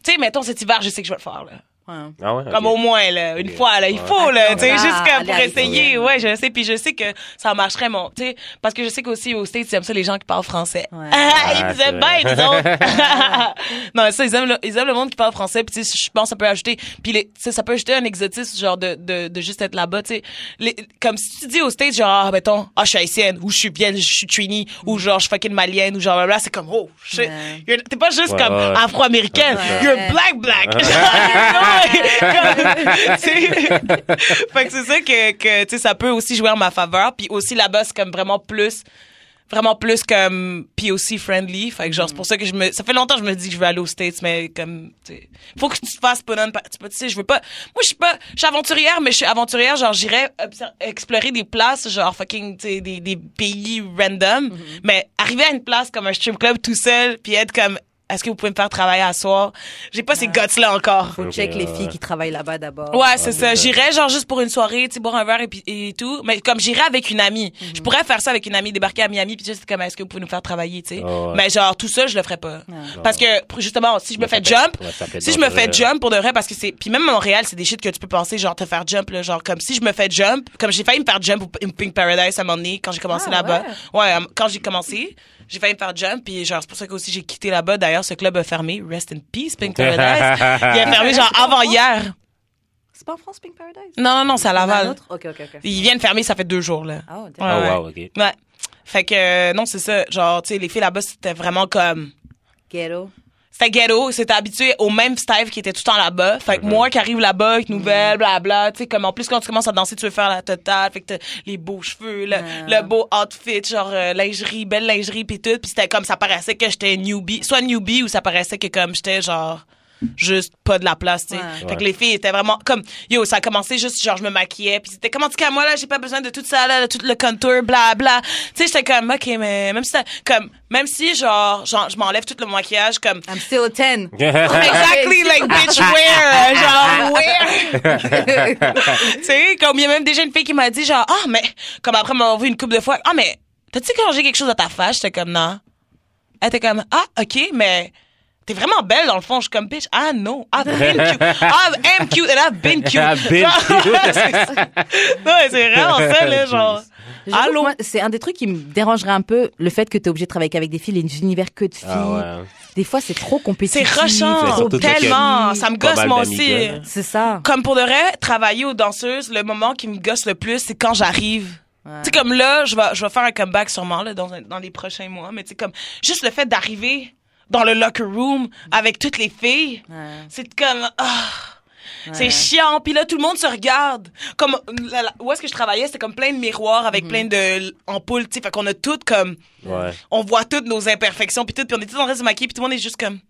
Tu sais, mettons cet hiver, je sais que je vais le faire, là. Ouais. Ah ouais, Comme au moins, là, une fois, là, il Ouais. faut, là, tu sais, Ah, juste pour essayer. Ouais, je sais, puis je sais que ça marcherait, mon, tu sais, parce que je sais qu'aussi aux States, ils aiment ça, les gens qui parlent français. Ouais. Ah, Ah, ils aiment bien, les autres. non, ça, ils aiment, le, ils aiment le monde qui parle français, puis tu sais, je pense que ça peut ajouter, puis les, tu sais, ça peut ajouter un exotisme, genre, de, de, de juste être là-bas, tu sais. Les- Comme si tu dis aux States, genre, ah, mettons, ah, je suis haïtienne, ou je suis bien, je suis trini, ou genre, je suis fucking malienne, ou genre, là, c'est comme, oh, shit. T'es pas juste Ouais, comme ouais. afro-américaine, Ouais. you're black, black. Fait que c'est ça que, que tu ça peut aussi jouer en ma faveur. Puis aussi là-bas, c'est comme vraiment plus vraiment plus comme POC friendly. Fait que genre c'est pour ça que je me ça fait longtemps que je me dis que je veux aller aux States mais comme faut que tu te fasses pas tu sais je veux pas moi je suis pas je suis aventurière mais je suis aventurière genre j'irais explorer des places genre fucking tu sais des, des pays random. Mais arriver à une place comme un strip club tout seul puis être comme est-ce que vous pouvez me faire travailler à soir? J'ai pas ces guts là encore Faut check les ouais. filles qui travaillent là-bas d'abord. Ouais, c'est ça. J'irais genre juste pour une soirée, tu sais, boire un verre et, puis- et tout. Mais comme j'irais avec une amie. Je pourrais faire ça avec une amie, débarquer à Miami puis juste comme est-ce que vous pouvez nous faire travailler, tu sais? Oh, ouais. Mais genre tout ça, je le ferais pas. Parce que justement, si je me fais jump, si je me fais jump pour de vrai parce que c'est puis même à Montréal, c'est des shit que tu peux penser genre te faire jump là, genre comme si je me fais jump, comme j'ai failli me faire jump au Pink Paradise à un moment donné quand j'ai commencé Ah, là-bas. Ouais, quand j'ai commencé, j'ai failli me faire jump puis genre c'est pour ça que aussi j'ai quitté là-bas. D'ailleurs, ce club a fermé. Rest in peace Pink Paradise. Il a fermé genre avant hier. C'est pas en France, Pink Paradise? Non, non, non, c'est à Laval. autre? Ok, ok, ok. Ils viennent fermer, ça fait deux jours, là. Ah, Ouais. Oh, ouais. wow, ok. Ouais. Fait que, euh, non, c'est ça. Genre, tu sais, les filles là-bas, c'était vraiment comme... Ghetto. C'était ghetto, c'était habitué au même style qui était tout le temps là-bas. Fait que moi qui arrive là-bas avec nouvelles, blabla, tu sais, comme en plus quand tu commences à danser, tu veux faire la totale, fait que t'as les beaux cheveux, le, le beau outfit, genre euh, lingerie, belle lingerie pis tout, pis c'était comme ça paraissait que j'étais newbie, soit newbie ou ça paraissait que comme j'étais genre juste pas de la place, tu sais. Ouais. Fait que les filles étaient vraiment comme yo, ça a commencé juste genre je me maquillais puis c'était comment tu qu'à moi là, j'ai pas besoin de tout ça là, de tout le contour bla bla. Tu sais, j'étais comme OK, mais même si comme même si genre, genre je m'enlève tout le maquillage comme I'm still a 10. Exactly, like bitch where, genre where. tu sais, comme il y a même déjà une fille qui m'a dit genre ah mais comme après m'avoir vu une couple de fois ah mais t'as-tu changé quelque chose à ta face? J'étais comme non. Elle était comme ah ok mais T'es vraiment belle dans le fond. Je suis comme bitch. Ah non. I've been cute. I am cute and I've been cute. I've been ça. Ouais, c'est vraiment ça là, genre. Allô? moi, C'est un des trucs qui me dérangerait un peu, le fait que t'es obligé de travailler qu'avec des filles, les univers que de filles. Ah ouais. Des fois, c'est trop C'est compétitif. rushant. C'est que- Tellement. Ça me gosse moi aussi. C'est ça. comme pour de vrai, travailler aux danseuses, le moment qui me gosse le plus, c'est quand j'arrive. Tu sais, comme là, je vais, je vais faire un comeback sûrement, là, dans, dans les prochains mois, mais tu sais, comme, juste le fait d'arriver dans le locker room avec toutes les filles, Ouais. c'est comme, ah. C'est chiant, puis là tout le monde se regarde. Comme là, là, où est-ce que je travaillais, c'était comme plein de miroirs avec plein de ampoules, tu sais, fait qu'on a toutes comme Ouais. on voit toutes nos imperfections puis tout puis on est tous en train de se maquiller puis tout le monde est juste comme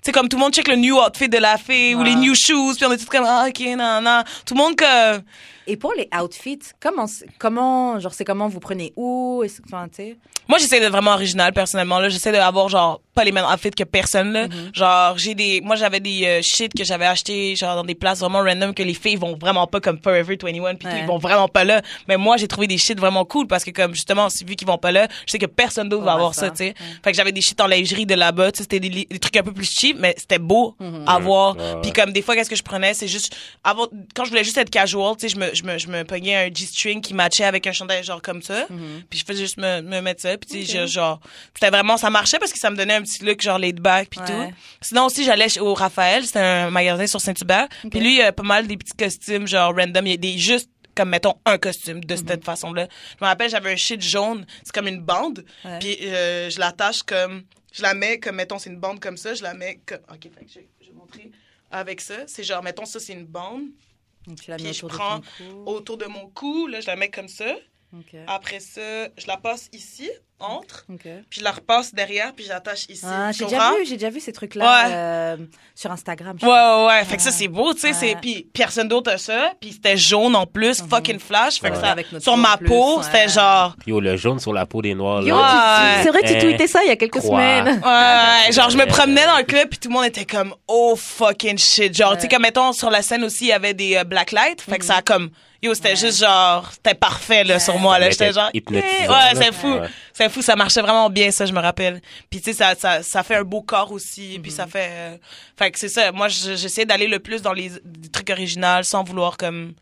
c'est comme tout le monde check le new outfit de la fille ou les new shoes puis on est tous comme ah, ok non non tout le monde comme Et pour les outfits, comment, comment, genre, c'est comment vous prenez où, est-ce que- enfin, tu sais? moi j'essaie d'être vraiment original personnellement là j'essaie d'avoir genre pas les mêmes outfits que personne là. Genre j'ai des moi j'avais des euh, shit que j'avais acheté genre dans des places vraiment random que les filles vont vraiment pas comme Forever 21 puis Ouais. ils vont vraiment pas là. Mais moi j'ai trouvé des shit vraiment cool parce que comme justement vu qu'ils vont pas là je sais que personne d'autre va Ouais, avoir ça. ça tu sais. fait que j'avais des shit en lingerie de là-bas tu sais c'était des, trucs un peu plus cheap mais c'était beau à voir. Ouais, ouais. puis comme des fois qu'est-ce que je prenais c'est juste avoir quand je voulais juste être casual tu sais je me je me je me pognais un G-string qui matchait avec un chandail genre comme ça. Puis je faisais juste me, me mettre ça puis tu sais je- genre c'était vraiment ça marchait parce que ça me donnait un petit look genre laid back puis Ouais. tout sinon aussi j'allais chez- au Raphaël c'était un magasin sur Saint-Hubert. Puis lui il y a pas mal des petits costumes genre random. Il y a des juste comme mettons un costume de cette façon-là. Je me rappelle, j'avais un shit jaune, c'est comme une bande, Ouais. puis euh, je l'attache comme, je la mets comme mettons c'est une bande comme ça, je la mets comme, ok, fait que je, je vais montrer avec ça, c'est genre mettons ça c'est une bande, Donc, tu la mets puis je autour de prends ton cou. autour de mon cou, là je la mets comme ça, après ça je la passe ici entre, puis je la repasse derrière, puis j'attache ici. Ah, j'ai déjà vu, j'ai déjà vu ces trucs-là Ouais. euh, sur Instagram. Ouais, ouais, ouais. Fait que ça, c'est beau, tu sais. c'est. Puis personne d'autre a ça. Puis c'était jaune en plus, fucking flash. Fait que ça, Avec notre sur ma plus, peau, ouais. c'était genre... Yo, le jaune sur la peau des noirs, Yo, c'est vrai tu Eh, tweetais ça il y a quelques semaines. Ouais, genre je me Ouais. promenais dans le club puis tout le monde était comme oh fucking shit genre Ouais. tu sais comme mettons sur la scène aussi il y avait des euh, black lights fait que ça a comme yo c'était Ouais. juste genre c'était parfait là sur moi là j'étais genre yeah. là. ouais c'est fou Ouais. C'est fou ça marchait vraiment bien ça je me rappelle. Puis tu sais ça, ça ça fait un beau corps aussi puis ça fait euh, fait que c'est ça. Moi je- j'essaie d'aller le plus dans les, trucs originaux sans vouloir comme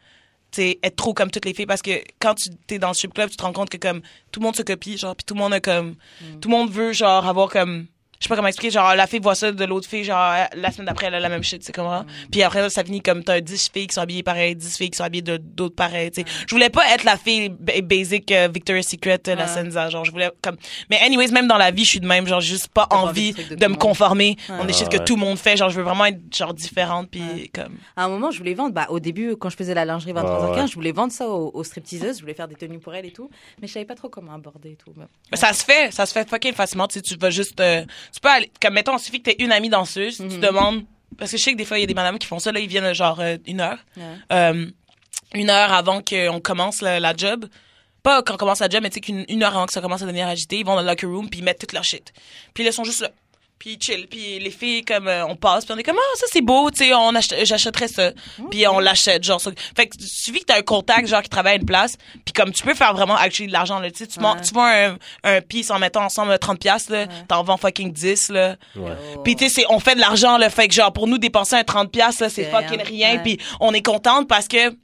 tu sais, être trop comme toutes les filles parce que quand tu t'es dans le strip club tu te rends compte que comme tout le monde se copie genre puis tout le monde a comme tout le monde veut genre avoir comme je sais pas comment expliquer genre la fille voit ça de l'autre fille genre la semaine d'après elle a la même shit c'est comment? Puis après ça finit comme t'as 10 filles qui sont habillées pareil 10 filles qui sont habillées de d'autres pareils tu sais je voulais pas être la fille ba- basic euh, Victoria's Secret euh, la. Senza genre je voulais comme mais anyways même dans la vie je suis de même genre j'ai juste pas envie envie de me conformer on est shit que tout le monde fait genre je veux vraiment être genre différente puis Ouais. comme À un moment, je voulais vendre. Bah, au début, quand je faisais la lingerie 23h15, Ouais, ouais. je voulais vendre ça aux, aux stripteaseuses. Je voulais faire des tenues pour elles et tout. Mais je savais pas trop comment aborder et tout. Mais- Mais Ça se fait, ça se fait fucking facilement. Tu sais, tu vas juste, euh, tu peux aller, comme mettons, il suffit que t'aies une amie danseuse, tu Mhm. demandes, parce que je sais que des fois il y a des madames qui font ça, là ils viennent genre euh, une heure, Ouais. euh, une heure avant qu'on commence la, la job. Pas quand on commence la job, mais tu sais qu'une une heure avant que ça commence à devenir agité, ils vont dans le locker room puis ils mettent toute leur shit. Puis là, ils sont juste là. Puis chill. Puis les filles, comme, euh, on passe, puis on est comme, ah, ça c'est beau, tu sais, on achète- j'achèterais ça. Puis on l'achète, genre, ça. Fait que suffit que t'as un contact, genre, qui travaille à une place, puis comme, tu peux faire vraiment actually de l'argent, là, tu sais, tu, Ouais. tu vends un, un piece en mettant ensemble 30 piastres, là, t'en vends fucking 10, là. Ouais. Oh. Puis tu sais, c'est- on fait de l'argent là, fait que genre pour nous dépenser un 30 pièces là, c'est C'est fucking rien. Puis on est contente parce que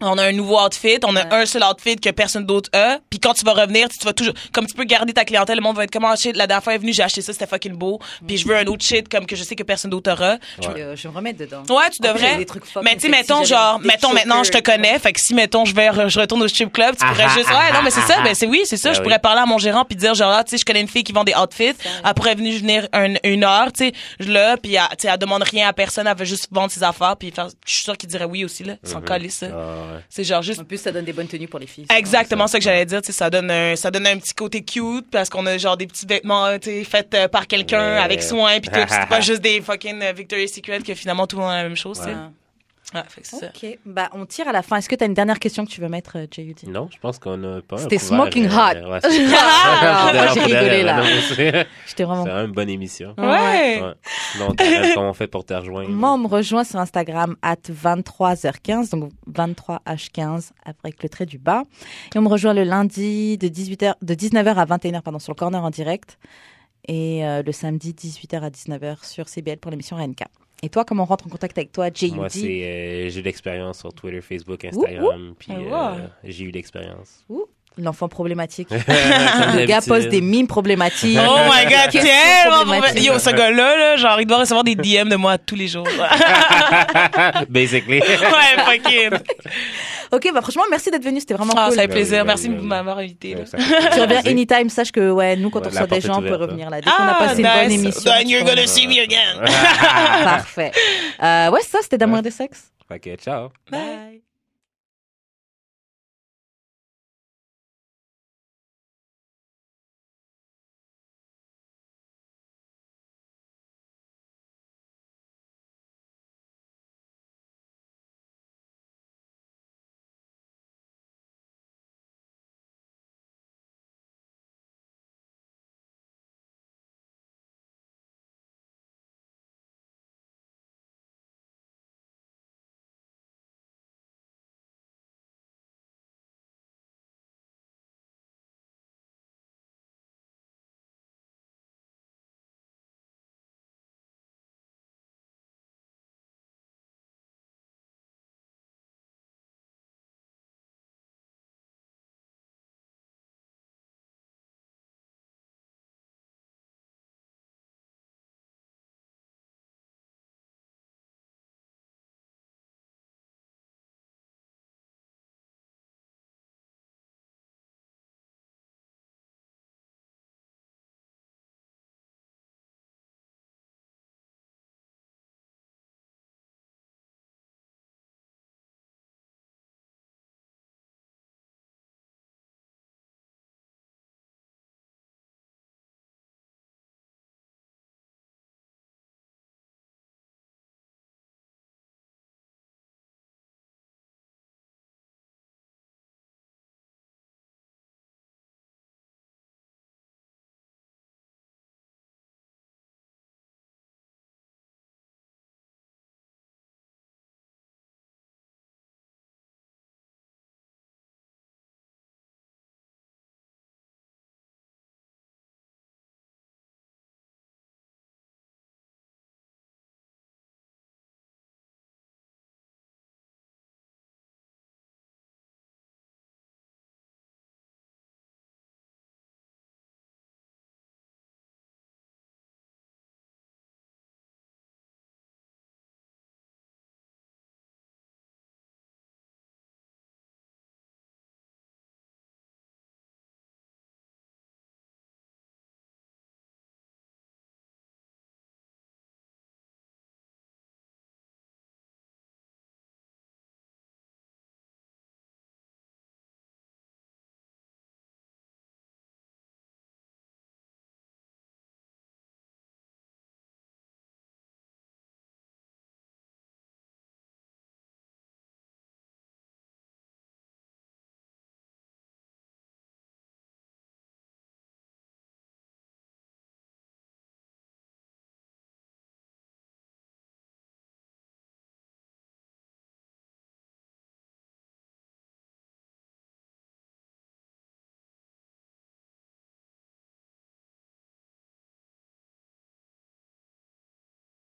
on a un nouveau outfit, on a Ouais. un seul outfit que personne d'autre a. Puis quand tu vas revenir, tu vas toujours comme tu peux garder ta clientèle, le monde va être comme ah shit, la dernière fois est venue, j'ai acheté ça, c'était fucking beau. Puis je veux un autre shit comme que je sais que personne d'autre aura. Je- Euh, je vais me remettre dedans. Ouais, tu devrais. trucs mais tu sais, mettons, j'avais genre, mettons, maintenant, je te connais. Fait que si, mettons, je vais, re- je retourne au strip club, tu pourrais Ah, juste, ah, ouais, non, mais c'est ça, ben, c'est oui, c'est ça. Ben je oui. pourrais parler à mon gérant puis dire, genre, ah, tu sais, je connais une fille qui vend des outfits. Elle pourrait venir venir un- une heure, tu sais, je là, puis elle, tu sais, elle demande rien à personne, elle veut juste vendre ses affaires puis je suis sûre qu'il dirait oui aussi, là. Sans coller ça. Ouais. C'est genre juste En plus, ça donne des bonnes tenues pour les filles. Exactement ça que j'allais dire, tu sais, ça donne un, ça donne un petit côté cute parce qu'on a genre des petits vêtements, tu sais, faits euh, par quelqu'un Ouais. avec soin puis tout, c'est pas juste des fucking euh, Victoria's Secret que finalement tout le monde a la même chose, tu sais. Ouais. Ouais, fait que c'est ça. Ok, bah on tire à la fin. Est-ce que tu as une dernière question que tu veux mettre, euh, J.U.D. Non, je pense qu'on a pas. C'était smoking euh, hot. ouais, c'est- Ah, moi, j'ai rigolé, là. C'est J'étais c'est vraiment. vraiment une bonne émission. Ouais. Ouais. T'as- comment on fait pour te rejoindre? Moi, on me rejoint sur Instagram at 23h15, donc 23h15 avec le trait du bas. Et on me rejoint le lundi de 18h, de 19h à 21h, pardon, sur le corner en direct. Et euh, le samedi, 18h à 19h sur CBL pour l'émission RNK. Et toi, comment on rentre en contact avec toi, J.U.D. Moi, c'est euh, j'ai eu de l'expérience sur Twitter, Facebook, Instagram, puis Ah, euh, j'ai eu de l'expérience. L'enfant problématique. Le gars poste des mimes problématiques. Oh my god, tellement problématique? Yo, ce gars-là, là, genre, il doit recevoir des DM de moi tous les jours. Basically. ouais, fucking. Ok, bah franchement, merci d'être venu, c'était vraiment Ah, cool. ça fait plaisir. Merci de m'avoir invité. Tu reviens anytime, sache que ouais, nous quand Ouais, on reçoit des gens, on peut revenir là. Dès qu'on a Ah, passé une bonne émission. Then you're gonna see me again. Parfait. Euh, ouais, ça, c'était d'amour et de sexe. Fait que ciao. Bye.